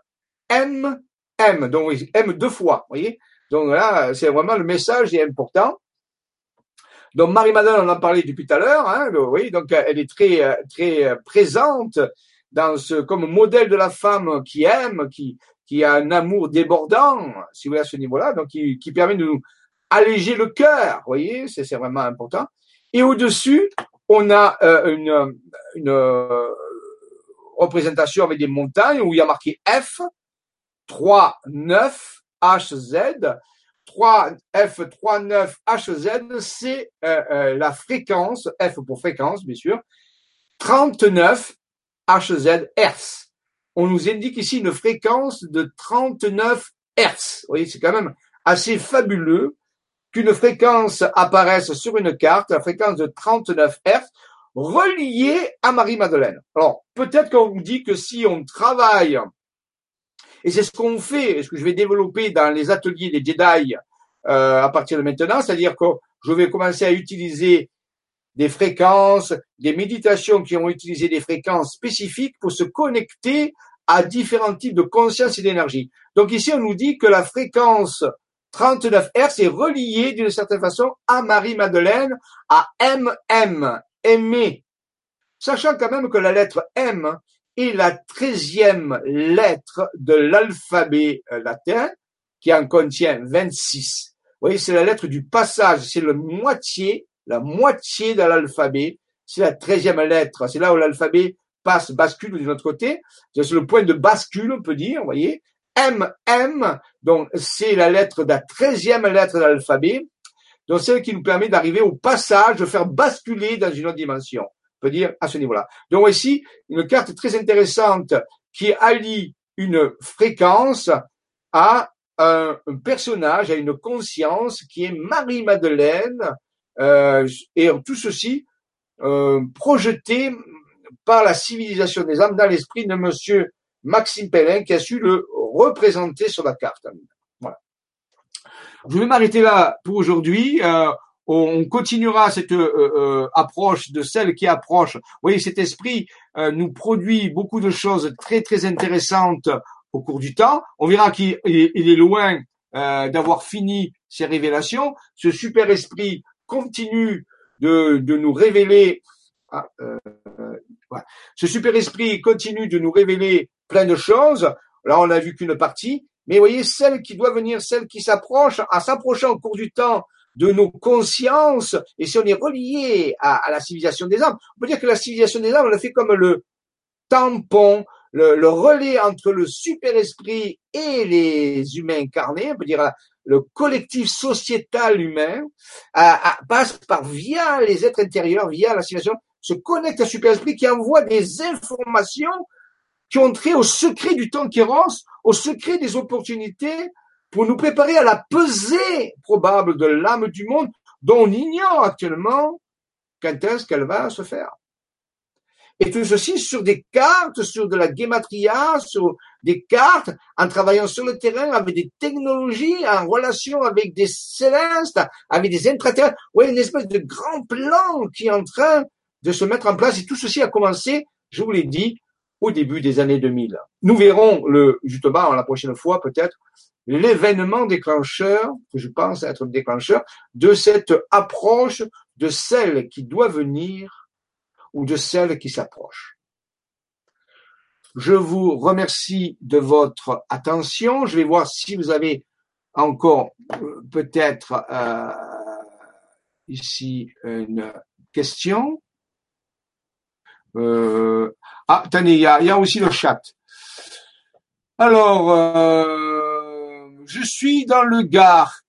M, M. Donc, M deux fois, voyez donc là, c'est vraiment le message est important. Donc Marie-Madeleine, on en parlait depuis tout à l'heure, hein, oui, donc elle est très très présente dans ce comme modèle de la femme qui aime, qui qui a un amour débordant, si vous voulez à ce niveau-là, donc qui, qui permet de nous alléger le cœur, vous voyez, c'est vraiment important. Et au-dessus, on a euh, une, une euh, représentation avec des montagnes où il y a marqué F, 3, 9, HZ. 3, F39 HZ, c'est euh, euh, la fréquence, F pour fréquence, bien sûr, 39 HZ. On nous indique ici une fréquence de 39 Hertz. Vous voyez, c'est quand même assez fabuleux qu'une fréquence apparaisse sur une carte, la fréquence de 39 Hertz, reliée à Marie-Madeleine. Alors, peut-être qu'on dit que si on travaille et c'est ce qu'on fait, ce que je vais développer dans les ateliers des Jedi euh, à partir de maintenant, c'est-à-dire que je vais commencer à utiliser des fréquences, des méditations qui ont utilisé des fréquences spécifiques pour se connecter à différents types de conscience et d'énergie. Donc ici, on nous dit que la fréquence 39 Hz est reliée d'une certaine façon à Marie-Madeleine, à MM, aimer. Sachant quand même que la lettre M et la treizième lettre de l'alphabet euh, latin, qui en contient 26. Vous voyez, c'est la lettre du passage, c'est la moitié, la moitié de l'alphabet, c'est la treizième lettre, c'est là où l'alphabet passe, bascule de notre côté, c'est le point de bascule, on peut dire, vous voyez. M, M, donc c'est la lettre de la treizième lettre de l'alphabet, donc celle qui nous permet d'arriver au passage, de faire basculer dans une autre dimension dire à ce niveau-là. Donc ici, une carte très intéressante qui allie une fréquence à un, personnage, à une conscience qui est Marie-Madeleine, euh, et tout ceci euh, projeté par la civilisation des âmes dans l'esprit de monsieur Maxime Pellin qui a su le représenter sur la carte. Je vais m'arrêter là pour aujourd'hui. Euh, on continuera cette euh, euh, approche de celle qui approche. Vous voyez, cet esprit euh, nous produit beaucoup de choses très très intéressantes au cours du temps. On verra qu'il il est loin d'avoir fini ses révélations. Ce super esprit continue de, nous révéler. Ah. Ce super esprit continue de nous révéler plein de choses. Là, on n'a vu qu'une partie. Mais vous voyez, celle qui doit venir, celle qui s'approche, en s'approchant au cours du temps de nos consciences, et si on est relié à, à, la civilisation des âmes, on peut dire que la civilisation des âmes, on le fait comme le tampon, le, le relais entre le super-esprit et les humains incarnés, on peut dire le collectif sociétal humain, à, à, passe par via les êtres intérieurs, via la civilisation, se connecte à super-esprit qui envoie des informations qui ont trait au secret du temps qui rance, au secret des opportunités, pour nous préparer à la pesée probable de l'âme du monde dont on ignore actuellement quand est-ce qu'elle va se faire. Et tout ceci sur des cartes, sur de la guématria, sur des cartes, en travaillant sur le terrain avec des technologies, en relation avec des célestes, avec des intraterrestres. Oui, une espèce de grand plan qui est en train de se mettre en place. Et tout ceci a commencé, je vous l'ai dit, au début des années 2000. Nous verrons le, justement, la prochaine fois, peut-être, l'événement déclencheur, que je pense être le déclencheur, de cette approche de celle qui doit venir ou de celle qui s'approche. Je vous remercie de votre attention. Je vais voir si vous avez encore euh, peut-être euh, ici une question. Euh, ah, attendez, il y a, aussi le chat. Alors, je suis dans le Gard.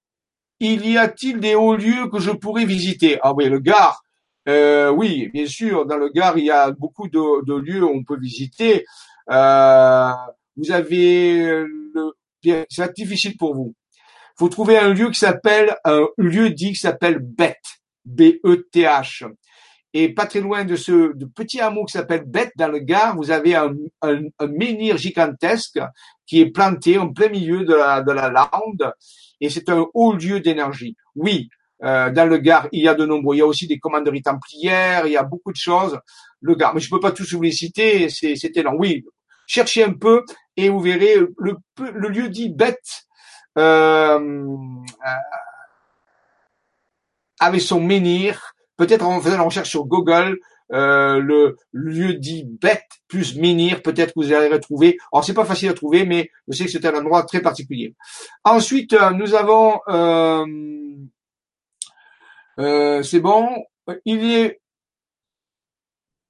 Il y a-t-il des hauts lieux que je pourrais visiter? Ah oui, le Gard. Euh, oui, bien sûr, dans le Gard, il y a beaucoup de, lieux où on peut visiter. Euh, vous avez le, c'est difficile pour vous. Faut trouver un lieu qui s'appelle un lieu dit qui s'appelle Beth, B-E-T-H. Et pas très loin de ce petit hameau qui s'appelle Bête dans le Gard, vous avez un, un, un, menhir gigantesque qui est planté en plein milieu de la, de la lande. Et c'est un haut lieu d'énergie. Oui, euh, dans le Gard, il y a de nombreux. Il y a aussi des commanderies templières, il y a beaucoup de choses. Le Gard, mais je peux pas tous vous les citer, c'est énorme. Oui, cherchez un peu et vous verrez le, le lieu dit Bête. Euh, euh, son menhir, peut-être en faisant la recherche sur Google, euh, le lieu dit bête plus menhir, peut-être que vous allez retrouver. Alors c'est pas facile à trouver, mais je sais que c'est un endroit très particulier. Ensuite, euh, nous avons, euh, c'est bon, il est,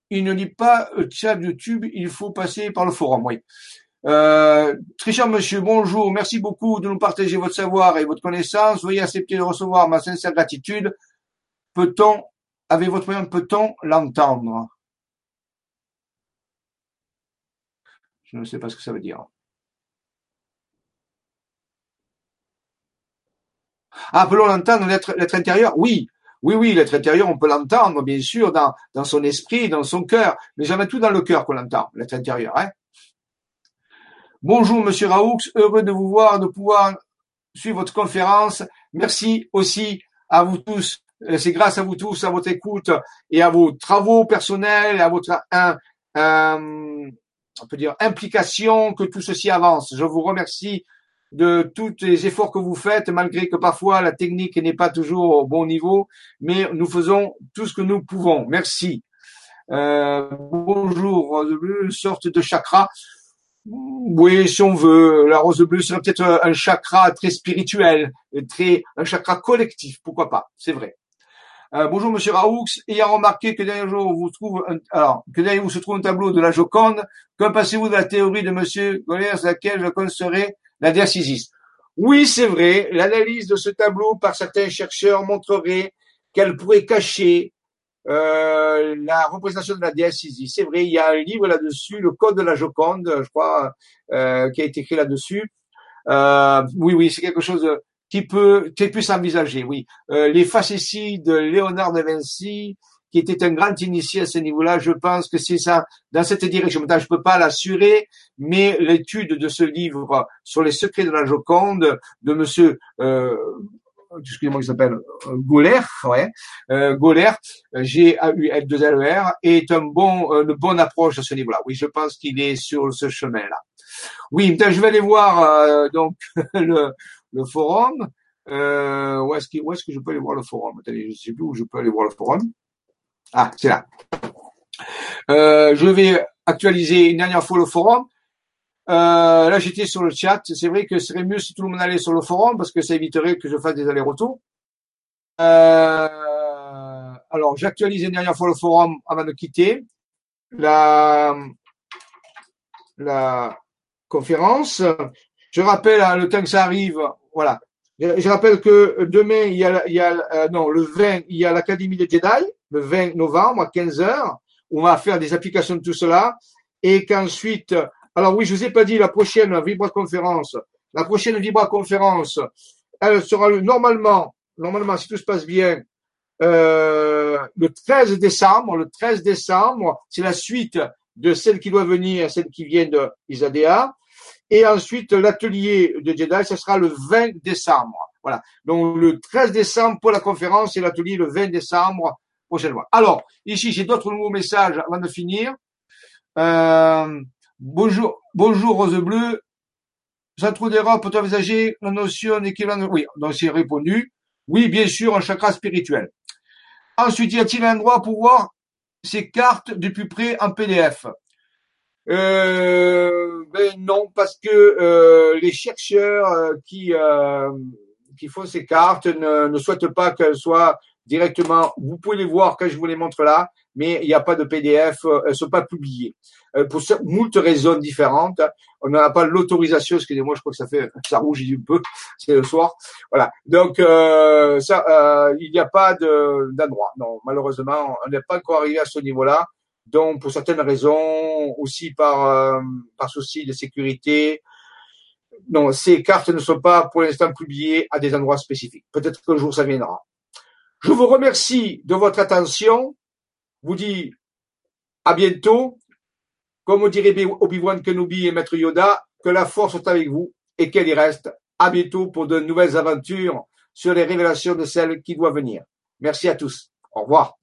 il ne lit pas chat YouTube, il faut passer par le forum, oui. Euh, très monsieur, bonjour, merci beaucoup de nous partager votre savoir et votre connaissance. Veuillez accepter de recevoir ma sincère gratitude. Peut-on avec votre moyen, peut-on l'entendre Je ne sais pas ce que ça veut dire. Ah, peut-on l'entendre, l'être intérieur? Oui, oui, oui, l'être intérieur, on peut l'entendre, bien sûr, dans, son esprit, dans son cœur, mais jamais tout dans le cœur qu'on l'entend, l'être intérieur. Hein Bonjour, monsieur Raoux, heureux de vous voir, de pouvoir suivre votre conférence. Merci aussi à vous tous c'est grâce à vous tous, à votre écoute et à vos travaux personnels, à votre un, on peut dire implication que tout ceci avance. Je vous remercie de tous les efforts que vous faites, malgré que parfois la technique n'est pas toujours au bon niveau, mais nous faisons tout ce que nous pouvons. Merci. Euh, bonjour, une sorte de chakra. Oui, si on veut, la rose bleue serait peut-être un chakra très spirituel, très un chakra collectif, pourquoi pas, c'est vrai. Euh, bonjour Monsieur Raoux, ayant remarqué que derrière vous, trouve un, alors, que derrière vous se trouve un tableau de la Joconde, qu'en pensez-vous de la théorie de Monsieur Gollers, laquelle Joconde serait la Isis Oui, c'est vrai, l'analyse de ce tableau par certains chercheurs montrerait qu'elle pourrait cacher euh, la représentation de la déesse. C'est vrai, il y a un livre là-dessus, le Code de la Joconde, je crois, euh, qui a été écrit là-dessus. Euh, oui, oui, c'est quelque chose qui peut, qui peut s'envisager, oui. Euh, les facéties de Léonard de Vinci, qui était un grand initié à ce niveau-là. Je pense que c'est ça, dans cette direction. Maintenant, je peux pas l'assurer, mais l'étude de ce livre sur les secrets de la Joconde de Monsieur euh, excusez-moi, il s'appelle euh, Goller, ouais, euh, Goller, G-A-U-L-2-L-E-R, est un bon, une bonne approche à ce niveau-là. Oui, je pense qu'il est sur ce chemin-là. Oui, je vais aller voir euh, donc [LAUGHS] le, le forum. Euh, où est-ce que, je peux aller voir le forum? Attendez, je sais plus où je peux aller voir le forum. Ah, c'est là. Euh, je vais actualiser une dernière fois le forum. Euh, là, j'étais sur le chat. C'est vrai que ce serait mieux si tout le monde allait sur le forum parce que ça éviterait que je fasse des allers-retours. Alors, j'actualise une dernière fois le forum avant de quitter la, la conférence. Je rappelle hein, le temps que ça arrive. Voilà. Je, rappelle que demain, il y a, il y a euh, non, le 20, il y a l'Académie de Jedi, le 20 novembre à 15 heures. On va faire des applications de tout cela et qu'ensuite alors oui, je vous ai pas dit la prochaine vibra-conférence. La prochaine vibra-conférence, elle sera normalement, normalement, si tout se passe bien, euh, le 13 décembre. Le 13 décembre, c'est la suite de celle qui doit venir, celle qui vient de Isadea. Et ensuite, l'atelier de Jedi, ce sera le 20 décembre. Voilà. Donc, le 13 décembre pour la conférence et l'atelier le 20 décembre prochainement. Alors, ici, j'ai d'autres nouveaux messages avant de finir. Euh, Bonjour, bonjour Rose Bleue. trou d'Europe peut envisager la notion d'équivalent. Oui, donc c'est répondu. Oui, bien sûr, un chakra spirituel. Ensuite, y a-t-il un endroit pour voir ces cartes de plus près en PDF euh, Ben non, parce que euh, les chercheurs euh, qui euh, qui font ces cartes ne, ne souhaitent pas qu'elles soient directement. Vous pouvez les voir quand je vous les montre là, mais il n'y a pas de PDF, elles ne sont pas publiées. Euh, pour moult raisons différentes. On n'a pas l'autorisation, excusez-moi, je crois que ça fait, ça rougit un peu, [LAUGHS] c'est le soir. Voilà. Donc, euh, ça, euh, il n'y a pas d'endroit. Non, malheureusement, on n'est pas encore arrivé à ce niveau-là. Donc, pour certaines raisons, aussi par, euh, par souci de sécurité, non, ces cartes ne sont pas pour l'instant publiées à des endroits spécifiques. Peut-être qu'un jour ça viendra. Je vous remercie de votre attention. Vous dis à bientôt comme dirait Obi-Wan Kenobi et Maître Yoda, que la force soit avec vous et qu'elle y reste. À bientôt pour de nouvelles aventures sur les révélations de celles qui doivent venir. Merci à tous. Au revoir.